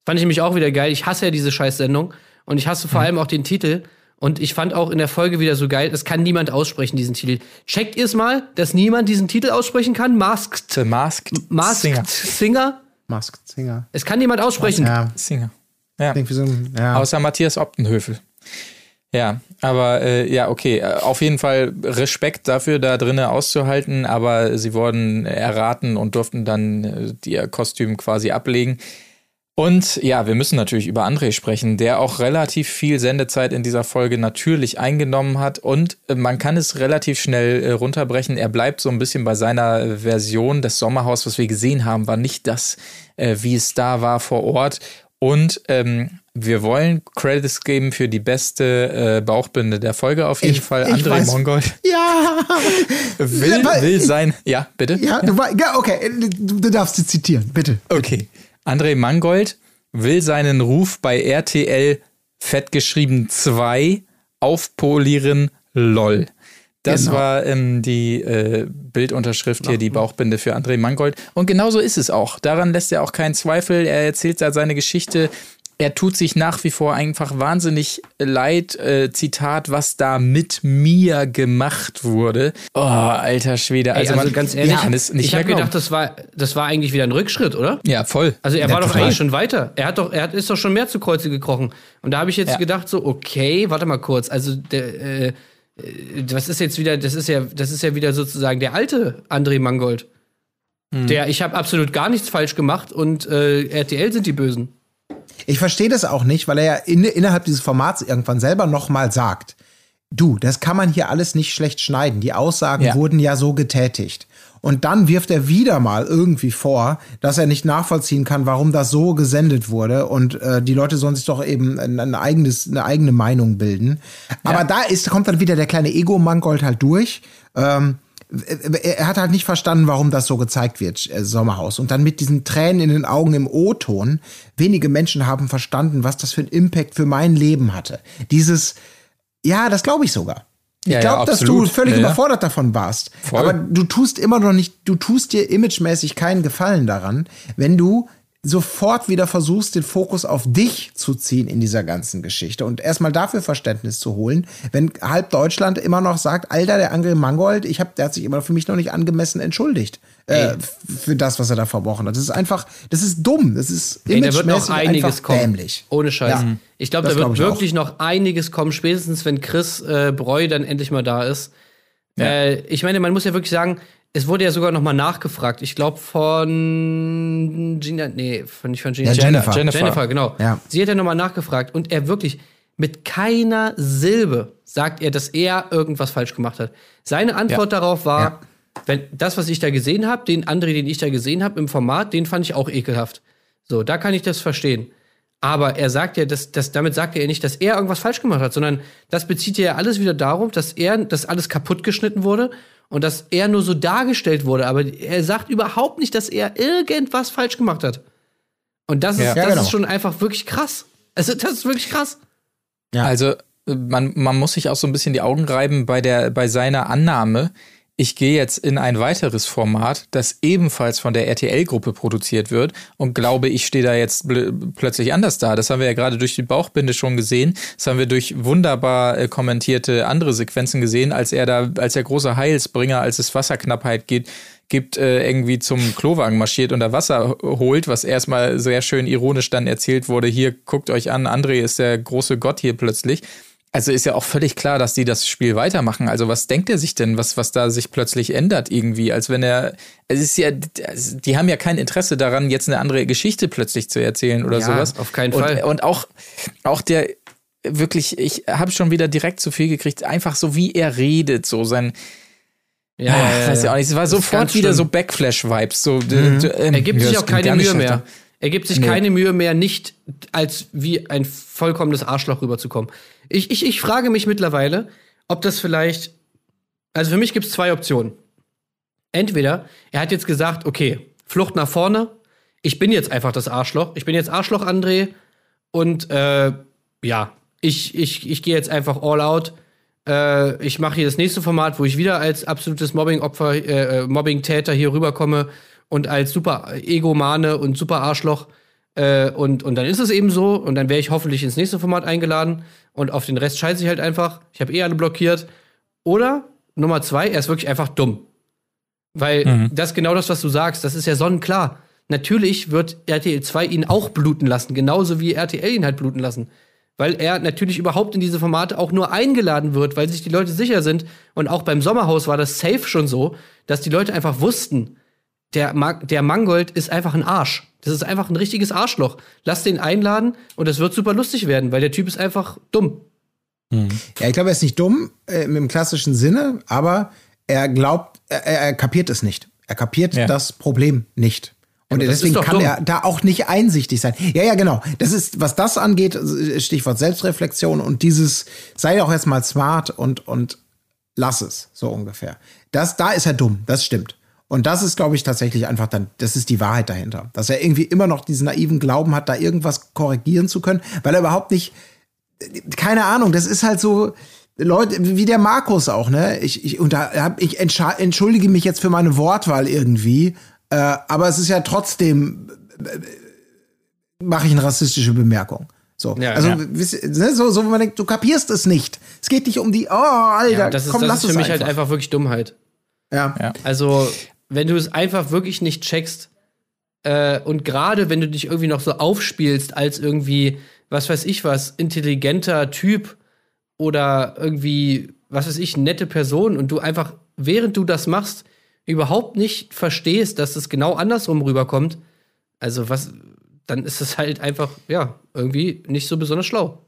Fand ich nämlich auch wieder geil. Ich hasse ja diese Scheißsendung und ich hasse vor hm. allem auch den Titel. Und ich fand auch in der Folge wieder so geil, es kann niemand aussprechen, diesen Titel. Checkt ihr es mal, dass niemand diesen Titel aussprechen kann? Masked. The Masked, Masked Singer. Singer? Masked Singer. Es kann niemand aussprechen. Ja. Singer. Ja. So ein, ja. Außer Matthias Optenhöfel. Ja, aber äh, ja, okay. Auf jeden Fall Respekt dafür, da drinnen auszuhalten, aber sie wurden erraten und durften dann äh, ihr Kostüm quasi ablegen. Und ja, wir müssen natürlich über André sprechen, der auch relativ viel Sendezeit in dieser Folge natürlich eingenommen hat. Und äh, man kann es relativ schnell äh, runterbrechen. Er bleibt so ein bisschen bei seiner Version. Das Sommerhaus, was wir gesehen haben, war nicht das, äh, wie es da war vor Ort. Und ähm, wir wollen Credits geben für die beste äh, Bauchbinde der Folge auf jeden ich, Fall. André weiß, Mongold. Ja. will, will sein. Ja, bitte. Ja, du, ja okay, du, du darfst sie zitieren, bitte. Okay. André Mangold will seinen Ruf bei RTL fettgeschrieben 2 aufpolieren, lol. Das genau. war ähm, die äh, Bildunterschrift hier, die Bauchbinde für André Mangold. Und genauso ist es auch. Daran lässt er auch keinen Zweifel. Er erzählt da seine Geschichte er tut sich nach wie vor einfach wahnsinnig leid. Äh, Zitat, was da mit mir gemacht wurde. Oh, alter Schwede. Also, Ey, also man, ganz ehrlich, ja, ich habe gedacht, das war, das war eigentlich wieder ein Rückschritt, oder? Ja, voll. Also er ja, war doch eigentlich schon weiter. Er hat doch, er hat, ist doch schon mehr zu Kreuze gekrochen. Und da habe ich jetzt ja. gedacht, so, okay, warte mal kurz. Also der, äh, was ist jetzt wieder, das ist ja, das ist ja wieder sozusagen der alte André Mangold. Hm. Der, ich habe absolut gar nichts falsch gemacht und äh, RTL sind die Bösen. Ich verstehe das auch nicht, weil er ja in, innerhalb dieses Formats irgendwann selber nochmal sagt, du, das kann man hier alles nicht schlecht schneiden. Die Aussagen ja. wurden ja so getätigt. Und dann wirft er wieder mal irgendwie vor, dass er nicht nachvollziehen kann, warum das so gesendet wurde. Und äh, die Leute sollen sich doch eben ein, ein eigenes, eine eigene Meinung bilden. Aber ja. da ist, kommt dann wieder der kleine Ego-Mangold halt durch. Ähm, er hat halt nicht verstanden, warum das so gezeigt wird, äh, Sommerhaus. Und dann mit diesen Tränen in den Augen im O-Ton. Wenige Menschen haben verstanden, was das für einen Impact für mein Leben hatte. Dieses, ja, das glaube ich sogar. Ich ja, glaube, ja, dass du völlig ja, überfordert davon warst. Voll. Aber du tust immer noch nicht, du tust dir imagemäßig keinen Gefallen daran, wenn du sofort wieder versuchst, den Fokus auf dich zu ziehen in dieser ganzen Geschichte und erstmal dafür Verständnis zu holen, wenn halb Deutschland immer noch sagt, Alter, der Angel Mangold, ich hab, der hat sich immer für mich noch nicht angemessen entschuldigt äh, für das, was er da verbrochen hat. Das ist einfach, das ist dumm, das ist Ey, da wird noch einiges kommen. Dämlich. Ohne Scheiß. Ja, ich glaube, da wird glaub wirklich auch. noch einiges kommen, spätestens wenn Chris äh, Breu dann endlich mal da ist. Ja. Äh, ich meine, man muss ja wirklich sagen, es wurde ja sogar noch mal nachgefragt. Ich glaube von Gina, nee, von, nicht von Gina. Ja, Jennifer. Jennifer. Jennifer, genau. Ja. Sie hat ja noch mal nachgefragt und er wirklich mit keiner Silbe sagt er, dass er irgendwas falsch gemacht hat. Seine Antwort ja. darauf war, wenn das, was ich da gesehen habe, den André, den ich da gesehen habe im Format, den fand ich auch ekelhaft. So, da kann ich das verstehen. Aber er sagt ja, dass, dass damit sagt er ja nicht, dass er irgendwas falsch gemacht hat, sondern das bezieht ja alles wieder darum, dass er, dass alles kaputt geschnitten wurde und dass er nur so dargestellt wurde. Aber er sagt überhaupt nicht, dass er irgendwas falsch gemacht hat. Und das ist, ja, das genau. ist schon einfach wirklich krass. Also, das ist wirklich krass. Ja. Also, man, man muss sich auch so ein bisschen die Augen reiben bei der, bei seiner Annahme, ich gehe jetzt in ein weiteres Format, das ebenfalls von der RTL-Gruppe produziert wird und glaube, ich stehe da jetzt plötzlich anders da. Das haben wir ja gerade durch die Bauchbinde schon gesehen. Das haben wir durch wunderbar äh, kommentierte andere Sequenzen gesehen, als er da, als der große Heilsbringer, als es Wasserknappheit geht, gibt, äh, irgendwie zum Klowagen marschiert und da Wasser holt, was erstmal sehr schön ironisch dann erzählt wurde. Hier, guckt euch an, André ist der große Gott hier plötzlich. Also ist ja auch völlig klar, dass die das Spiel weitermachen. Also was denkt er sich denn, was, was da sich plötzlich ändert irgendwie? Als wenn er, es ist ja, die haben ja kein Interesse daran, jetzt eine andere Geschichte plötzlich zu erzählen oder ja, sowas. auf keinen und, Fall. Und auch, auch der, wirklich, ich habe schon wieder direkt zu viel gekriegt, einfach so wie er redet, so sein, ja, Ach, weiß ja auch nicht. Es war sofort wieder so Backflash-Vibes. So, mhm. ähm, er gibt sich auch keine Mühe mehr. Er gibt sich nee. keine Mühe mehr, nicht als wie ein vollkommenes Arschloch rüberzukommen. Ich, ich, ich frage mich mittlerweile, ob das vielleicht. Also für mich gibt es zwei Optionen. Entweder er hat jetzt gesagt, okay, Flucht nach vorne, ich bin jetzt einfach das Arschloch, ich bin jetzt Arschloch André und äh, ja, ich, ich, ich gehe jetzt einfach all out. Äh, ich mache hier das nächste Format, wo ich wieder als absolutes Mobbing-Opfer, äh, äh Mobbing-Täter hier rüberkomme und als super Egomane und super Arschloch. Äh, und, und dann ist es eben so und dann wäre ich hoffentlich ins nächste Format eingeladen und auf den Rest scheiße ich halt einfach. Ich habe eh alle blockiert. Oder Nummer zwei, er ist wirklich einfach dumm. Weil mhm. das ist genau das, was du sagst, das ist ja sonnenklar. Natürlich wird RTL 2 ihn auch bluten lassen, genauso wie RTL ihn halt bluten lassen. Weil er natürlich überhaupt in diese Formate auch nur eingeladen wird, weil sich die Leute sicher sind. Und auch beim Sommerhaus war das safe schon so, dass die Leute einfach wussten, der, Ma der Mangold ist einfach ein Arsch. Das ist einfach ein richtiges Arschloch. Lass den einladen und es wird super lustig werden, weil der Typ ist einfach dumm. Mhm. Ja, ich glaube, er ist nicht dumm äh, im klassischen Sinne, aber er glaubt, er, er kapiert es nicht. Er kapiert ja. das Problem nicht. Und ja, deswegen kann dumm. er da auch nicht einsichtig sein. Ja, ja, genau. Das ist, was das angeht, Stichwort Selbstreflexion und dieses, sei doch jetzt mal smart und, und lass es, so ungefähr. Das, da ist er dumm, das stimmt. Und das ist, glaube ich, tatsächlich einfach dann, das ist die Wahrheit dahinter. Dass er irgendwie immer noch diesen naiven Glauben hat, da irgendwas korrigieren zu können, weil er überhaupt nicht, keine Ahnung, das ist halt so, Leute, wie der Markus auch, ne? Ich, ich, und da hab, ich entschuldige mich jetzt für meine Wortwahl irgendwie, äh, aber es ist ja trotzdem, äh, mache ich eine rassistische Bemerkung. So, ja, also ja. Ne, so, so, wo man denkt, du kapierst es nicht. Es geht nicht um die, oh, Alter, ja, das ist, komm, das lass ist für mich halt einfach. halt einfach wirklich Dummheit. Ja. ja. Also, wenn du es einfach wirklich nicht checkst äh, und gerade wenn du dich irgendwie noch so aufspielst als irgendwie, was weiß ich was, intelligenter Typ oder irgendwie, was weiß ich, nette Person und du einfach, während du das machst, überhaupt nicht verstehst, dass es genau andersrum rüberkommt, also was, dann ist es halt einfach, ja, irgendwie nicht so besonders schlau.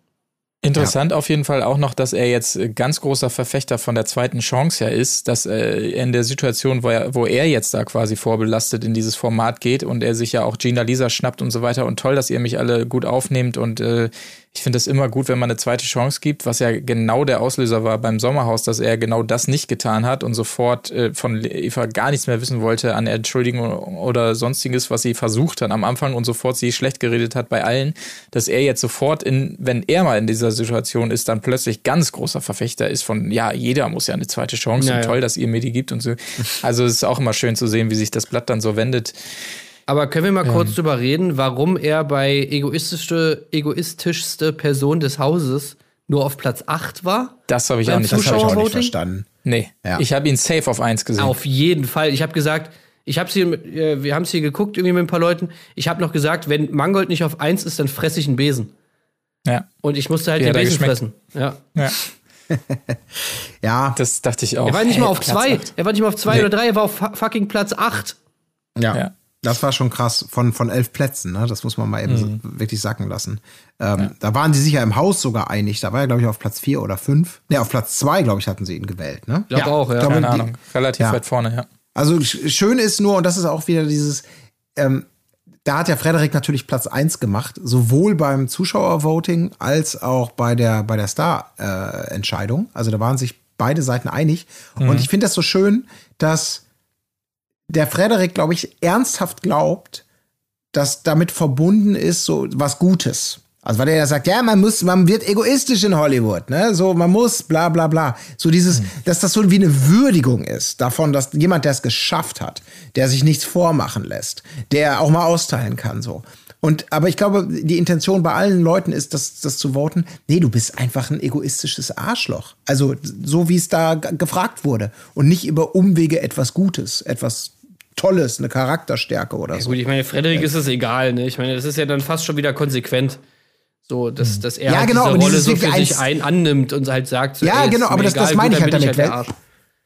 Interessant ja. auf jeden Fall auch noch, dass er jetzt ganz großer Verfechter von der zweiten Chance ja ist, dass äh, in der Situation, wo er, wo er jetzt da quasi vorbelastet in dieses Format geht und er sich ja auch Gina Lisa schnappt und so weiter und toll, dass ihr mich alle gut aufnehmt und äh, ich finde es immer gut, wenn man eine zweite Chance gibt, was ja genau der Auslöser war beim Sommerhaus, dass er genau das nicht getan hat und sofort äh, von Eva gar nichts mehr wissen wollte an Entschuldigung oder sonstiges, was sie versucht hat am Anfang und sofort sie schlecht geredet hat bei allen, dass er jetzt sofort in, wenn er mal in dieser Situation ist, dann plötzlich ganz großer Verfechter ist von, ja, jeder muss ja eine zweite Chance ja, und toll, dass ihr mir die gibt und so. Also es ist auch immer schön zu sehen, wie sich das Blatt dann so wendet. Aber können wir mal kurz ähm. drüber reden, warum er bei egoistischste, egoistischste Person des Hauses nur auf Platz 8 war? Das habe ich, auch nicht, hab ich auch nicht verstanden. Nee, ja. ich habe ihn safe auf 1 gesehen. Auf jeden Fall. Ich habe gesagt, ich habe hier, äh, wir haben es hier geguckt irgendwie mit ein paar Leuten. Ich habe noch gesagt, wenn Mangold nicht auf 1 ist, dann fresse ich einen Besen. Ja. Und ich musste halt Wie den Besen fressen. Ja. Ja. ja. Das dachte ich auch. Er war nicht hey, mal auf 2. Er war nicht mal auf 2 nee. oder 3, er war auf fucking Platz 8. Ja. ja. Das war schon krass von, von elf Plätzen, ne? Das muss man mal eben mhm. so wirklich sacken lassen. Ähm, ja. Da waren sie sich ja im Haus sogar einig. Da war er, glaube ich, auf Platz vier oder fünf. Ne, auf Platz zwei, glaube ich, hatten sie ihn gewählt, ne? Ich glaube ja, auch, ja. Glaube, Keine Ahnung. Relativ ja. weit vorne, ja. Also schön ist nur, und das ist auch wieder dieses, ähm, da hat ja Frederik natürlich Platz 1 gemacht, sowohl beim Zuschauervoting als auch bei der, bei der Star-Entscheidung. also da waren sich beide Seiten einig. Mhm. Und ich finde das so schön, dass der Frederik, glaube ich, ernsthaft glaubt, dass damit verbunden ist so was Gutes. Also weil er ja sagt, ja, man muss, man wird egoistisch in Hollywood, ne? So, man muss, bla bla bla. So dieses, mhm. dass das so wie eine Würdigung ist davon, dass jemand, der es geschafft hat, der sich nichts vormachen lässt, der auch mal austeilen kann, so. Und, aber ich glaube, die Intention bei allen Leuten ist, das, das zu voten. Nee, du bist einfach ein egoistisches Arschloch. Also, so wie es da gefragt wurde. Und nicht über Umwege etwas Gutes, etwas Tolles, eine Charakterstärke oder ja, so. Gut, ich meine, Frederik ja. ist es egal, ne? Ich meine, das ist ja dann fast schon wieder konsequent. So, dass, hm. dass er ja, halt genau, diese Rolle so für sich ein annimmt und halt sagt, so, ja, genau, aber das, egal, das meine ich halt damit. Halt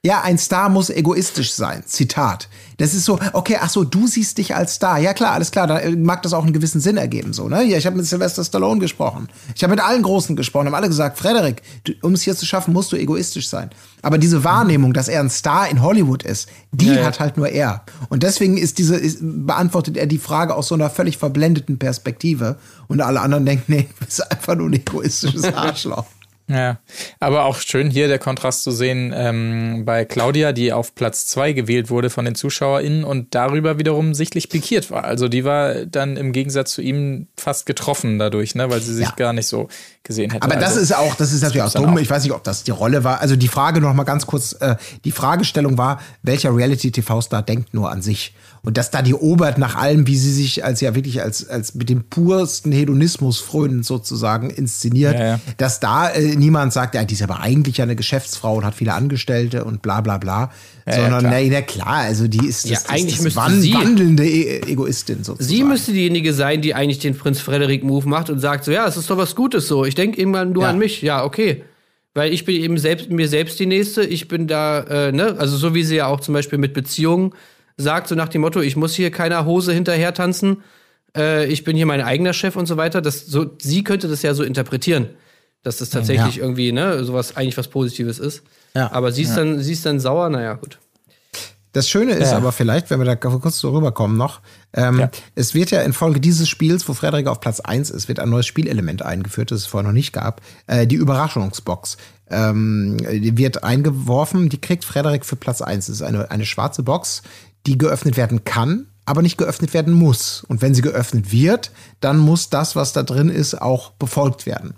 ja, ein Star muss egoistisch sein. Zitat. Das ist so, okay, ach so, du siehst dich als Star. Ja, klar, alles klar, da äh, mag das auch einen gewissen Sinn ergeben, so, ne? Ja, ich habe mit Sylvester Stallone gesprochen. Ich habe mit allen Großen gesprochen, haben alle gesagt, Frederik, um es hier zu schaffen, musst du egoistisch sein. Aber diese Wahrnehmung, dass er ein Star in Hollywood ist, die ja, ja. hat halt nur er. Und deswegen ist diese, ist, beantwortet er die Frage aus so einer völlig verblendeten Perspektive. Und alle anderen denken, nee, du bist einfach nur ein egoistisches Arschloch. Ja, aber auch schön hier der Kontrast zu sehen ähm, bei Claudia, die auf Platz zwei gewählt wurde von den ZuschauerInnen und darüber wiederum sichtlich pikiert war. Also die war dann im Gegensatz zu ihm fast getroffen dadurch, ne, weil sie sich ja. gar nicht so gesehen hätte. Aber das also, ist auch, das ist natürlich auch dumm. Auch. Ich weiß nicht, ob das die Rolle war. Also die Frage noch mal ganz kurz, äh, die Fragestellung war, welcher Reality-TV-Star denkt nur an sich? Und dass da die Obert nach allem, wie sie sich als ja wirklich als, als mit dem pursten Hedonismus frönen sozusagen inszeniert, ja, ja. dass da äh, niemand sagt, ja, die ist aber eigentlich ja eine Geschäftsfrau und hat viele Angestellte und bla bla bla. Ja, sondern, ja, klar. na, na klar, also die ist, das, ja, eigentlich das wan sie, wandelnde e Egoistin sozusagen. Sie müsste diejenige sein, die eigentlich den Prinz Frederik Move macht und sagt so, ja, es ist doch was Gutes so. Ich denke irgendwann nur an mich. Ja, okay weil ich bin eben selbst mir selbst die nächste. Ich bin da, äh, ne, also so wie sie ja auch zum Beispiel mit Beziehungen sagt, so nach dem Motto, ich muss hier keiner Hose hinterher tanzen, äh, ich bin hier mein eigener Chef und so weiter. Das, so, sie könnte das ja so interpretieren, dass das tatsächlich ja. irgendwie, ne, sowas eigentlich was Positives ist. Ja. Aber sie ist, ja. dann, sie ist dann sauer, naja, gut. Das Schöne ist ja. aber vielleicht, wenn wir da kurz so rüberkommen noch, ähm, ja. es wird ja infolge dieses Spiels, wo Frederik auf Platz 1 ist, wird ein neues Spielelement eingeführt, das es vorher noch nicht gab. Äh, die Überraschungsbox ähm, die wird eingeworfen, die kriegt Frederik für Platz 1. Das ist eine, eine schwarze Box, die geöffnet werden kann, aber nicht geöffnet werden muss. Und wenn sie geöffnet wird, dann muss das, was da drin ist, auch befolgt werden.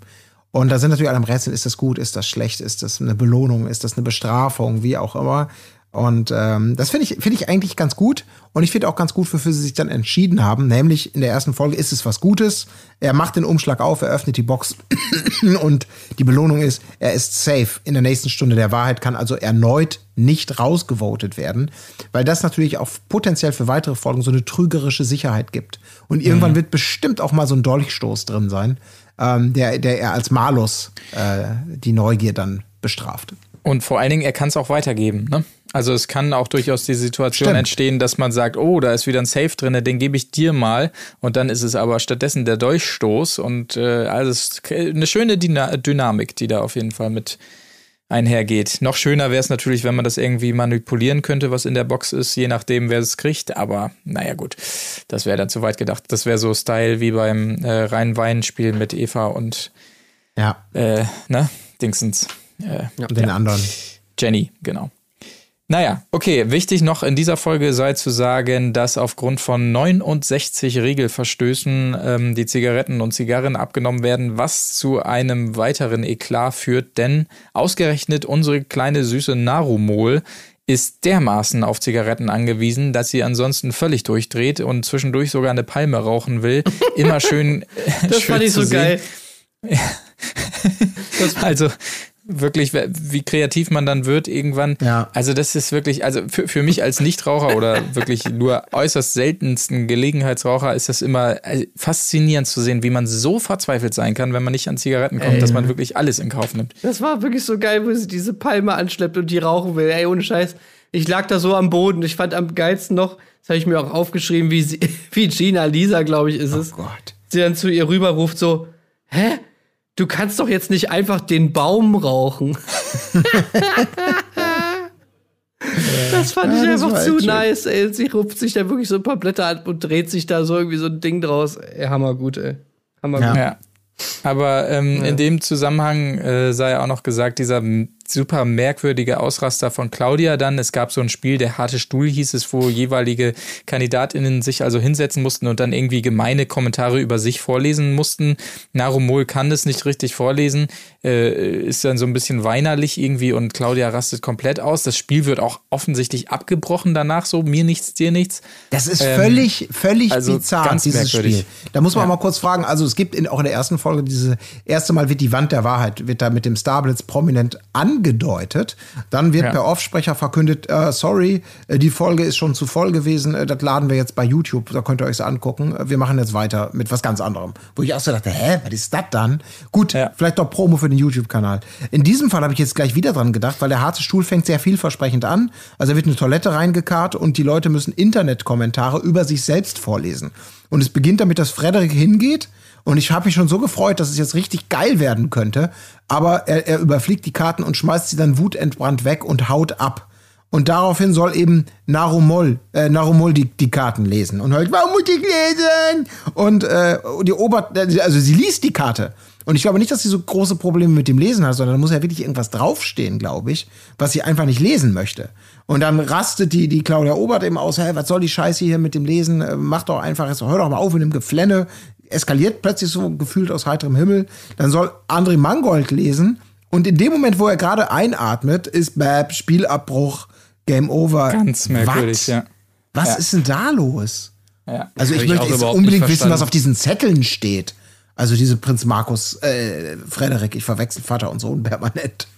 Und da sind natürlich alle am Rätseln, ist das gut, ist das schlecht, ist das eine Belohnung, ist das eine Bestrafung, wie auch immer. Und ähm, das finde ich, finde ich eigentlich ganz gut. Und ich finde auch ganz gut, wofür sie sich dann entschieden haben. Nämlich in der ersten Folge ist es was Gutes. Er macht den Umschlag auf, er öffnet die Box und die Belohnung ist, er ist safe in der nächsten Stunde der Wahrheit, kann also erneut nicht rausgevotet werden, weil das natürlich auch potenziell für weitere Folgen so eine trügerische Sicherheit gibt. Und irgendwann mhm. wird bestimmt auch mal so ein Dolchstoß drin sein, ähm, der, der er als Malus äh, die Neugier dann bestraft. Und vor allen Dingen, er kann es auch weitergeben. Ne? Also es kann auch durchaus die Situation Stimmt. entstehen, dass man sagt, oh, da ist wieder ein Safe drin, den gebe ich dir mal. Und dann ist es aber stattdessen der Durchstoß. Und äh, also eine schöne Dyna Dynamik, die da auf jeden Fall mit einhergeht. Noch schöner wäre es natürlich, wenn man das irgendwie manipulieren könnte, was in der Box ist, je nachdem, wer es kriegt. Aber naja, gut, das wäre dann zu weit gedacht. Das wäre so Style wie beim äh, Rhein-Wein-Spiel mit Eva und ja. äh, ne, Dingsens. Äh, ja, den ja. anderen. Jenny, genau. Naja, okay, wichtig noch in dieser Folge sei zu sagen, dass aufgrund von 69 Regelverstößen ähm, die Zigaretten und Zigarren abgenommen werden, was zu einem weiteren Eklat führt, denn ausgerechnet unsere kleine süße Narumol ist dermaßen auf Zigaretten angewiesen, dass sie ansonsten völlig durchdreht und zwischendurch sogar eine Palme rauchen will. Immer schön. das schön fand ich so sehen. geil. also wirklich, wie kreativ man dann wird irgendwann. Ja. Also das ist wirklich, also für, für mich als Nichtraucher oder wirklich nur äußerst seltensten Gelegenheitsraucher ist das immer äh, faszinierend zu sehen, wie man so verzweifelt sein kann, wenn man nicht an Zigaretten kommt, Ey. dass man wirklich alles in Kauf nimmt. Das war wirklich so geil, wo sie diese Palme anschleppt und die rauchen will. Ey, ohne Scheiß. Ich lag da so am Boden. Ich fand am geilsten noch, das habe ich mir auch aufgeschrieben, wie, sie, wie Gina Lisa, glaube ich, ist oh es. Gott. Sie dann zu ihr rüberruft so, hä? Du kannst doch jetzt nicht einfach den Baum rauchen. Das fand ja, ich einfach zu nice, ey. Sie rupft sich da wirklich so ein paar Blätter an und dreht sich da so irgendwie so ein Ding draus. Ey, hammer gut, ey. Hammer ja. Ja. Aber ähm, ja. in dem Zusammenhang äh, sei auch noch gesagt, dieser super merkwürdige Ausraster von Claudia dann. Es gab so ein Spiel, der harte Stuhl hieß es, wo jeweilige KandidatInnen sich also hinsetzen mussten und dann irgendwie gemeine Kommentare über sich vorlesen mussten. Narumol kann das nicht richtig vorlesen, äh, ist dann so ein bisschen weinerlich irgendwie und Claudia rastet komplett aus. Das Spiel wird auch offensichtlich abgebrochen danach, so mir nichts, dir nichts. Das ist ähm, völlig, völlig also bizarr, dieses Spiel. Da muss man ja. mal kurz fragen, also es gibt in, auch in der ersten Folge diese erste Mal wird die Wand der Wahrheit, wird da mit dem Starblitz prominent an angedeutet. Dann wird ja. per Offsprecher verkündet, äh, sorry, äh, die Folge ist schon zu voll gewesen, äh, das laden wir jetzt bei YouTube, da könnt ihr euch angucken. Äh, wir machen jetzt weiter mit was ganz anderem. Wo ich auch so dachte, hä, was ist das dann? Gut, ja. vielleicht doch Promo für den YouTube-Kanal. In diesem Fall habe ich jetzt gleich wieder dran gedacht, weil der harte Stuhl fängt sehr vielversprechend an. Also wird eine Toilette reingekarrt und die Leute müssen Internetkommentare über sich selbst vorlesen. Und es beginnt damit, dass Frederik hingeht und ich habe mich schon so gefreut, dass es jetzt richtig geil werden könnte. Aber er, er überfliegt die Karten und schmeißt sie dann wutentbrannt weg und haut ab. Und daraufhin soll eben Narumol, äh, Narumol die, die Karten lesen. Und hört, warum muss ich lesen? Und äh, die Ober, also sie liest die Karte. Und ich glaube nicht, dass sie so große Probleme mit dem Lesen hat, sondern da muss ja wirklich irgendwas draufstehen, glaube ich, was sie einfach nicht lesen möchte. Und dann rastet die, die Claudia Obert eben aus, hey, was soll die Scheiße hier mit dem Lesen? Äh, mach doch einfach, hör doch mal auf mit dem Geflenne eskaliert plötzlich so gefühlt aus heiterem Himmel. Dann soll André Mangold lesen. Und in dem Moment, wo er gerade einatmet, ist Bab, Spielabbruch, Game Over. Ganz merkwürdig, was? ja. Was ja. ist denn da los? Ja. Also ich, ich möchte jetzt unbedingt wissen, was auf diesen Zetteln steht. Also diese Prinz Markus, äh, Frederik, ich verwechsel Vater und Sohn permanent.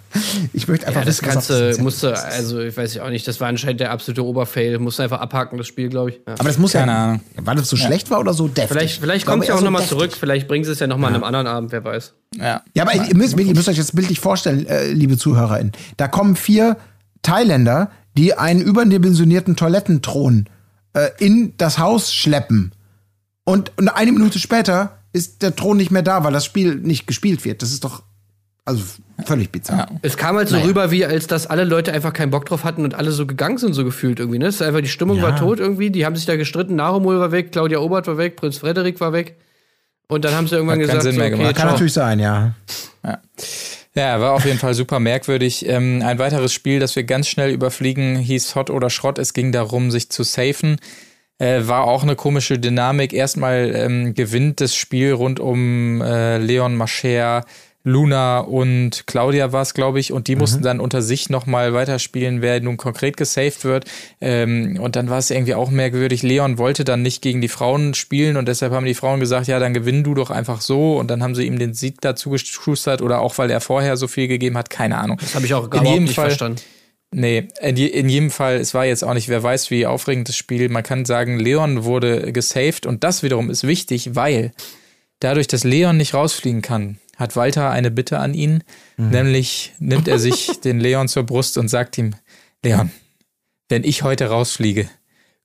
Ich möchte einfach ja, das wissen, Ganze musste, also ich weiß auch nicht, das war anscheinend der absolute Oberfail. Musste einfach abhaken, das Spiel, glaube ich. Ja. Aber das muss Keine ja, Ahnung. weil das so ja. schlecht war oder so deftig? Vielleicht, vielleicht kommt es ja auch so nochmal zurück, vielleicht bringen sie es ja nochmal ja. an einem anderen Abend, wer weiß. Ja, ja aber ihr müsst, ihr müsst euch das bildlich vorstellen, äh, liebe ZuhörerInnen. Da kommen vier Thailänder, die einen überdimensionierten Toilettenthron äh, in das Haus schleppen. Und, und eine Minute später ist der Thron nicht mehr da, weil das Spiel nicht gespielt wird. Das ist doch also völlig bizarr. Ja. Es kam halt so naja. rüber, wie als dass alle Leute einfach keinen Bock drauf hatten und alle so gegangen sind, so gefühlt irgendwie. Ne? Das ist einfach, die Stimmung ja. war tot irgendwie. Die haben sich da gestritten. Narumul war weg, Claudia Obert war weg, Prinz Frederik war weg. Und dann haben sie irgendwann gesagt, Sinn mehr so, okay, gemacht. Kann natürlich sein, ja. ja. Ja, war auf jeden Fall super merkwürdig. Ähm, ein weiteres Spiel, das wir ganz schnell überfliegen, hieß Hot oder Schrott. Es ging darum, sich zu safen. Äh, war auch eine komische Dynamik. Erstmal ähm, gewinnt das Spiel rund um äh, Leon Mascher Luna und Claudia war es, glaube ich, und die mhm. mussten dann unter sich nochmal weiterspielen, wer nun konkret gesaved wird. Ähm, und dann war es irgendwie auch merkwürdig. Leon wollte dann nicht gegen die Frauen spielen und deshalb haben die Frauen gesagt, ja, dann gewinn du doch einfach so. Und dann haben sie ihm den Sieg dazu geschustert oder auch, weil er vorher so viel gegeben hat, keine Ahnung. Das habe ich auch gar nicht Fall, verstanden. Nee, in, je, in, jedem Fall, es war jetzt auch nicht, wer weiß, wie aufregend das Spiel. Man kann sagen, Leon wurde gesaved und das wiederum ist wichtig, weil dadurch, dass Leon nicht rausfliegen kann, hat Walter eine Bitte an ihn, mhm. nämlich nimmt er sich den Leon zur Brust und sagt ihm, Leon, wenn ich heute rausfliege,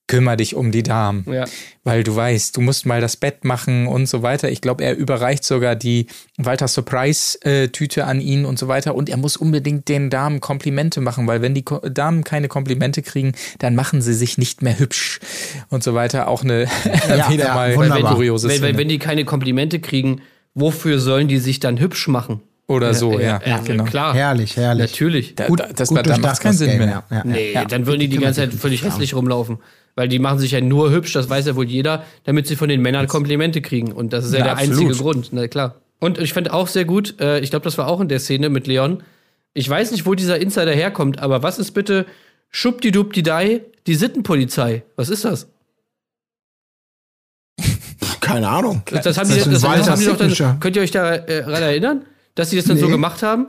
kümmere dich um die Damen. Ja. Weil du weißt, du musst mal das Bett machen und so weiter. Ich glaube, er überreicht sogar die Walter Surprise-Tüte an ihn und so weiter. Und er muss unbedingt den Damen Komplimente machen, weil wenn die Damen keine Komplimente kriegen, dann machen sie sich nicht mehr hübsch und so weiter. Auch eine ja, wieder ja, mal kuriose wenn, wenn, wenn die keine Komplimente kriegen, wofür sollen die sich dann hübsch machen? Oder so, ja. ja, ja genau. Klar. Herrlich, herrlich. Natürlich. Da, gut, das, gut da macht keinen Sinn mehr. Ja, nee, dann würden die die ganze Zeit völlig hässlich rumlaufen. Weil die machen sich ja nur hübsch, das weiß ja wohl jeder, damit sie von den Männern Komplimente kriegen. Und das ist ja, der absolut. einzige Grund. Na klar. Und ich fand auch sehr gut, äh, ich glaube, das war auch in der Szene mit Leon. Ich weiß nicht, wo dieser Insider herkommt, aber was ist bitte Schubdidubdidei, die Sittenpolizei? Was ist das? Keine Ahnung. Das, das haben, das die, das, das haben die doch dann, könnt ihr euch daran äh, erinnern, dass sie das dann nee. so gemacht haben?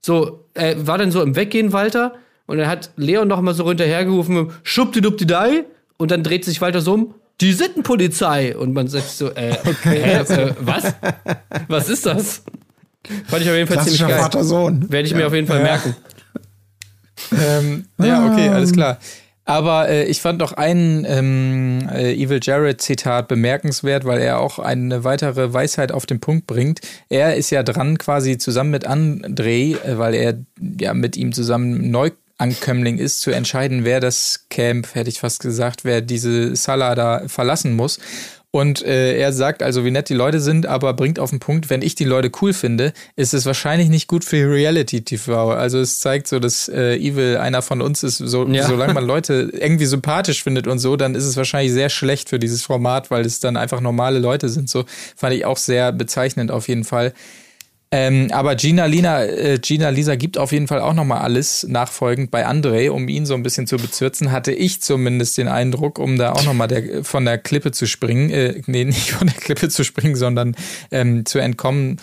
So, äh, war dann so im Weggehen Walter und dann hat Leon noch mal so runterhergerufen, schubdidubdidei und dann dreht sich Walter so um, die Sittenpolizei und man sagt so, äh, okay. äh, äh, was? Was ist das? Fand ich auf jeden Fall ziemlich geil. Vater-Sohn. Werde ich ja. mir auf jeden Fall ja. merken. ähm, ja, okay, alles klar. Aber äh, ich fand noch ein ähm, äh, Evil Jared-Zitat bemerkenswert, weil er auch eine weitere Weisheit auf den Punkt bringt. Er ist ja dran, quasi zusammen mit André, äh, weil er ja mit ihm zusammen neu Neuankömmling ist, zu entscheiden, wer das Camp, hätte ich fast gesagt, wer diese Salah da verlassen muss. Und äh, er sagt also, wie nett die Leute sind, aber bringt auf den Punkt, wenn ich die Leute cool finde, ist es wahrscheinlich nicht gut für Reality TV. Also es zeigt so, dass äh, Evil einer von uns ist. So, ja. Solange man Leute irgendwie sympathisch findet und so, dann ist es wahrscheinlich sehr schlecht für dieses Format, weil es dann einfach normale Leute sind. So fand ich auch sehr bezeichnend auf jeden Fall. Ähm, aber Gina, Lina, äh, Gina Lisa gibt auf jeden Fall auch nochmal alles nachfolgend bei André, um ihn so ein bisschen zu bezürzen, hatte ich zumindest den Eindruck, um da auch nochmal der, von der Klippe zu springen, äh, nee, nicht von der Klippe zu springen, sondern ähm, zu entkommen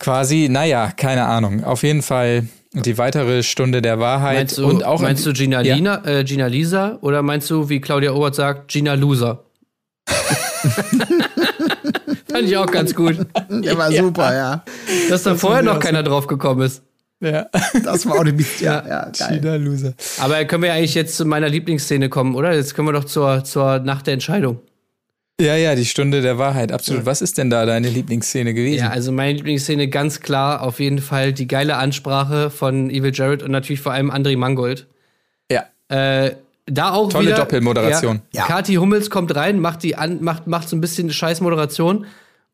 quasi. Naja, keine Ahnung. Auf jeden Fall die weitere Stunde der Wahrheit. Meinst du, und auch meinst du Gina, ja. Lina, äh, Gina Lisa oder meinst du, wie Claudia Obert sagt, Gina Loser? Fand ich auch ganz gut. Der war ja. super, ja. Dass da das vorher noch keiner drauf gekommen ist. Ja. Das war auch eine Mist. Ja, ja, geil. China Loser. Aber können wir eigentlich jetzt zu meiner Lieblingsszene kommen, oder? Jetzt können wir doch zur, zur Nacht der Entscheidung. Ja, ja, die Stunde der Wahrheit, absolut. Was ist denn da deine Lieblingsszene gewesen? Ja, also meine Lieblingsszene ganz klar auf jeden Fall die geile Ansprache von Evil Jared und natürlich vor allem André Mangold. Ja. Äh, da auch Tolle wieder, Doppelmoderation. Ja, ja. Kati Hummels kommt rein, macht die an, macht, macht so ein bisschen Scheißmoderation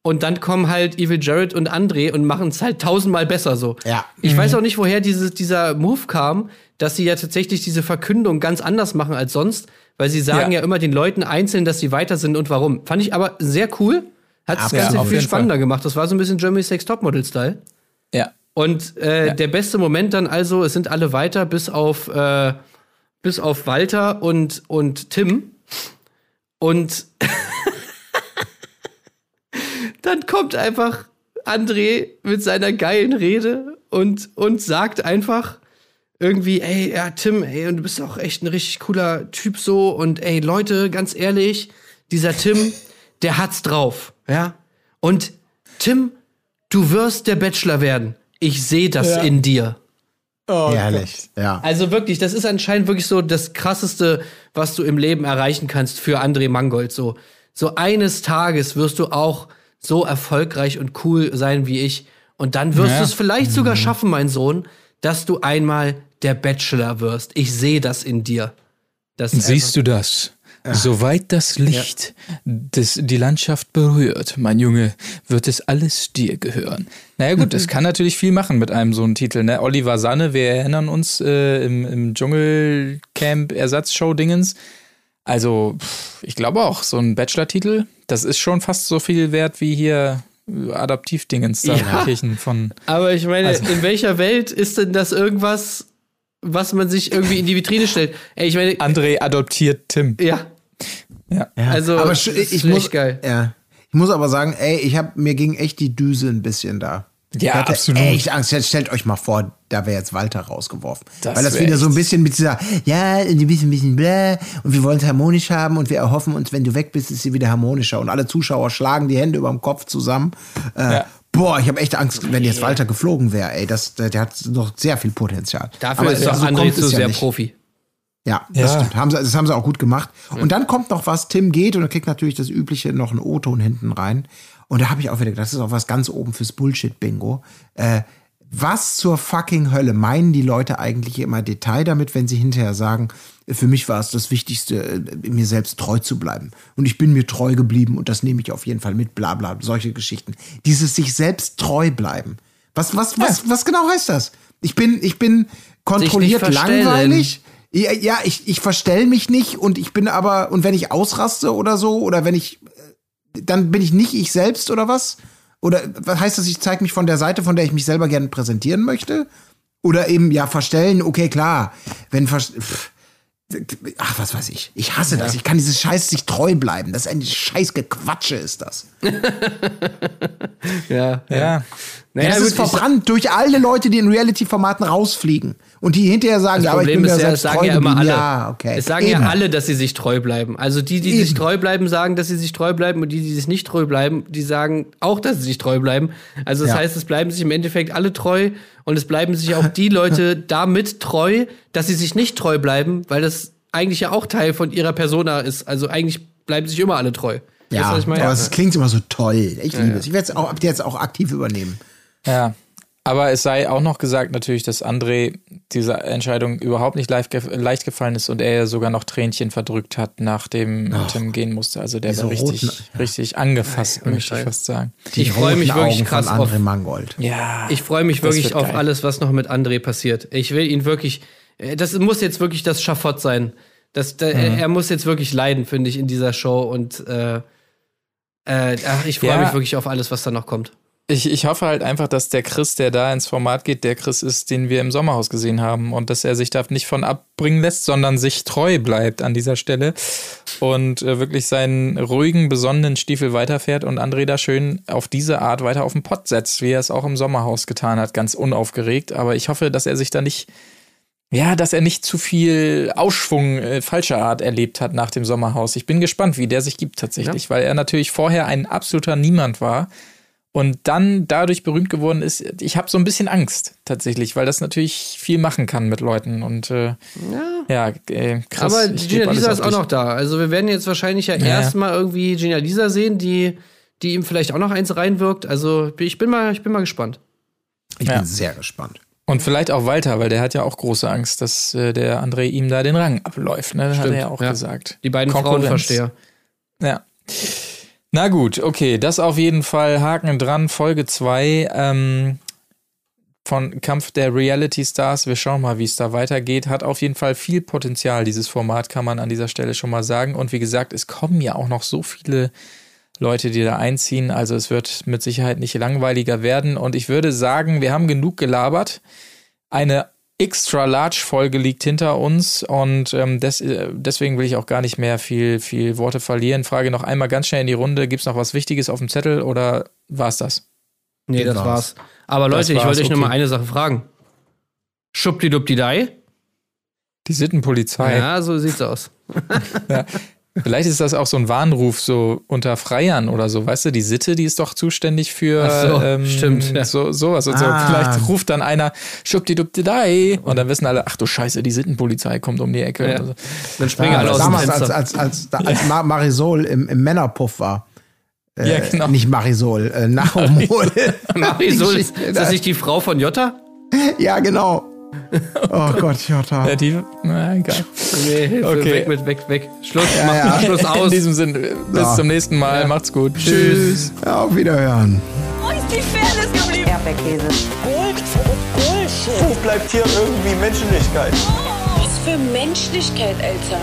und dann kommen halt Evil Jared und André und machen es halt tausendmal besser so. Ja. Ich mhm. weiß auch nicht, woher dieses, dieser Move kam, dass sie ja tatsächlich diese Verkündung ganz anders machen als sonst, weil sie sagen ja, ja immer den Leuten einzeln, dass sie weiter sind und warum. Fand ich aber sehr cool. Hat das Ganze ja, viel spannender Fall. gemacht. Das war so ein bisschen Germany's Sex Topmodel-Style. Ja. Und äh, ja. der beste Moment dann also, es sind alle weiter, bis auf äh, bis auf Walter und, und Tim. Und dann kommt einfach André mit seiner geilen Rede und, und sagt einfach irgendwie, ey, ja, Tim, ey, und du bist auch echt ein richtig cooler Typ so. Und ey, Leute, ganz ehrlich, dieser Tim, der hat's drauf, ja. Und Tim, du wirst der Bachelor werden. Ich sehe das ja. in dir. Oh, Herrlich, Gott. ja. Also wirklich, das ist anscheinend wirklich so das krasseste, was du im Leben erreichen kannst für André Mangold. So, so eines Tages wirst du auch so erfolgreich und cool sein wie ich. Und dann wirst ja. du es vielleicht sogar mhm. schaffen, mein Sohn, dass du einmal der Bachelor wirst. Ich sehe das in dir. Das Siehst du das? Soweit das Licht ja. des, die Landschaft berührt, mein Junge, wird es alles dir gehören. Naja gut, das kann natürlich viel machen mit einem so einen Titel. Ne? Oliver Sanne, wir erinnern uns äh, im, im Dschungelcamp Ersatzshow-Dingens. Also, ich glaube auch, so ein Bachelor-Titel, das ist schon fast so viel wert wie hier Adaptivdingens da ja. Kirchen von. Aber ich meine, also. in welcher Welt ist denn das irgendwas, was man sich irgendwie in die Vitrine stellt? Ey, ich meine. André adoptiert Tim. Ja. Ja. Also, aber ich, ich muss, geil. Ja. Ich muss aber sagen, ey, ich habe mir ging echt die Düse ein bisschen da. Ja, ich hatte absolut. Echt Angst. Jetzt stellt euch mal vor, da wäre jetzt Walter rausgeworfen. Das Weil das wieder so ein bisschen mit dieser, ja, ein bisschen, ein bisschen bläh, und wir wollen es harmonisch haben und wir erhoffen uns, wenn du weg bist, ist sie wieder harmonischer. Und alle Zuschauer schlagen die Hände über dem Kopf zusammen. Äh, ja. Boah, ich habe echt Angst, wenn jetzt Walter geflogen wäre. Ey, das, der, der, hat noch sehr viel Potenzial. Dafür Aber ist doch so André zu sehr ja Profi. Ja, ja, das stimmt. Haben sie, das haben sie auch gut gemacht. Und dann kommt noch was, Tim geht und er kriegt natürlich das übliche noch einen O-Ton hinten rein. Und da habe ich auch wieder gedacht, das ist auch was ganz oben fürs Bullshit-Bingo. Äh, was zur fucking Hölle meinen die Leute eigentlich immer Detail damit, wenn sie hinterher sagen, für mich war es das Wichtigste, äh, mir selbst treu zu bleiben. Und ich bin mir treu geblieben und das nehme ich auf jeden Fall mit, bla bla, solche Geschichten. Dieses sich selbst treu bleiben. Was, was, was, was genau heißt das? Ich bin, ich bin kontrolliert langweilig ja, ja ich, ich verstell mich nicht und ich bin aber, und wenn ich ausraste oder so, oder wenn ich, äh, dann bin ich nicht ich selbst oder was? Oder was heißt das, ich zeige mich von der Seite, von der ich mich selber gerne präsentieren möchte? Oder eben, ja, verstellen, okay, klar. Wenn, pff, ach, was weiß ich. Ich hasse ja. das. Ich kann dieses Scheiß sich treu bleiben. Das ist ein scheiß Gequatsche, ist das. ja, ja. ja. Naja, das ist verbrannt durch alle Leute, die in Reality-Formaten rausfliegen. Und die hinterher sagen, ja, aber ich bin ist ja, selbst sagen treu ja immer alle. Ja, okay. Es sagen Eben. ja alle, dass sie sich treu bleiben. Also die, die Eben. sich treu bleiben, sagen, dass sie sich treu bleiben. Und die, die sich nicht treu bleiben, die sagen auch, dass sie sich treu bleiben. Also das ja. heißt, es bleiben sich im Endeffekt alle treu. Und es bleiben sich auch die Leute damit treu, dass sie sich nicht treu bleiben, weil das eigentlich ja auch Teil von ihrer Persona ist. Also eigentlich bleiben sich immer alle treu. Ja, aber es klingt immer so toll. Ich liebe es. Ich werde es auch ab jetzt auch aktiv übernehmen. Ja, Aber es sei auch noch gesagt natürlich, dass André diese Entscheidung überhaupt nicht leicht, gefallen ist und er sogar noch Tränchen verdrückt hat, nachdem Ach, Tim gehen musste. Also der war richtig, roten, richtig angefasst, ja, möchte ich fast sagen. Die ich freue mich wirklich krass auf Mangold. Ja, ich freue mich wirklich auf geil. alles, was noch mit André passiert. Ich will ihn wirklich. Äh, das muss jetzt wirklich das Schafott sein. Das, da, mhm. Er muss jetzt wirklich leiden, finde ich, in dieser Show. Und äh, äh, ach, ich freue ja. mich wirklich auf alles, was da noch kommt. Ich, ich hoffe halt einfach, dass der Chris, der da ins Format geht, der Chris ist, den wir im Sommerhaus gesehen haben und dass er sich da nicht von abbringen lässt, sondern sich treu bleibt an dieser Stelle und äh, wirklich seinen ruhigen, besonnenen Stiefel weiterfährt und André da schön auf diese Art weiter auf den Pott setzt, wie er es auch im Sommerhaus getan hat, ganz unaufgeregt. Aber ich hoffe, dass er sich da nicht ja, dass er nicht zu viel Ausschwung äh, falscher Art erlebt hat nach dem Sommerhaus. Ich bin gespannt, wie der sich gibt tatsächlich, ja. weil er natürlich vorher ein absoluter Niemand war und dann dadurch berühmt geworden ist. Ich habe so ein bisschen Angst tatsächlich, weil das natürlich viel machen kann mit Leuten und äh, ja, ja äh, krass. Aber Gina Lisa ist auch noch da. Also wir werden jetzt wahrscheinlich ja, ja. erstmal irgendwie Gina Lisa sehen, die, die ihm vielleicht auch noch eins reinwirkt. Also ich bin mal, ich bin mal gespannt. Ich ja. bin sehr gespannt. Und vielleicht auch Walter, weil der hat ja auch große Angst, dass äh, der André ihm da den Rang abläuft. Ne? Das Stimmt, hat er ja auch gesagt. Die beiden Frauenversteher. Ja. Na gut, okay, das auf jeden Fall Haken dran, Folge 2 ähm, von Kampf der Reality Stars. Wir schauen mal, wie es da weitergeht. Hat auf jeden Fall viel Potenzial, dieses Format, kann man an dieser Stelle schon mal sagen. Und wie gesagt, es kommen ja auch noch so viele Leute, die da einziehen. Also es wird mit Sicherheit nicht langweiliger werden. Und ich würde sagen, wir haben genug gelabert. Eine Extra Large Folge liegt hinter uns und ähm, des, äh, deswegen will ich auch gar nicht mehr viel, viel Worte verlieren. Frage noch einmal ganz schnell in die Runde: Gibt es noch was Wichtiges auf dem Zettel oder war es das? Nee, das, das war's. Aber Leute, ich wollte euch okay. nur mal eine Sache fragen. Schubdidubdidei? Die Sittenpolizei. Ja, so sieht's aus. ja. Vielleicht ist das auch so ein Warnruf so unter Freiern oder so, weißt du, die Sitte, die ist doch zuständig für so, ähm, stimmt, ja. so, sowas und ah. so. Vielleicht ruft dann einer Schubdidubdidei und dann wissen alle, ach du Scheiße, die Sittenpolizei kommt um die Ecke. Ja. So. Dann springen ah, alle aus Damals, als, als, als, als Marisol im, im Männerpuff war. Äh, ja, genau. Nicht Marisol, äh, Nachomol. Marisol, ist, ist das nicht die Frau von Jotta? Ja, genau. Oh Gott, Jota. Ja, die, na, egal. Nee, Hilfe, okay. weg mit, weg, weg. Schluss, ja, mach ja. Schluss aus. In diesem Sinne, bis ja. zum nächsten Mal. Ja. Macht's gut. Tschüss. Ja, auf Wiederhören. Wo ist die Fairness geblieben? Erdbeerkäse. Gold, Bullshit. Wo bleibt hier irgendwie Menschlichkeit? Was für Menschlichkeit, Alter.